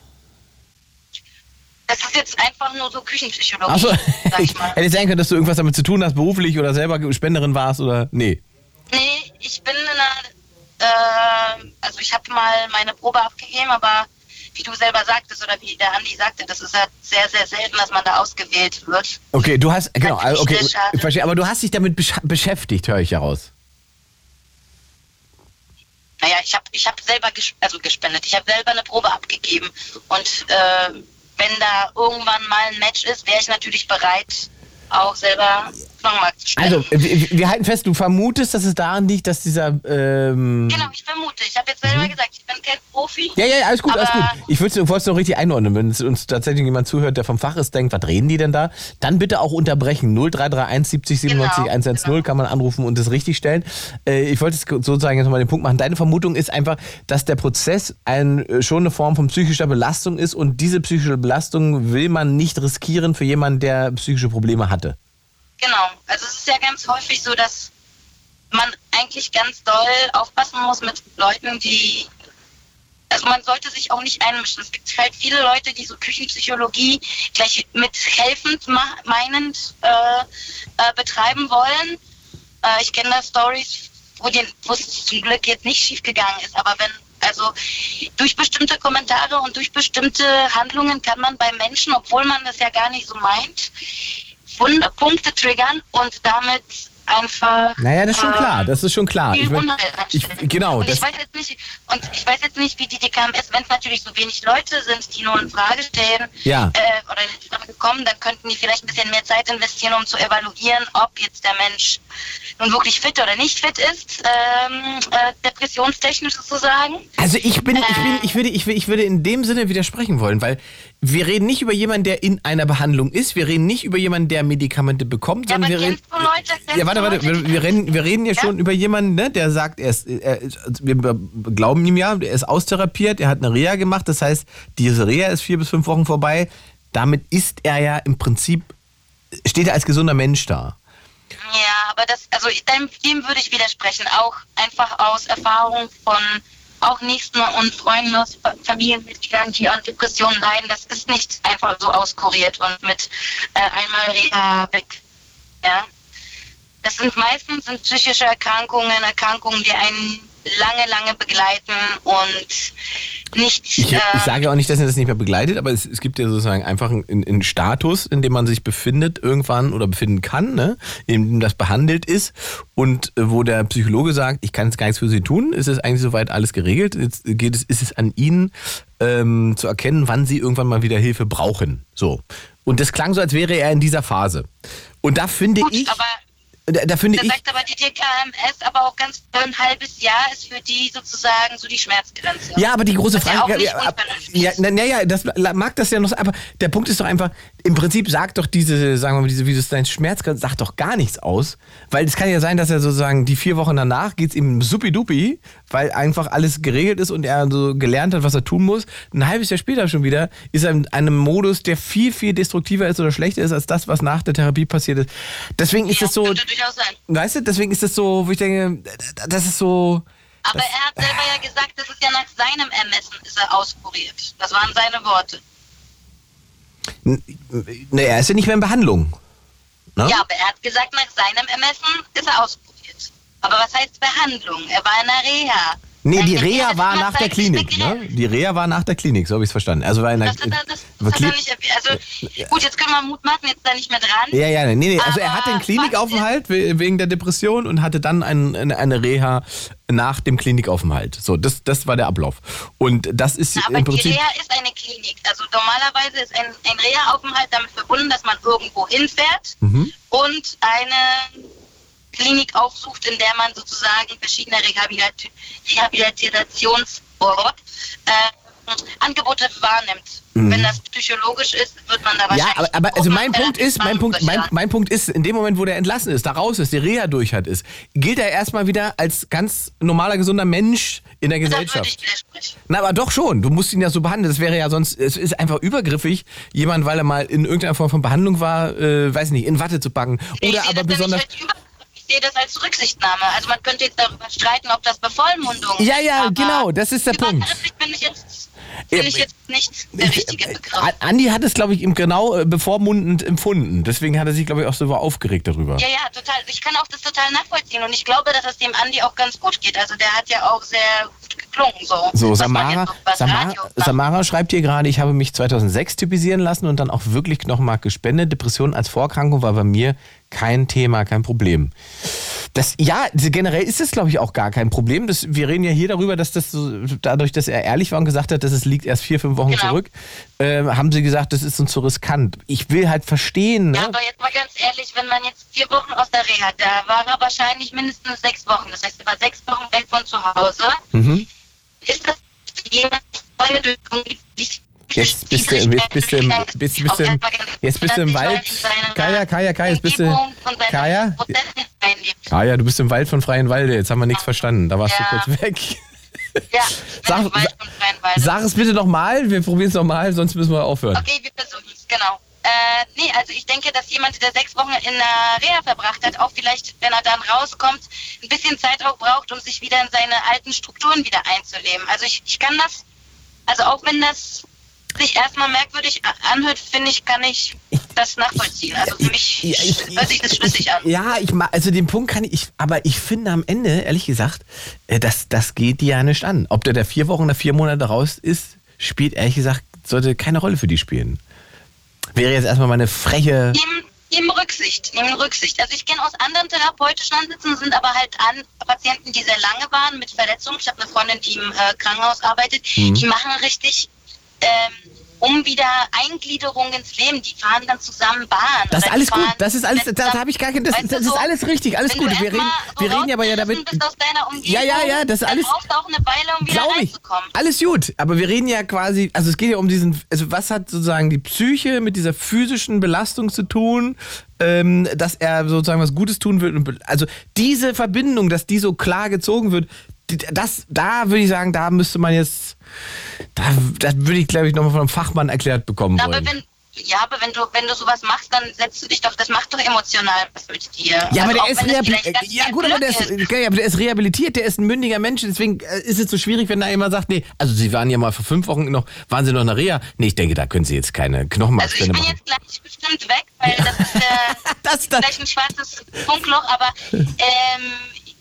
Das ist jetzt einfach nur so Küchenpsychologie. Achso, sag ich mal. hätte sein können, dass du irgendwas damit zu tun hast, beruflich oder selber Spenderin warst oder. Nee. Nee, ich bin in einer, äh, also ich habe mal meine Probe abgegeben, aber wie du selber sagtest oder wie der Andi sagte, das ist halt sehr, sehr selten, dass man da ausgewählt wird. Okay, du hast. Genau, also, okay, ich verstehe, aber du hast dich damit besch beschäftigt, höre ich heraus. Naja, ich habe ich hab selber ges also gespendet. Ich habe selber eine Probe abgegeben. Und äh, wenn da irgendwann mal ein Match ist, wäre ich natürlich bereit, auch selber. Also, wir, wir halten fest, du vermutest, dass es daran liegt, dass dieser. Ähm, Genau, ich vermute. Ich habe jetzt selber gesagt, ich bin kein Profi. Ja, ja, alles gut, alles gut. Ich wollte es noch richtig einordnen. Wenn uns tatsächlich jemand zuhört, der vom Fach ist, denkt, was reden die denn da? Dann bitte auch unterbrechen. 0331 70 97 Genau, 110 kann man anrufen und das richtig stellen. Äh, ich wollte es sozusagen jetzt mal den Punkt machen. Deine Vermutung ist einfach, dass der Prozess ein, äh, schon eine Form von psychischer Belastung ist und diese psychische Belastung will man nicht riskieren für jemanden, der psychische Probleme hatte. Genau, also es ist ja ganz häufig so, dass man eigentlich ganz doll aufpassen muss mit Leuten, die. Also man sollte sich auch nicht einmischen. Es gibt halt viele Leute, die so Küchenpsychologie gleich mit helfend meinend äh, äh, betreiben wollen. Äh, ich kenne da Stories, wo es zum Glück jetzt nicht schief gegangen ist, aber wenn also durch bestimmte Kommentare und durch bestimmte Handlungen kann man bei Menschen, obwohl man das ja gar nicht so meint, Wunderpunkte triggern und damit einfach. Naja, das ist schon ähm, klar. Das ist schon klar. Ich mein- ich, genau, und ich weiß jetzt nicht, und ich weiß jetzt nicht, wie die DKMS, wenn es natürlich so wenig Leute sind, die nur in Frage stellen, Ja. äh, oder in Frage kommen, dann könnten die vielleicht ein bisschen mehr Zeit investieren, um zu evaluieren, ob jetzt der Mensch nun wirklich fit oder nicht fit ist, ähm, äh, depressionstechnisch sozusagen. Also ich bin, ich bin, ich würde, ich, ich würde in dem Sinne widersprechen wollen, weil wir reden nicht über jemanden, der in einer Behandlung ist, wir reden nicht über jemanden, der Medikamente bekommt, sondern wir reden. Leute, Ja, warte, warte, wir, wir, reden, wir reden ja, Ja? schon über jemanden, ne, der sagt, er ist, er, also wir glauben ihm ja, er ist austherapiert, er hat eine Reha gemacht, das heißt, diese Reha ist vier bis fünf Wochen vorbei. Damit ist er ja im Prinzip, steht er als gesunder Mensch da. Ja, aber das, also dem, dem würde ich widersprechen, auch einfach aus Erfahrung von auch Nächsten und Freunden aus Fa- Familienmitgliedern, die an Depressionen leiden. Das ist nicht einfach so auskuriert und mit äh, einmal Reha weg. Ja. Das sind meistens sind psychische Erkrankungen, Erkrankungen, die einen lange, lange begleiten und nicht. Ich, äh, ich sage auch nicht, dass er das nicht mehr begleitet, aber es, es gibt ja sozusagen einfach einen, einen Status, in dem man sich befindet irgendwann oder befinden kann, ne? in dem das behandelt ist und äh, wo der Psychologe sagt, ich kann jetzt gar nichts für Sie tun, ist es eigentlich soweit alles geregelt. Jetzt geht es, ist es an Ihnen ähm, zu erkennen, wann Sie irgendwann mal wieder Hilfe brauchen. So. Und das klang so, als wäre er in dieser Phase. Und da finde gut, ich, aber da, da finde da ich, sagt aber die DKMS, aber auch ganz ein halbes Jahr ist für die sozusagen so die Schmerzgrenze. Ja, aber die große ja Frage. ja, ja, na ja, das mag das ja noch, aber der Punkt ist doch einfach, im Prinzip sagt doch diese, sagen wir mal, diese, wie du es dein Schmerzgrenze, sagt doch gar nichts aus. Weil es kann ja sein, dass er sozusagen die vier Wochen danach geht's ihm supidupi, weil einfach alles geregelt ist und er so gelernt hat, was er tun muss. Ein halbes Jahr später schon wieder ist er in einem Modus, der viel, viel destruktiver ist oder schlechter ist als das, was nach der Therapie passiert ist. Deswegen ist Ja, das so, könnte durchaus sein. weißt du, deswegen ist das so, wo ich denke, das ist so, Aber er hat selber ja gesagt, das ist ja nach seinem Ermessen ist er auskuriert. Das waren seine Worte. Ne, er ist ja nicht mehr in Behandlung. Ne? Ja, aber er hat gesagt, nach seinem Ermessen ist er auskuriert. Aber was heißt Behandlung? Er war in der Reha. Nee, die Reha war nach der Klinik, ne? Die Reha war nach der Klinik, so habe ich es verstanden. Also war in der, Das, das, das, das erwähnt. Also, gut, jetzt können wir mutmaßen, jetzt da nicht mehr dran. ja, ja, nee, nee. Also er hatte einen Klinikaufenthalt we- wegen der Depression und hatte dann ein, eine, Reha nach dem Klinikaufenthalt. So, das, das war der Ablauf. Und das ist Na, aber im die Prinzip. Reha ist eine Klinik. Also normalerweise ist ein, ein Reha-Aufenthalt damit verbunden, dass man irgendwo hinfährt Mhm. und eine Klinik aufsucht, in der man sozusagen verschiedene Rehabilit Rehabilitationsort äh, Angebote wahrnimmt. Wenn das psychologisch ist, wird man da Mhm. Ja, wahrscheinlich... aber, aber also mein Punkt ist, mein Punkt, mein, mein Punkt ist, in dem Moment, wo der entlassen ist, da raus ist, die Reha durch hat, ist, gilt er erstmal wieder als ganz normaler, gesunder Mensch in der Gesellschaft. Na, aber doch schon. Du musst ihn ja so behandeln. Das wäre ja sonst, es ist einfach übergriffig, jemand, weil er mal in irgendeiner Form von Behandlung war, äh, weiß nicht, in Watte zu packen. Oder aber besonders. ich sehe das als Rücksichtnahme. Also man könnte jetzt darüber streiten, ob das Bevollmundung Ja, ist. ja, aber genau, das ist der Punkt. bin ich jetzt, finde ich jetzt nicht der richtige Begriff. A- Andi hat es, glaube ich, genau äh, bevormundend empfunden. Deswegen hat er sich, glaube ich, auch so aufgeregt darüber. Ja, ja, total. Ich kann auch das total nachvollziehen und ich glaube, dass es dem Andi auch ganz gut geht. Also der hat ja auch sehr gut geklungen. So, So, Samara, Samara. Samara schreibt hier gerade, ich habe mich 2006 typisieren lassen und dann auch wirklich Knochenmark gespendet. Depression als Vorerkrankung war bei mir kein Thema, kein Problem. Das, ja, generell ist es, glaube ich, auch gar kein Problem. Das, wir reden ja hier darüber, dass das so, dadurch, dass er ehrlich war und gesagt hat, dass es liegt erst vier, fünf Wochen Genau. zurück, äh, haben sie gesagt, das ist uns zu riskant. Ich will halt verstehen, Ja, ne? aber jetzt mal ganz ehrlich, wenn man jetzt vier Wochen aus der Reha, da war er wahrscheinlich mindestens sechs Wochen. Das heißt, er war sechs Wochen weg von zu Hause. Mhm. Ist das jemand neue durch irgendwie- Jetzt bist du, jetzt bist du, im, bist, bist du, im, jetzt bist du im Wald. Kaya, Kaya, Kaya, jetzt bist du. Kaya? Kaya, du bist im Wald von Freien Walde. Jetzt haben wir nichts verstanden. Da warst Ja. du kurz weg. Ja, Sag, sag es bitte nochmal. Wir probieren es nochmal, sonst müssen wir aufhören. Okay, wir versuchen es, genau. Äh, nee, also ich denke, dass jemand, der sechs Wochen in der Reha verbracht hat, auch vielleicht, wenn er dann rauskommt, ein bisschen Zeit auch braucht, um sich wieder in seine alten Strukturen wieder einzuleben. Also ich, ich kann das, also auch wenn das sich erstmal merkwürdig anhört, finde ich, kann ich das nachvollziehen. Also für mich Ja, ich- hört sich das schlüssig an. Ja, ich ma- also den Punkt kann ich, aber ich finde am Ende, ehrlich gesagt, äh, das, das geht dir ja nicht an. Ob der da vier Wochen oder vier Monate raus ist, spielt ehrlich gesagt, sollte keine Rolle für die spielen. Wäre jetzt erstmal meine freche. Nehmen, nehmen Rücksicht, nehmen Rücksicht. Also ich kenne aus anderen therapeutischen Ansätzen, sind aber halt an Patienten, die sehr lange waren mit Verletzungen. Ich habe eine Freundin, die im äh, Krankenhaus arbeitet. Mhm. Die machen richtig ähm, um wieder Eingliederung ins Leben. Die fahren dann zusammen Bahn. Das ist alles gut, das ist alles, da habe ich gar kein, das, Weißt das ist so, alles richtig, alles gut. Wir reden, so wir reden ja aber ja damit. Ja, ja, ja, das ist alles- brauchst du auch eine Weile, um wieder ich. reinzukommen. Alles gut, aber wir reden ja quasi, also es geht ja um diesen, also was hat sozusagen die Psyche mit dieser physischen Belastung zu tun, ähm, dass er sozusagen was Gutes tun will. Also diese Verbindung, dass die so klar gezogen wird, das, da würde ich sagen, da müsste man jetzt, da, das würde ich glaube ich nochmal von einem Fachmann erklärt bekommen aber wollen. wenn, ja, aber wenn du, wenn du sowas machst, dann setzt du dich doch, das macht doch emotional was mit dir. Ja, aber Also der ist, wenn es rehabil vielleicht ganz ja, gut, aber der Glück ist, okay, aber der ist rehabilitiert, der ist ein mündiger Mensch, deswegen äh, ist es so schwierig, wenn da jemand sagt, nee, also Sie waren ja mal vor fünf Wochen noch, waren Sie noch in der Reha? Nee, ich denke, da können Sie jetzt keine Also ich bin machen. jetzt gleich bestimmt weg, weil das ist äh, Das, das, vielleicht ein schwarzes Funkloch, aber ähm,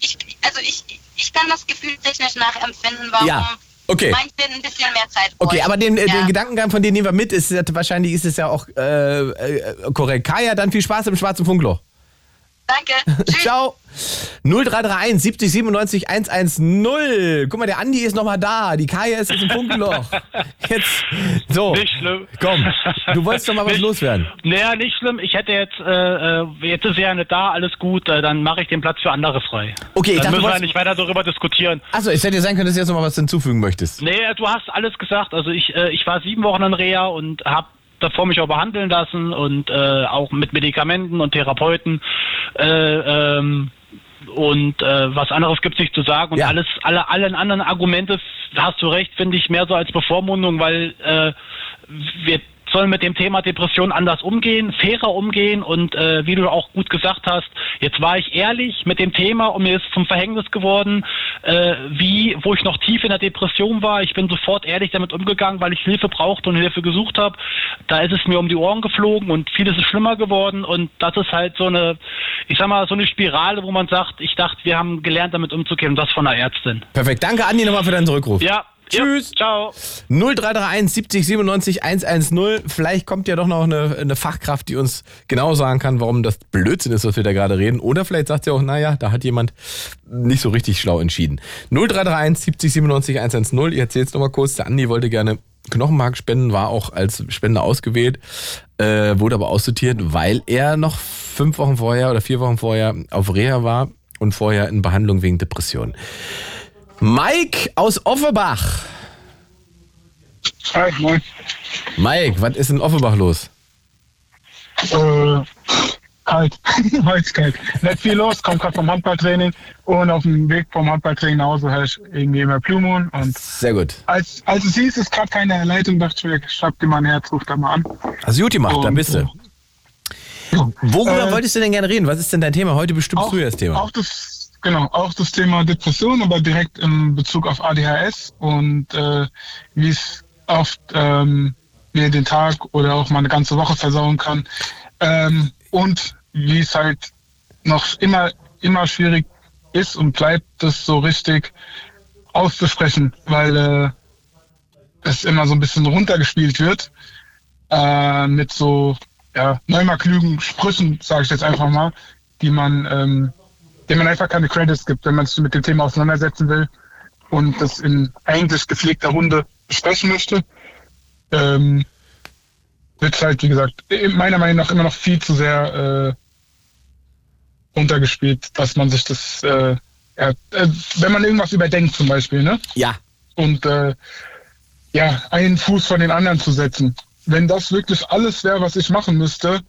ich, also ich, ich kann das gefühltechnisch nachempfinden, warum Ja. Okay. Manche ein bisschen mehr Zeit Okay, bräuchten. aber den, äh, ja. den Gedankengang von dir nehmen wir mit. Ist, wahrscheinlich ist es ja auch äh, äh, korrekt. Kaya, dann viel Spaß im schwarzen Funkloch. Danke. Tschüss. Ciao. 0331 70 97 110. Guck mal, der Andi ist nochmal da. Die Kaya ist jetzt im Funkloch. Jetzt. So. Nicht schlimm. Komm, du wolltest doch mal was Nicht- loswerden. Naja, nicht schlimm. Ich hätte jetzt, äh, äh, jetzt ist sie ja nicht da, alles gut, äh, dann mache ich den Platz für andere frei. Okay, ich dann dachte, müssen wir nicht weiter darüber diskutieren. Achso, es hätte ja sein können, dass du jetzt noch mal was hinzufügen möchtest. Nee, du hast alles gesagt. Also ich, äh, ich war sieben Wochen in Reha und habe davor mich auch behandeln lassen und äh, auch mit Medikamenten und Therapeuten. Äh, ähm, und äh, was anderes gibt es nicht zu sagen. Und Ja. alles, alle, allen anderen Argumente, hast du recht, finde ich mehr so als Bevormundung, weil äh, wir sollen mit dem Thema Depression anders umgehen, fairer umgehen und äh, wie du auch gut gesagt hast, jetzt war ich ehrlich mit dem Thema und mir ist zum Verhängnis geworden, äh, wie, wo ich noch tief in der Depression war. Ich bin sofort ehrlich damit umgegangen, weil ich Hilfe brauchte und Hilfe gesucht habe. Da ist es mir um die Ohren geflogen und vieles ist schlimmer geworden und das ist halt so eine, ich sag mal, so eine Spirale, wo man sagt, ich dachte, wir haben gelernt, damit umzugehen und das von einer Ärztin. Perfekt. Danke, Andi, nochmal für deinen Rückruf. Ja. Tschüss. Ja, ciao. 0331 70 97 110. Vielleicht kommt ja doch noch eine, eine Fachkraft, die uns genau sagen kann, warum das Blödsinn ist, was wir da gerade reden. Oder vielleicht sagt sie auch, naja, da hat jemand nicht so richtig schlau entschieden. 0331 70 97 110. Ich erzähl's nochmal kurz. Der Andi wollte gerne Knochenmark spenden, war auch als Spender ausgewählt, äh, wurde aber aussortiert, weil er noch fünf Wochen vorher oder vier Wochen vorher auf Reha war und vorher in Behandlung wegen Depression. Mike aus Offenbach. Hi, moin. Mike, was ist in Offenbach los? Äh, kalt. Heute kalt. Nicht viel los, komm gerade vom Handballtraining und auf dem Weg vom Handballtraining nach Hause höre ich irgendwie immer Blue und Sehr gut. als, als es hieß, es ist gerade keine Leitung, dachte ich mir, ich schreib dir mal ein Herz, ruf da mal an. Du gut gemacht, da bist du. Worüber Äh, wolltest du denn gerne reden? Was ist denn dein Thema? Heute bestimmst du ja das Thema. Auch das, genau, auch das Thema Depression, aber direkt in Bezug auf ADHS und äh, wie es oft ähm, mir den Tag oder auch mal eine ganze Woche versauen kann. Ähm, und wie es halt noch immer, immer schwierig ist und bleibt, das so richtig auszusprechen, weil äh, es immer so ein bisschen runtergespielt wird äh, mit so ja, neunmal klügen Sprüchen, sage ich jetzt einfach mal, die man, ähm, denen man einfach keine Credits gibt, wenn man sich mit dem Thema auseinandersetzen will und das in eigentlich gepflegter Runde besprechen möchte. Ähm, wird halt, wie gesagt, meiner Meinung nach immer noch viel zu sehr äh, runtergespielt, dass man sich das, äh, ja, äh, wenn man irgendwas überdenkt zum Beispiel, ne? Ja. Und äh, ja, einen Fuß von den anderen zu setzen. Wenn das wirklich alles wäre, was ich machen müsste,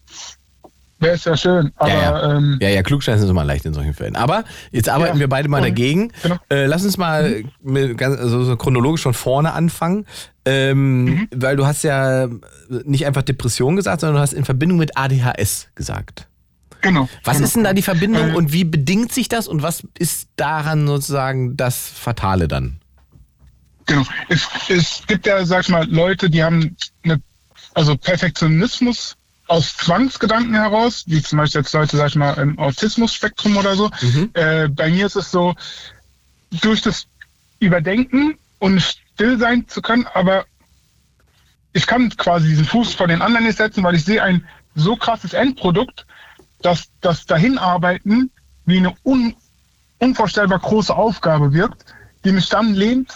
wäre es ja schön. Aber ja, ja. Ähm, ja, ja, Klugscheißen ist immer leicht in solchen Fällen. Aber jetzt arbeiten Ja. wir beide mal Und- dagegen. genau. Äh, lass uns mal mit ganz, also so chronologisch von vorne anfangen. Ähm, Mhm. Weil du hast ja nicht einfach Depression gesagt, sondern du hast in Verbindung mit ADHS gesagt. genau. Was genau. ist denn da die Verbindung Äh, und wie bedingt sich das und was ist daran sozusagen das Fatale dann? Genau. Es, es gibt ja, sag ich mal, Leute, die haben eine, also Perfektionismus aus Zwangsgedanken heraus, wie zum Beispiel jetzt Leute, sag ich mal, im Autismus-Spektrum oder so. Äh, bei mir ist es so, durch das Überdenken und still sein zu können, aber ich kann quasi diesen Fuß vor den anderen nicht setzen, weil ich sehe ein so krasses Endprodukt, dass das Dahinarbeiten wie eine un, unvorstellbar große Aufgabe wirkt, die mich dann lehnt,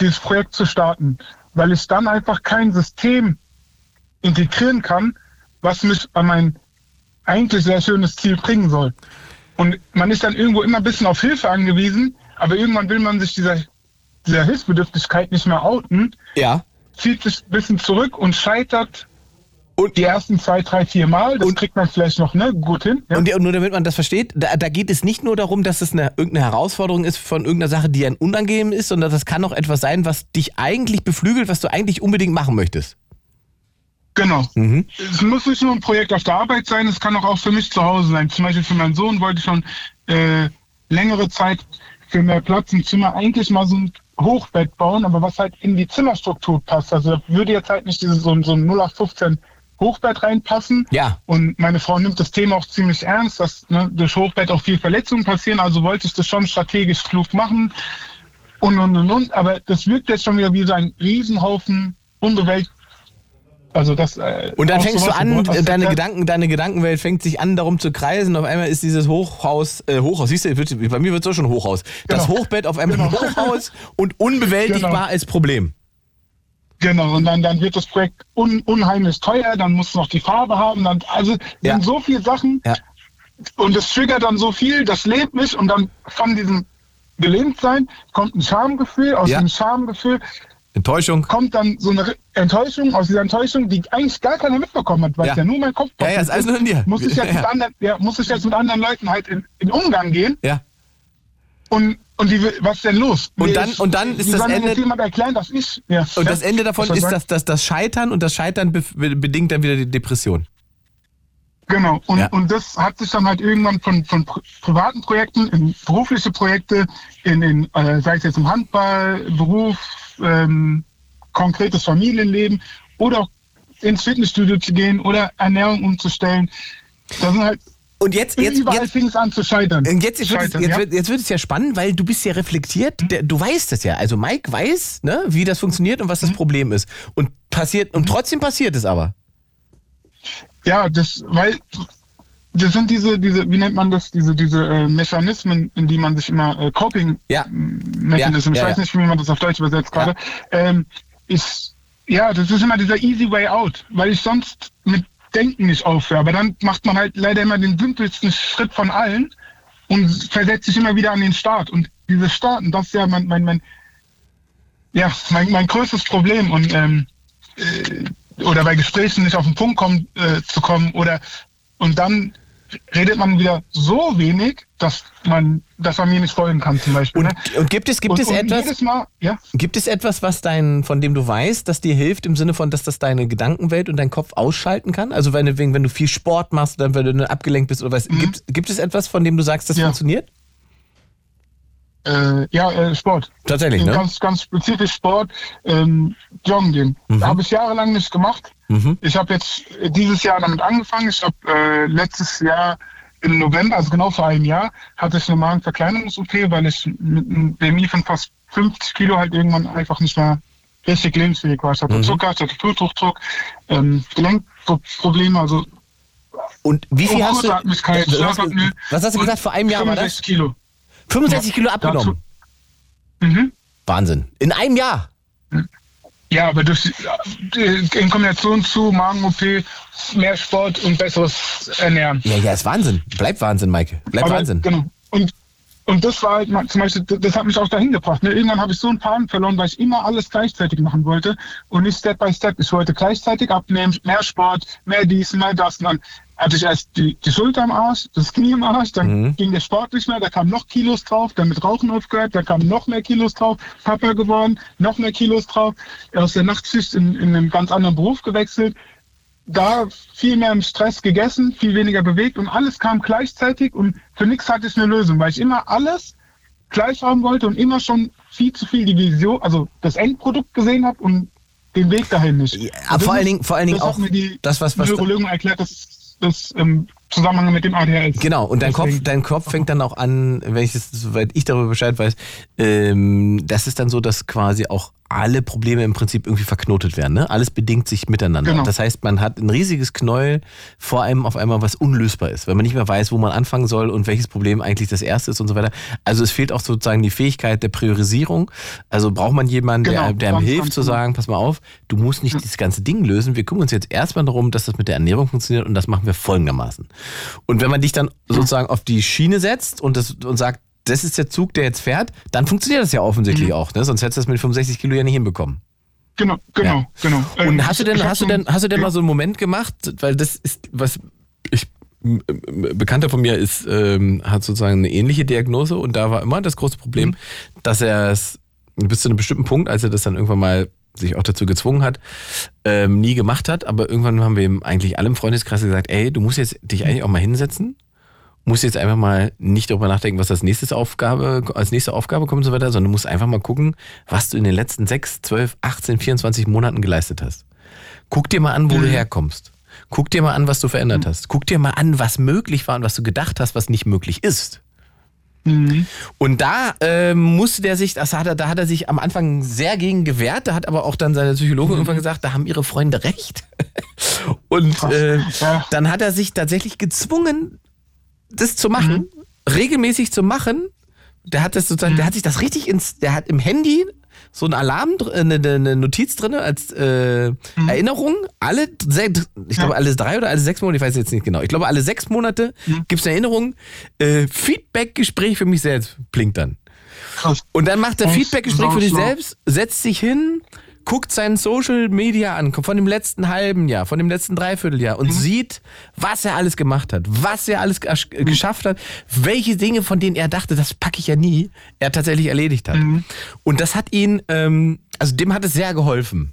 dieses Projekt zu starten, weil ich dann einfach kein System integrieren kann, was mich an mein eigentlich sehr schönes Ziel bringen soll. Und man ist dann irgendwo immer ein bisschen auf Hilfe angewiesen, aber irgendwann will man sich dieser, dieser Hilfsbedürftigkeit nicht mehr outen, Ja. zieht sich ein bisschen zurück und scheitert die ersten zwei, drei, vier Mal. Das kriegt man vielleicht noch ne, gut hin. Ja. Und, und nur damit man das versteht, da, da geht es nicht nur darum, dass es eine, irgendeine Herausforderung ist von irgendeiner Sache, die ein unangenehm ist, sondern das kann auch etwas sein, was dich eigentlich beflügelt, was du eigentlich unbedingt machen möchtest. Genau. Mhm. Es muss nicht nur ein Projekt auf der Arbeit sein, es kann auch, auch für mich zu Hause sein. Zum Beispiel für meinen Sohn wollte ich schon äh, längere Zeit für mehr Platz im Zimmer eigentlich mal so ein Hochbett bauen, aber was halt in die Zimmerstruktur passt. Also da würde jetzt halt nicht dieses, so, ein- so ein 0815 Hochbett reinpassen. Ja. Und meine Frau nimmt das Thema auch ziemlich ernst, dass ne, durch Hochbett auch viel Verletzungen passieren. Also wollte ich das schon strategisch klug machen. und, und, und, und. Aber das wirkt jetzt schon wieder wie so ein Riesenhaufen unbewältigt. Also das, äh, Und dann fängst du an, was- deine das- Gedanken, deine Gedankenwelt fängt sich an, darum zu kreisen. Auf einmal ist dieses Hochhaus, äh, Hochhaus, siehst du, bei mir wird es auch schon Hochhaus. Das Genau. Hochbett auf einmal ein Genau. Hochhaus und unbewältigbar Genau. als Problem. Genau, und dann, dann wird das Projekt un, unheimlich teuer, dann musst du noch die Farbe haben, dann, also Ja. sind so viele Sachen Ja. und es triggert dann so viel, das lebt mich und dann von diesem Gelähmtsein kommt ein Schamgefühl, aus Ja. dem Schamgefühl Enttäuschung. kommt dann so eine Enttäuschung, aus dieser Enttäuschung, die eigentlich gar keiner mitbekommen hat, weil Ja. es ja nur mein Kopf Ja, ja, ist alles nur in dir. Muss ich jetzt, Ja. mit, anderen, ja, muss ich jetzt mit anderen Leuten halt in, in Umgang gehen Ja. und, und die, was ist denn los? Und dann- ich- und dann ist das Ende- jemand erklären, dass ich... Ja, Und das Ende davon ist das, das, das Scheitern und das Scheitern be bedingt dann wieder die Depression. Genau, und, Ja. und das hat sich dann halt irgendwann von, von pri- privaten Projekten in berufliche Projekte, in den, äh, sei es jetzt im Handball, Beruf, ähm, konkretes Familienleben oder auch ins Fitnessstudio zu gehen oder Ernährung umzustellen. Da sind halt Und jetzt, jetzt, überall jetzt, fing es an zu scheitern. Jetzt, jetzt, wird es, Scheitern, jetzt, ja. wird, jetzt wird es ja spannend, weil du bist ja reflektiert. Der, du weißt es ja. Also Mike weiß, ne, wie das funktioniert und was Mhm. das Problem ist. Und passiert und trotzdem passiert es aber. Ja, das, weil das sind diese, diese, wie nennt man das, diese, diese äh, Mechanismen, in die man sich immer äh, Coping Ja. Mechanismen, Ja, ich ja, weiß ja. nicht, wie man das auf Deutsch übersetzt gerade, ähm, ist, ja, das ist immer dieser easy way out, weil ich sonst mit Denken nicht aufhöre. Aber dann macht man halt leider immer den simpelsten Schritt von allen und versetzt sich immer wieder an den Start. Und dieses Starten, das ist ja mein, mein, mein ja, mein, mein größtes Problem. Und ähm, äh, oder bei Gesprächen nicht auf den Punkt kommen, äh, zu kommen oder und dann redet man wieder so wenig, dass man, dass man mir nicht folgen kann zum Beispiel. Und, ne? und gibt es, gibt und, es und etwas, Jedes Mal, ja. gibt es etwas, was dein, von dem du weißt, das dir hilft im Sinne von, dass das deine Gedankenwelt und dein Kopf ausschalten kann? Also wenn, du- wenn du viel Sport machst, dann wenn du abgelenkt bist oder was, gibt, gibt es etwas, von dem du sagst, das Mhm. Ja. funktioniert? Äh, ja, äh, Sport. Tatsächlich, ne? Ganz, ganz spezifisch Sport, ähm, Joggen gehen. Mhm. Habe ich jahrelang nicht gemacht. Mhm. Ich habe jetzt äh, dieses Jahr damit angefangen. Ich habe äh, letztes Jahr im November, also genau vor einem Jahr, hatte ich eine Magenverkleinerungs-OP, weil ich mit einem BMI von fast 50 Kilo halt irgendwann einfach nicht mehr richtig lebensfähig war. Ich hatte Mhm. Zucker, ich hatte Bluthochdruck, ähm, Gelenkprobleme, also Und wie viel hast du, was, hast du gesagt, vor einem Jahr war das? 65 Kilo. 65 Kilo abgenommen. Mhm. Wahnsinn. In einem Jahr. Ja, aber durch die, äh, in Kombination zu Magen-OP, mehr Sport und besseres Ernähren. Ja, ja, ist Wahnsinn. Bleibt Wahnsinn, Mike. Bleibt Aber, Wahnsinn. Genau. Und, und das war halt zum Beispiel, das hat mich auch dahin gebracht. Ne? Irgendwann habe ich so einen Faden verloren, weil ich immer alles gleichzeitig machen wollte und nicht Step by Step. Ich wollte gleichzeitig abnehmen, mehr Sport, mehr dies, mehr das. Und dann hatte ich erst die, die Schulter am Arsch, das Knie am Arsch, dann Mhm. ging der Sport nicht mehr, da kamen noch Kilos drauf, dann mit Rauchen aufgehört, da kamen noch mehr Kilos drauf, Papa geworden, noch mehr Kilos drauf, aus der Nachtschicht in, in einen ganz anderen Beruf gewechselt, da viel mehr im Stress gegessen, viel weniger bewegt und alles kam gleichzeitig und für nichts hatte ich eine Lösung, weil ich immer alles gleich haben wollte und immer schon viel zu viel die Vision, also das Endprodukt gesehen habe und den Weg dahin nicht. aber Und vor allen Dingen- vor allen Dingen auch hat mir die das, was- was- Neurologin erklärt, das das im Zusammenhang mit dem ADHS. Genau, und dein Kopf, dein Kopf fängt dann auch an, wenn ich das, soweit ich darüber Bescheid weiß, ähm, das ist dann so, dass quasi auch alle Probleme im Prinzip irgendwie verknotet werden. Ne? Alles bedingt sich miteinander. Genau. Das heißt, man hat ein riesiges Knäuel vor allem auf einmal, was unlösbar ist, weil man nicht mehr weiß, wo man anfangen soll und welches Problem eigentlich das erste ist und so weiter. Also es fehlt auch sozusagen die Fähigkeit der Priorisierung. Also braucht man jemanden, der, Genau, der ihm ganz, hilft ganz zu genau. sagen, pass mal auf, du musst nicht dieses ganze Ding lösen. Wir kümmern uns jetzt erstmal darum, dass das mit der Ernährung funktioniert und das machen wir folgendermaßen. Und wenn man dich dann sozusagen auf die Schiene setzt und, das, und sagt, das ist der Zug, der jetzt fährt, dann funktioniert das ja offensichtlich auch. Ne? Sonst hättest du das mit 65 Kilo ja nicht hinbekommen. Genau, genau, Ja. genau. Und Ähm, hast du denn, hast du denn, hast du denn mal so einen Moment gemacht, weil das ist, was ich, Bekannter von mir ist, ähm, hat sozusagen eine ähnliche Diagnose und da war immer das große Problem, dass er es bis zu einem bestimmten Punkt, als er das dann irgendwann mal sich auch dazu gezwungen hat, ähm, nie gemacht hat, aber irgendwann haben wir ihm eigentlich alle im Freundeskreis gesagt, ey, du musst jetzt dich eigentlich auch mal hinsetzen, musst jetzt einfach mal nicht darüber nachdenken, was als nächstes Aufgabe, als nächste Aufgabe kommt und so weiter, sondern du musst einfach mal gucken, was du in den letzten 6, 12, 18, 24 Monaten geleistet hast. Guck dir mal an, wo du herkommst. Guck dir mal an, was du verändert hast. Guck dir mal an, was möglich war und was du gedacht hast, was nicht möglich ist. Und da ähm, musste der sich, das hat er, da hat er sich am Anfang sehr gegen gewehrt, da hat aber auch dann seine Psychologin irgendwann gesagt, da haben ihre Freunde recht. Und äh, dann hat er sich tatsächlich gezwungen, das zu machen, regelmäßig zu machen. Der hat das sozusagen, der hat sich das richtig ins, der hat im Handy so einen Alarm, äh, eine, eine Notiz drin als äh, Erinnerung. Alle, ich glaube alle drei oder alle sechs Monate, ich weiß jetzt nicht genau. Ich glaube alle sechs Monate gibt es eine Erinnerung. Äh, Feedback-Gespräch für mich selbst blinkt dann. Und dann macht er? Feedback-Gespräch für sich Sauschlau. selbst, setzt sich hin, guckt seinen Social Media an, von dem letzten halben Jahr, von dem letzten Dreivierteljahr und sieht, was er alles gemacht hat, was er alles gesch- geschafft hat, welche Dinge, von denen er dachte, das packe ich ja nie, er tatsächlich erledigt hat. Und das hat ihn, ähm, also dem hat es sehr geholfen.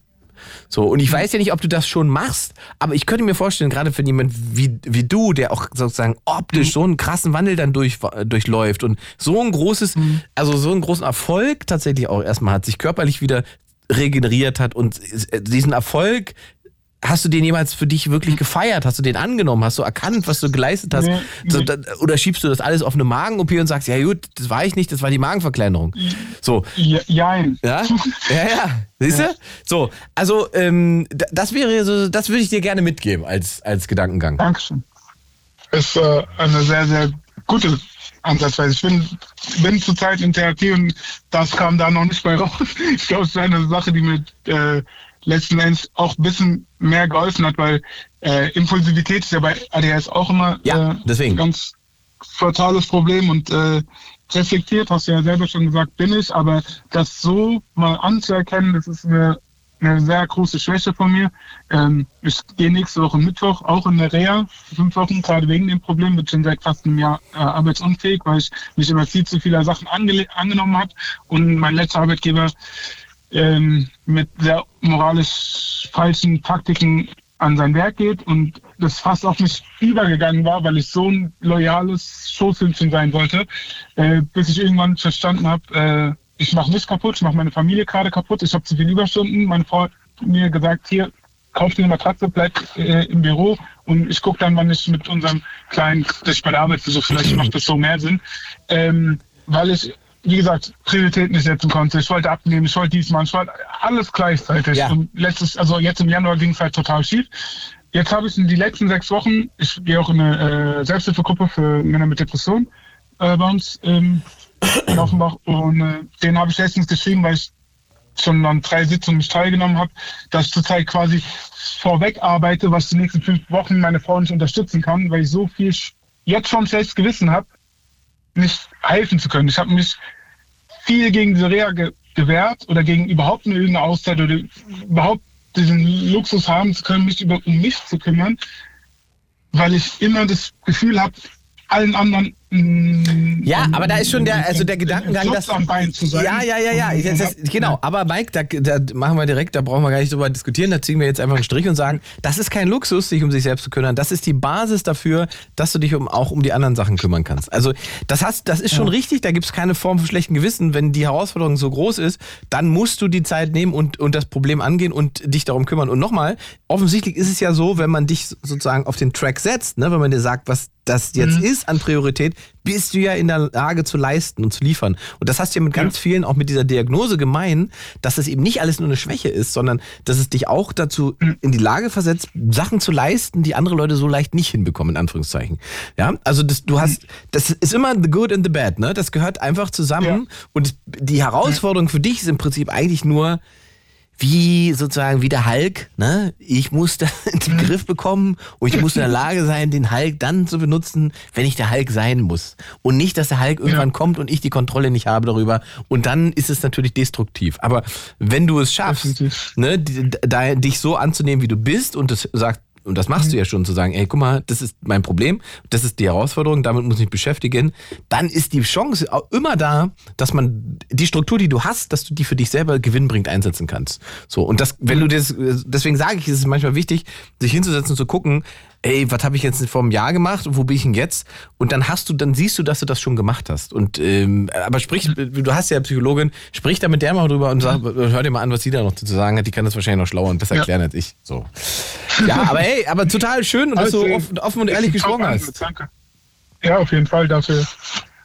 So, und ich weiß ja nicht, ob du das schon machst, aber ich könnte mir vorstellen, gerade für jemand wie, wie du, der auch sozusagen optisch so einen krassen Wandel dann durch, durchläuft und so ein großes, also so einen großen Erfolg tatsächlich auch erstmal hat, sich körperlich wieder regeneriert hat und äh, diesen Erfolg, hast du den jemals für dich wirklich gefeiert? Hast du den angenommen? Hast du erkannt, was du geleistet hast? Nee, So, nee. oder schiebst du das alles auf eine Magen-OP und sagst, ja gut, das war ich nicht, das war die Magenverkleinerung. So, Ja, jein. ja, ja, ja. Siehst du? So, also ähm, das wäre so, das würde ich dir gerne mitgeben als, als Gedankengang. Dankeschön. Ist äh, eine sehr, sehr gute Ansatzweise. Ich bin, bin zurzeit in Therapie und das kam da noch nicht bei raus. Ich glaube, es wäre eine Sache, die mir äh, letzten Endes auch ein bisschen mehr geholfen hat, weil äh, Impulsivität ist ja bei ADHS auch immer Ja, äh, deswegen. ein ganz fatales Problem und äh, reflektiert, hast du ja selber schon gesagt, bin ich, aber das so mal anzuerkennen, das ist eine, eine sehr große Schwäche von mir. Ähm, ich gehe nächste Woche Mittwoch auch in der Reha, fünf Wochen, gerade wegen dem Problem, bin schon seit fast einem Jahr äh, arbeitsunfähig, weil ich mich immer viel zu vieler Sachen ange angenommen habe und mein letzter Arbeitgeber ähm, mit sehr moralisch falschen Praktiken an sein Werk geht und das fast auf mich übergegangen war, weil ich so ein loyales Schoßhündchen sein wollte, äh, bis ich irgendwann verstanden habe, äh, ich mache mich kaputt, ich mache meine Familie gerade kaputt, ich habe zu viele Überstunden. Meine Frau hat mir gesagt, hier, kauf dir eine Matratze, bleib äh, im Büro und ich gucke dann, wann ich mit unserem kleinen, dass ich bei der Arbeit besuche, vielleicht macht das so mehr Sinn. Ähm, weil ich, wie gesagt, Prioritäten nicht setzen konnte. Ich wollte abnehmen, ich wollte dies machen, ich wollte alles gleichzeitig. Ja. Und letztes, also jetzt im Januar ging es halt total schief. Jetzt habe ich in die letzten sechs Wochen, ich gehe auch in eine äh, Selbsthilfegruppe für Männer mit Depression äh, bei uns ähm, in Offenbach und äh, den habe ich letztens geschrieben, weil ich schon an drei Sitzungen mich teilgenommen habe, dass ich zurzeit quasi vorweg arbeite, was die nächsten fünf Wochen meine Frau nicht unterstützen kann, weil ich so viel jetzt schon schlechtes Gewissen habe, nicht helfen zu können. Ich habe mich viel gegen diese Reha ge gewehrt oder gegen überhaupt eine irgendeine Auszeit oder überhaupt diesen Luxus haben zu können, mich über um mich zu kümmern, weil ich immer das Gefühl habe, allen anderen Ja, aber da ist schon der, also der Gedankengang, dass. am Bein zu sein. Ja, ja, ja, ja. Das, das, genau. Aber Mike, da, da machen wir direkt, da brauchen wir gar nicht drüber diskutieren. Da ziehen wir jetzt einfach einen Strich und sagen, das ist kein Luxus, sich um sich selbst zu kümmern. Das ist die Basis dafür, dass du dich um, auch um die anderen Sachen kümmern kannst. Also, das hast, das ist schon richtig. Da gibt es keine Form von schlechten Gewissen. Wenn die Herausforderung so groß ist, dann musst du die Zeit nehmen und, und das Problem angehen und dich darum kümmern. Und nochmal, offensichtlich ist es ja so, wenn man dich sozusagen auf den Track setzt, ne, wenn man dir sagt, was das jetzt ist an Priorität, bist du ja in der Lage zu leisten und zu liefern. Und das hast du ja mit ganz vielen auch mit dieser Diagnose gemein, dass es eben nicht alles nur eine Schwäche ist, sondern dass es dich auch dazu in die Lage versetzt, Sachen zu leisten, die andere Leute so leicht nicht hinbekommen, in Anführungszeichen. Ja, also das, du hast, das ist immer the good and the bad, ne? Das gehört einfach zusammen. Und die Herausforderung für dich ist im Prinzip eigentlich nur, wie sozusagen wie der Hulk, ne? Ich muss das in den Griff bekommen und ich muss in der Lage sein, den Hulk dann zu benutzen, wenn ich der Hulk sein muss. Und nicht, dass der Hulk irgendwann kommt und ich die Kontrolle nicht habe darüber. Und dann ist es natürlich destruktiv. Aber wenn du es schaffst, ne, da, dich so anzunehmen, wie du bist und das sagt, und das machst du ja schon, zu sagen, ey, guck mal, das ist mein Problem, das ist die Herausforderung, damit muss ich mich beschäftigen, dann ist die Chance auch immer da, dass man die Struktur, die du hast, dass du die für dich selber gewinnbringend einsetzen kannst. So, und das, wenn du das, deswegen sage ich, ist es manchmal wichtig, sich hinzusetzen und zu gucken, ey, was habe ich jetzt vor einem Jahr gemacht und wo bin ich denn jetzt? Und dann hast du, dann siehst du, dass du das schon gemacht hast. Und ähm, aber sprich, du hast ja Psychologin, sprich da mit der mal drüber und sag, hör dir mal an, was sie da noch zu sagen hat. Die kann das wahrscheinlich noch schlauer und besser Ja. erklären als ich. So. Ja, aber ey, aber total schön, dass du Also, offen, offen und ehrlich ist gesprochen hast. Danke. Ja, auf jeden Fall. Dafür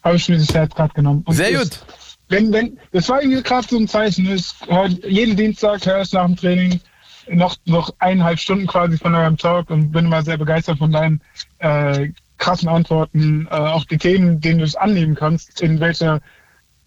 habe ich mir das Herz gerade genommen. Und Sehr gut. Wenn, wenn, das war irgendwie gerade so ein Zeichen. Ich, heute- jeden Dienstag höre ich nach dem Training noch, noch eineinhalb Stunden quasi von eurem Talk und bin immer sehr begeistert von deinen äh, krassen Antworten, äh, auch die Themen, denen du es annehmen kannst, in welcher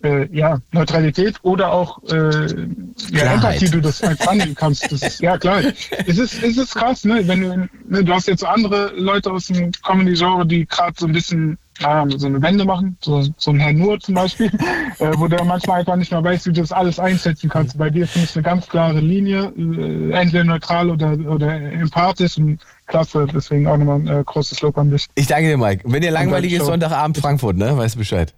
äh, ja, Neutralität oder auch äh, ja. Empathie du das halt annehmen kannst. Das ist, ja, klar. Es ist, es ist krass, ne? Wenn du, ne, du hast jetzt so andere Leute aus dem Comedy-Genre, die gerade so ein bisschen naja, so eine Wende machen, so, so ein Herr Nur zum Beispiel, äh, wo du manchmal einfach nicht mehr weißt, wie du das alles einsetzen kannst. Bei dir finde ich eine ganz klare Linie, äh, entweder neutral oder, oder empathisch und klasse. Deswegen auch nochmal ein äh, großes Lob an dich. Ich danke dir, Mike. Wenn dir langweilig ist. Sonntagabend Frankfurt, ne? Weißt du Bescheid.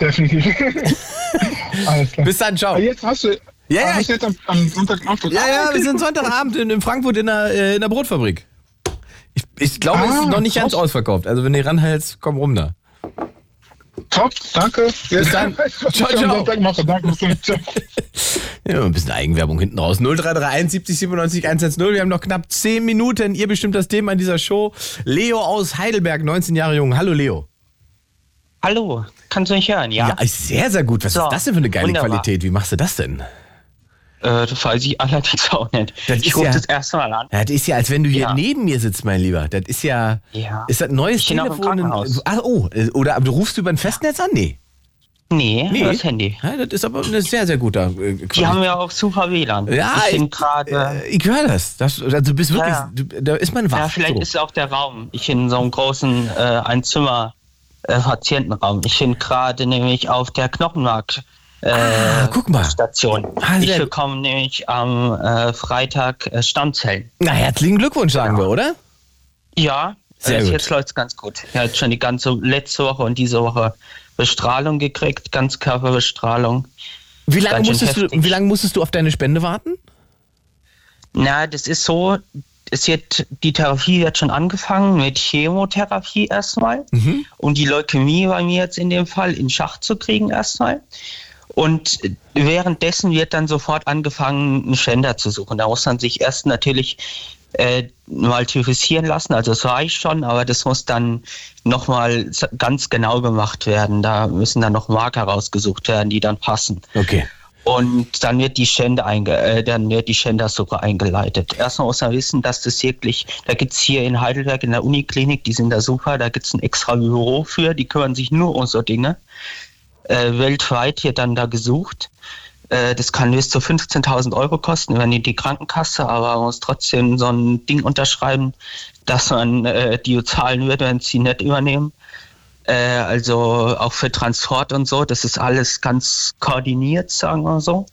Definitiv. Alles klar. Bis dann, ciao. Aber Jetzt hast du. Ja, ja, ich- du jetzt am, am Sonntag? Ja, Ah, ja, okay, wir sind. Sonntagabend in, in Frankfurt in der, äh, in der Brotfabrik. Ich, glaube, es ist Ah, noch nicht ganz ausverkauft. Also wenn du ranhältst, komm rum da. Top, danke. Bis dann. Ciao, ciao. Danke. Ja, ein bisschen Eigenwerbung hinten raus. 0331 70 97 110. Wir haben noch knapp 10 Minuten. Ihr bestimmt das Thema in dieser Show. Leo aus Heidelberg, 19 Jahre jung. Hallo Leo. Hallo, kannst du mich hören, ja? Ja, sehr, sehr gut. Was So, ist das denn für eine geile wunderbar. Qualität? Wie machst du das denn? Äh, das weiß ich allerdings auch nicht. Das ich rufe ja- das erste Mal an. Ja, das ist ja, als wenn du hier Ja. neben mir sitzt, mein Lieber. Das ist ja. Ja. Ist das ein neues Ich im Telefon? Krankenhaus. Ach, oh, äh, oder aber du rufst über ein Festnetz an? Nee. Nee, Nee. das Handy. Ja, das ist aber ein sehr, sehr guter. Äh, Die haben ja auch super WLAN. Ja, ich ich- gerade. ich höre das. das. Also du bist wirklich. Ja. Du, da ist man wach. Ja, vielleicht so. ist es auch der Raum. Ich in so einem großen äh, Einzimmer äh, Patientenraum. Ich bin gerade nämlich auf der Knochenmark. Äh, Ah, guck mal. Station. Ah, ich bekomme nämlich am äh, Freitag äh, Stammzellen. Na, herzlichen Glückwunsch, sagen wir, oder? Ja, Sehr äh, gut. jetzt läuft es ganz gut. Er hat schon die ganze letzte Woche und diese Woche Bestrahlung gekriegt, Ganzkörperbestrahlung. Wie lange, Ganz musstest du, wie lange musstest du auf deine Spende warten? Na, das ist so, es wird, die Therapie wird schon angefangen mit Chemotherapie erstmal, um die Leukämie bei mir jetzt in dem Fall in Schach zu kriegen erstmal. Und währenddessen wird dann sofort angefangen, einen Spender zu suchen. Da muss man sich erst natürlich äh, mal typisieren lassen. Also es reicht schon, aber das muss dann nochmal ganz genau gemacht werden. Da müssen dann noch Marker rausgesucht werden, die dann passen. Okay. Und dann wird die Schände einge äh, dann wird die Schändersuche eingeleitet. Erstmal muss man wissen, dass das wirklich, da gibt's hier in Heidelberg in der Uniklinik, die sind da super, da gibt's ein extra Büro für, die kümmern sich nur um so Dinge. Äh, weltweit wird dann da gesucht. Äh, das kann bis zu 15.000 Euro kosten, übernimmt die Krankenkasse, aber man muss trotzdem so ein Ding unterschreiben, dass man äh, die zahlen wird, wenn sie nicht übernehmen. Äh, also auch für Transport und so, das ist alles ganz koordiniert, sagen wir so.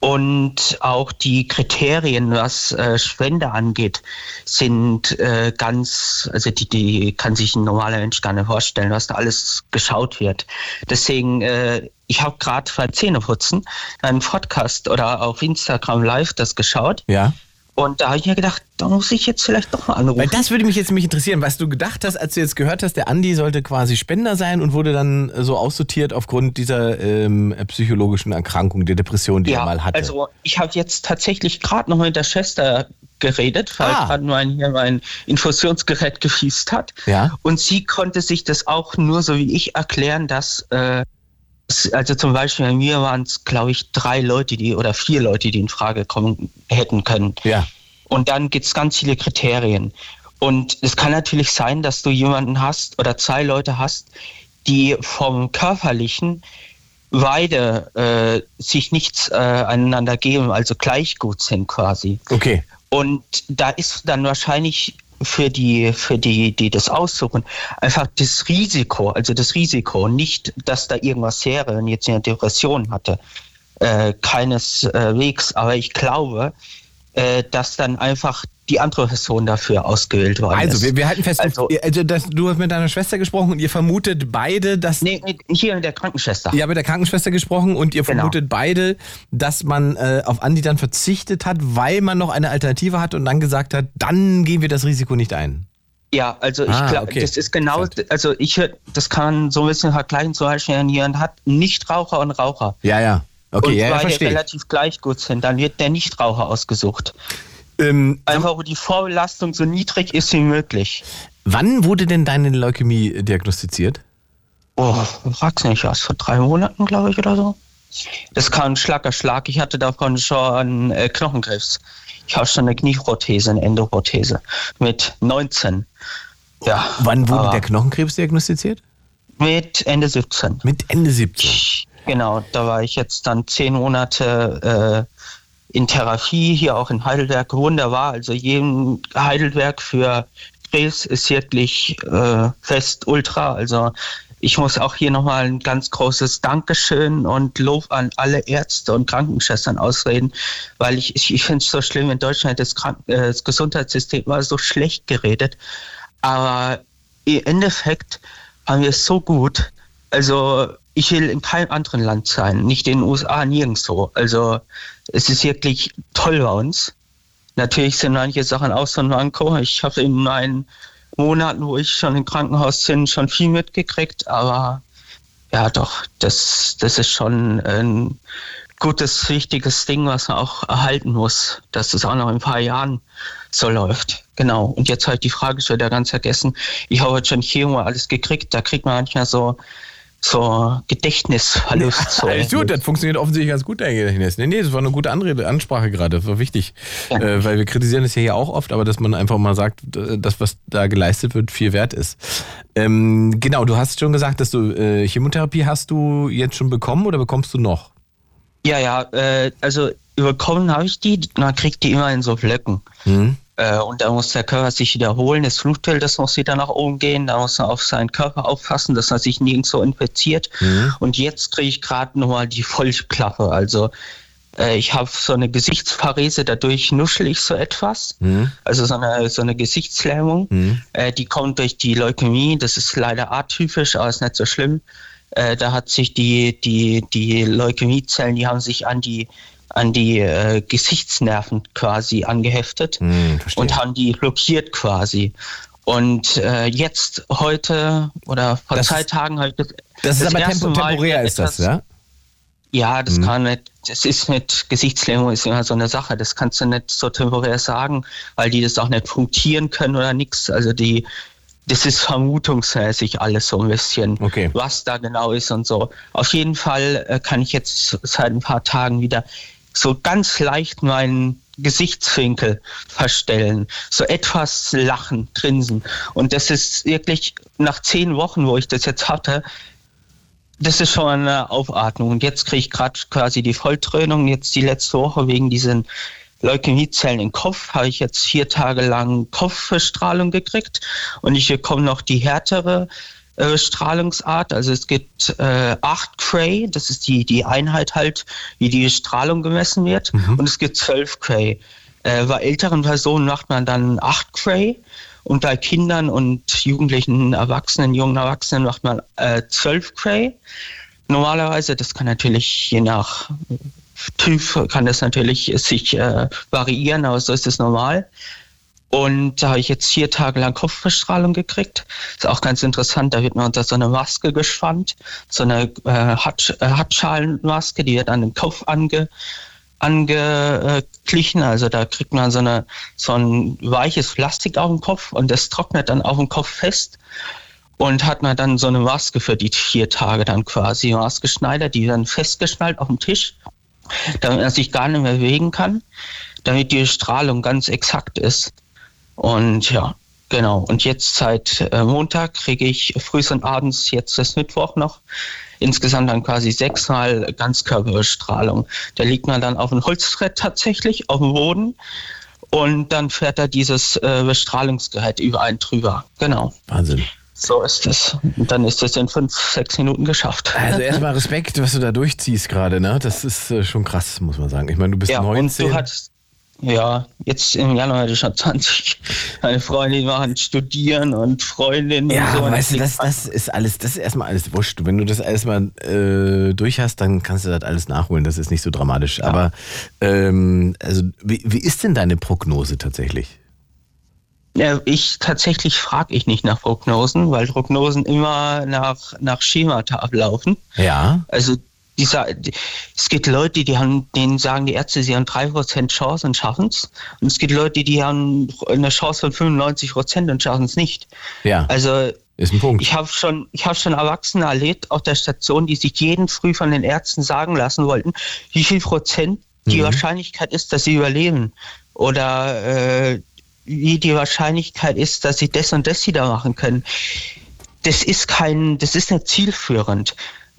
Und auch die Kriterien, was äh, Spende angeht, sind äh, ganz, also die, die kann sich ein normaler Mensch gar nicht vorstellen, was da alles geschaut wird. Deswegen, äh, ich habe gerade bei Zähneputzen einen Podcast oder auf Instagram Live das geschaut. Ja. Und da habe ich mir gedacht, da muss ich jetzt vielleicht doch mal anrufen. Weil das würde mich jetzt nämlich interessieren, was du gedacht hast, als du jetzt gehört hast, der Andi sollte quasi Spender sein und wurde dann so aussortiert aufgrund dieser ähm, psychologischen Erkrankung, der Depression, die er mal hatte. Also ich habe jetzt tatsächlich gerade noch mit der Schwester geredet, weil Ah. gerade mein, hier mein Infusionsgerät gefießt hat. Ja. Und sie konnte sich das auch nur so wie ich erklären, dass äh, also zum Beispiel bei mir waren es, glaube ich, drei Leute, die oder vier Leute, die in Frage kommen hätten können. Ja. Und dann gibt es ganz viele Kriterien. Und es kann natürlich sein, dass du jemanden hast oder zwei Leute hast, die vom körperlichen beide äh, sich nichts äh, einander geben, also gleich gut sind quasi. Okay. Und da ist dann wahrscheinlich für die, für die, die das aussuchen, einfach das Risiko, also das Risiko, nicht, dass da irgendwas wäre, wenn jetzt eine Depression hatte, äh, keineswegs. Aber ich glaube, äh, dass dann einfach die andere Person dafür ausgewählt worden Also, ist. wir, wir halten fest, Also- du, also das, du hast mit deiner Schwester gesprochen und ihr vermutet beide, dass. Nee, nee, hier mit der Krankenschwester. Ihr habt mit der Krankenschwester gesprochen und ihr Genau. vermutet beide, dass man äh, auf Andi dann verzichtet hat, weil man noch eine Alternative hat und dann gesagt hat, dann gehen wir das Risiko nicht ein. Ja, also ich Ah, glaube, okay. das ist genau, also ich das kann man so ein bisschen vergleichen, zum Beispiel, jemand hat Nichtraucher und Raucher. Ja, ja. Okay, und ja, ja, verstehe. relativ gleich gut sind, dann wird der Nichtraucher ausgesucht. Ähm, Einfach, wo die Vorbelastung so niedrig ist wie möglich. Wann wurde denn deine Leukämie diagnostiziert? oh, frag's nicht, was, vor drei Monaten, glaube ich, oder so. Das kam Schlag auf Schlag. Ich hatte davon schon äh, Knochenkrebs. Ich habe schon eine Knieprothese, eine Endoprothese mit 19. Ja. Wann wurde der Knochenkrebs diagnostiziert? Mit Ende 17. Mit Ende 17. Genau, da war ich jetzt dann zehn Monate äh, in Therapie, hier auch in Heidelberg. Wunderbar. Also jedem Heidelberg für Krebs ist wirklich äh, fest ultra. Also ich muss auch hier nochmal ein ganz großes Dankeschön und Lob an alle Ärzte und Krankenschwestern ausreden, weil ich, ich, ich finde es so schlimm, in Deutschland das, Kranken äh, das Gesundheitssystem war so schlecht geredet. Aber im Endeffekt haben wir es so gut. Also ich will in keinem anderen Land sein, nicht in den USA, nirgendwo. Also es ist wirklich toll bei uns. Natürlich sind manche Sachen auch so ein. Ich habe in meinen Monaten, wo ich schon im Krankenhaus bin, schon viel mitgekriegt, aber ja doch, das, das ist schon ein gutes, wichtiges Ding, was man auch erhalten muss, dass das auch noch in ein paar Jahren so läuft. Genau. Und jetzt halt die Frage schon wieder ganz vergessen. Ich habe jetzt schon Chemo alles gekriegt, da kriegt man manchmal so so Gedächtnisverlust. So. Alles gut, das funktioniert offensichtlich ganz gut, dein Gedächtnis. Nee, nee, das war eine gute Anrede, Ansprache gerade, das war wichtig. Ja. Äh, weil wir kritisieren das ja hier auch oft, aber dass man einfach mal sagt, das, was da geleistet wird, viel wert ist. Ähm, genau, du hast schon gesagt, dass du äh, Chemotherapie hast du jetzt schon bekommen oder bekommst du noch? Ja, ja, äh, also überkommen habe ich die, man kriegt die immer in so Blöcken. Mhm. Äh, und da muss der Körper sich wiederholen, das Blutbild, das muss wieder nach oben gehen, da muss man auf seinen Körper aufpassen, dass er sich nirgendwo infiziert. Mhm. Und jetzt kriege ich gerade nochmal die Vollklappe. Also äh, ich habe so eine Gesichtsparese, dadurch nuschel ich so etwas. Mhm. Also so eine, so eine Gesichtslähmung. Mhm. Äh, die kommt durch die Leukämie, das ist leider atypisch, aber ist nicht so schlimm. Äh, da hat sich die, die, die Leukämiezellen, die haben sich an die an die äh, Gesichtsnerven quasi angeheftet Hm, und haben die blockiert quasi. Und äh, jetzt heute oder vor Das zwei ist- Tagen habe ich das. Das ist aber tempo, temporär, ist das, ja? Ja, das Mhm. kann nicht, das ist mit Gesichtslähmung ist immer so eine Sache. Das kannst du nicht so temporär sagen, weil die das auch nicht punktieren können oder nichts. Also die, das ist vermutungsmäßig alles so ein bisschen, Okay. was da genau ist und so. Auf jeden Fall äh, kann ich jetzt seit ein paar Tagen wieder so ganz leicht meinen Gesichtswinkel verstellen, so etwas lachen, grinsen. Und das ist wirklich nach zehn Wochen, wo ich das jetzt hatte, das ist schon eine Aufatmung. Und jetzt kriege ich gerade quasi die Volltrönung. Jetzt die letzte Woche wegen diesen Leukämiezellen im Kopf habe ich jetzt vier Tage lang Kopfstrahlung gekriegt. Und ich bekomme noch die härtere äh, Strahlungsart. Also es gibt äh, 8 Cray, das ist die, die Einheit halt, wie die Strahlung gemessen wird. Und es gibt 12 Cray. Äh, bei älteren Personen macht man dann 8 Cray. Und bei Kindern und Jugendlichen, Erwachsenen, jungen Erwachsenen macht man äh, 12 Cray. Normalerweise, das kann natürlich je nach Typ, kann das natürlich sich äh, variieren, aber so ist es normal. Und da habe ich jetzt vier Tage lang Kopfbestrahlung gekriegt. Ist auch ganz interessant, da wird man unter so eine Maske gespannt, so eine äh, Hat, äh, Hatschalenmaske, die wird an den Kopf ange, angeglichen. Also da kriegt man so, eine, so ein weiches Plastik auf dem Kopf und das trocknet dann auf dem Kopf fest. Und hat man dann so eine Maske für die vier Tage dann quasi maßgeschneidert, die dann festgeschnallt auf dem Tisch, damit man sich gar nicht mehr bewegen kann, damit die Strahlung ganz exakt ist. Und ja, genau. Und jetzt seit äh, Montag kriege ich früh und abends, jetzt ist Mittwoch noch, insgesamt dann quasi sechsmal Ganzkörperbestrahlung. Da liegt man dann auf dem Holzbrett tatsächlich, auf dem Boden. Und dann fährt da dieses äh, Bestrahlungsgerät über einen drüber. Genau. Wahnsinn. So ist es. Und dann ist es in fünf, sechs Minuten geschafft. Also erstmal Respekt, was du da durchziehst gerade, ne? Das ist äh, schon krass, muss man sagen. Ich meine, du bist ja, 19. Und du hattest, ja, jetzt im Januar hatte ich schon 20. Meine Freundin machen studieren und Freundin ja, und so. Und weißt du, das das, ist alles, das ist erstmal alles wurscht. Wenn du das alles mal äh, durch hast, dann kannst du das alles nachholen. Das ist nicht so dramatisch. Aber ähm, also, wie, wie ist denn deine Prognose tatsächlich? Ja, ich tatsächlich frage ich nicht nach Prognosen, weil Prognosen immer nach, nach Schemata ablaufen. Ja. Also Die, sa- die, es gibt Leute, die haben, denen sagen die Ärzte, sie haben 3% Chance und schaffen es. Und es gibt Leute, die haben eine Chance von 95% und schaffen es nicht. Ja. Also ist ein Punkt. ich habe schon, ich habe schon Erwachsene erlebt auf der Station, die sich jeden früh von den Ärzten sagen lassen wollten, wie viel Prozent die Mhm. Wahrscheinlichkeit ist, dass sie überleben. Oder äh, wie die Wahrscheinlichkeit ist, dass sie das und das wieder machen können. Das ist kein, das ist nicht zielführend.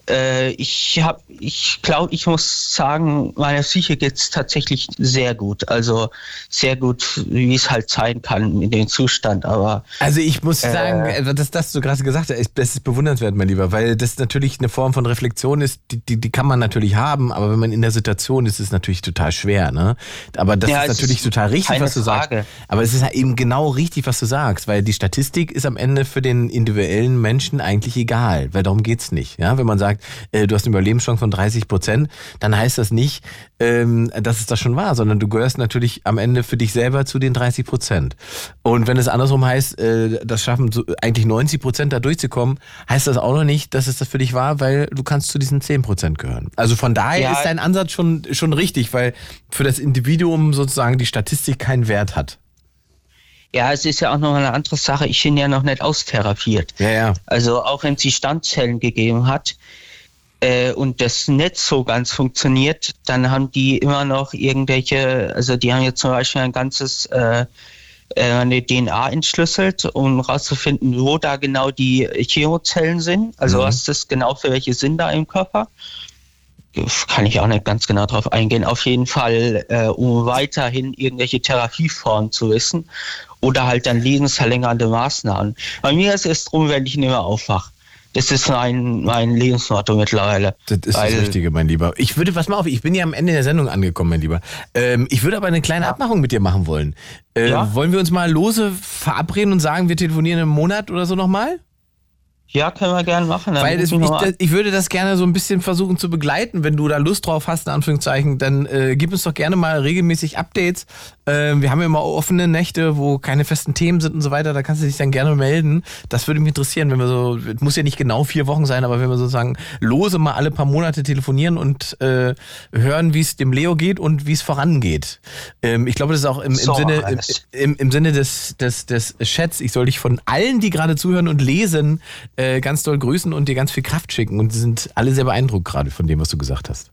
Äh, ich habe, ich glaube, ich muss sagen, meiner Psyche geht's tatsächlich sehr gut. Also sehr gut, wie es halt sein kann in dem Zustand. Aber Also ich muss Äh. sagen, äh, das, das du gerade gesagt hast, das ist bewundernswert, mein Lieber, weil das natürlich eine Form von Reflexion ist, die, die, die kann man natürlich haben, aber wenn man in der Situation ist, ist es natürlich total schwer. Ne? Aber das Ja, ist es natürlich ist total richtig, was du Frage. sagst. Aber es ist halt eben genau richtig, was du sagst, weil die Statistik ist am Ende für den individuellen Menschen eigentlich egal, weil darum geht's nicht. Ja? Wenn man sagt, äh, du hast eine Überlebenschance von 30 Prozent, dann heißt das nicht, ähm, dass es das schon war, sondern du gehörst natürlich am Ende für dich selber zu den 30 Prozent. Und wenn es andersrum heißt, äh, das schaffen so eigentlich 90 Prozent da durchzukommen, heißt das auch noch nicht, dass es das für dich war, weil du kannst zu diesen 10 Prozent gehören. Also von daher Ja. ist dein Ansatz schon, schon richtig, weil für das Individuum sozusagen die Statistik keinen Wert hat. Ja, es ist ja auch noch eine andere Sache. Ich bin ja noch nicht austherapiert. Ja, ja. Also auch wenn es die Stammzellen gegeben hat äh, und das nicht so ganz funktioniert, dann haben die immer noch irgendwelche, also die haben jetzt zum Beispiel ein ganzes äh, äh, eine DNA entschlüsselt, um herauszufinden, wo da genau die Chemozellen sind. Also Mhm. was das genau für welche sind da im Körper. Kann ich auch nicht ganz genau drauf eingehen. Auf jeden Fall, äh, um weiterhin irgendwelche Therapieformen zu wissen oder halt dann lebensverlängernde Maßnahmen. Bei mir ist es drum, wenn ich nicht mehr aufwache. Das ist mein, mein Lebensmotto mittlerweile. Das ist das Richtige, mein Lieber. Ich würde, pass mal auf, ich bin ja am Ende der Sendung angekommen, mein Lieber. Ähm, ich würde aber eine kleine Abmachung mit dir machen wollen. Äh, Ja? Wollen wir uns mal lose verabreden und sagen, wir telefonieren im Monat oder so nochmal? Ja, können wir gerne machen. Weil das, ich, das, ich würde das gerne so ein bisschen versuchen zu begleiten. Wenn du da Lust drauf hast, in Anführungszeichen, dann äh, gib uns doch gerne mal regelmäßig Updates. Ähm, wir haben ja immer offene Nächte, wo keine festen Themen sind und so weiter. Da kannst du dich dann gerne melden. Das würde mich interessieren, wenn wir so, es muss ja nicht genau vier Wochen sein, aber wenn wir sozusagen lose mal alle paar Monate telefonieren und äh, hören, wie es dem Leo geht und wie es vorangeht. Ähm, ich glaube, das ist auch im, im So, Sinne, im, im, im Sinne des, des, des Chats, ich soll dich von allen, die gerade zuhören und lesen, äh, ganz doll grüßen und dir ganz viel Kraft schicken. Und sie sind alle sehr beeindruckt gerade von dem, was du gesagt hast.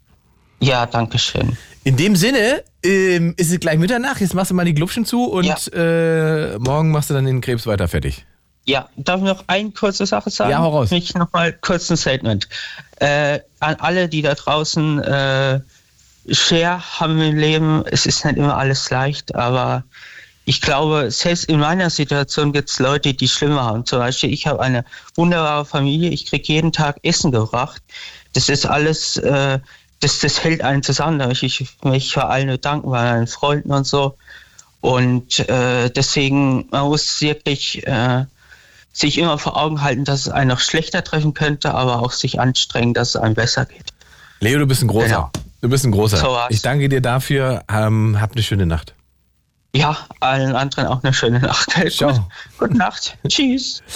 Ja, danke schön. In dem Sinne ähm, ist es gleich Mitternacht. Jetzt machst du mal die Glubschen zu und äh, morgen machst du dann den Krebs weiter fertig. Ja, darf ich noch eine kurze Sache sagen? Ja, hau raus. Ich noch mal kurz ein Statement. Äh, an alle, die da draußen äh, Share haben im Leben, es ist nicht immer alles leicht, aber ich glaube, selbst in meiner Situation gibt es Leute, die schlimmer haben. Zum Beispiel, ich habe eine wunderbare Familie, ich kriege jeden Tag Essen gebracht. Das ist alles, äh, das, das hält einen zusammen. Da möchte ich mich für allen bedanken, bei meinen Freunden und so. Und äh, deswegen, man muss wirklich äh, sich immer vor Augen halten, dass es einen noch schlechter treffen könnte, aber auch sich anstrengen, dass es einem besser geht. Leo, du bist ein großer. Genau. Du bist ein großer. So ich danke dir dafür. Ähm, hab eine schöne Nacht. Ja, allen anderen auch eine schöne Nacht. Ciao. Gut, gute Nacht. Tschüss.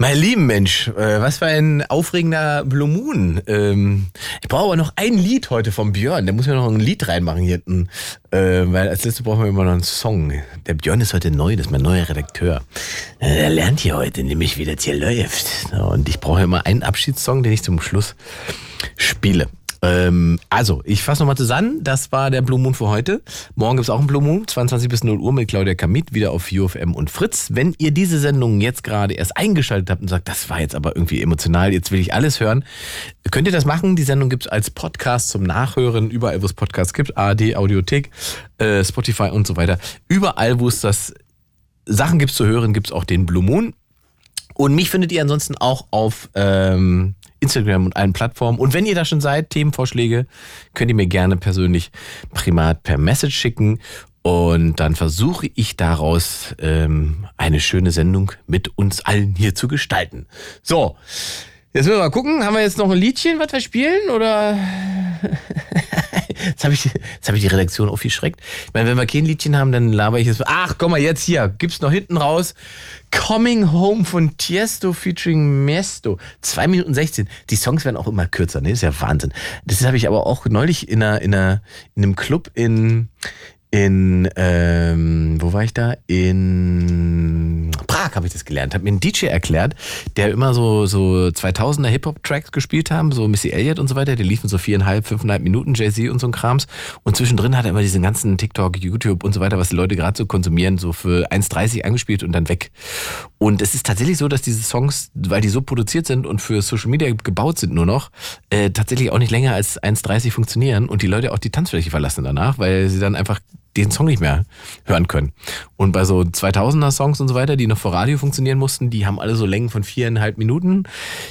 Mein lieben Mensch, äh, was für ein aufregender Blue Moon. Ähm, ich brauche aber noch ein Lied heute vom Björn. Der muss mir noch ein Lied reinmachen hier hinten. Äh, weil als letztes brauchen wir immer noch einen Song. Der Björn ist heute neu, das ist mein neuer Redakteur. Äh, er lernt hier heute nämlich, wie das hier läuft. Und ich brauche immer einen Abschiedssong, den ich zum Schluss spiele. Ähm, also, ich fasse nochmal zusammen. Das war der Blue Moon für heute. Morgen gibt's auch einen Blue Moon, 22 bis 0 Uhr mit Claudia Kamit, wieder auf UFM und Fritz. Wenn ihr diese Sendung jetzt gerade erst eingeschaltet habt und sagt, das war jetzt aber irgendwie emotional, jetzt will ich alles hören, könnt ihr das machen. Die Sendung gibt's als Podcast zum Nachhören, überall, wo es Podcasts gibt, ARD, Audiothek, äh, Spotify und so weiter. Überall, wo es das Sachen gibt zu hören, gibt's auch den Blue Moon. Und mich findet ihr ansonsten auch auf ähm, Instagram und allen Plattformen. Und wenn ihr da schon seid, Themenvorschläge, könnt ihr mir gerne persönlich privat per Message schicken. Und dann versuche ich daraus ähm, eine schöne Sendung mit uns allen hier zu gestalten. So, jetzt müssen wir mal gucken. Haben wir jetzt noch ein Liedchen, was wir spielen? Oder Jetzt habe ich, jetzt hab ich die Redaktion aufgeschreckt. Ich meine, wenn wir kein Liedchen haben, dann laber ich es. Ach, komm mal, jetzt hier. Gibt's noch hinten raus. Coming Home von Tiesto featuring Mesto. 2 Minuten 16. Die Songs werden auch immer kürzer, ne? ist ja Wahnsinn. Das habe ich aber auch neulich in, einer, in, einer, in einem Club in, in, ähm, wo war ich da? In Prag habe ich das gelernt. Hat mir ein DJ erklärt, der immer so, so 2000er Hip-Hop-Tracks gespielt haben, so Missy Elliott und so weiter. Die liefen so viereinhalb, fünfeinhalb Minuten, Jay-Z und so ein Krams. Und zwischendrin hat er immer diesen ganzen TikTok, YouTube und so weiter, was die Leute gerade so konsumieren, so für 1,30 angespielt und dann weg. Und es ist tatsächlich so, dass diese Songs, weil die so produziert sind und für Social Media gebaut sind nur noch, äh, tatsächlich auch nicht länger als 1,30 funktionieren und die Leute auch die Tanzfläche verlassen danach, weil sie dann einfach den Song nicht mehr hören können. Und bei so 2000er Songs und so weiter, die noch vor Radio funktionieren mussten, die haben alle so Längen von viereinhalb Minuten.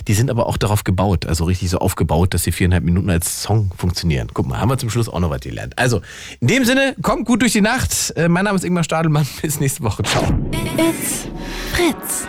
Die sind aber auch darauf gebaut, also richtig so aufgebaut, dass die viereinhalb Minuten als Song funktionieren. Guck mal, haben wir zum Schluss auch noch was gelernt. Also, in dem Sinne, kommt gut durch die Nacht. Äh, mein Name ist Ingmar Stadelmann. Bis nächste Woche. Ciao. It's Fritz.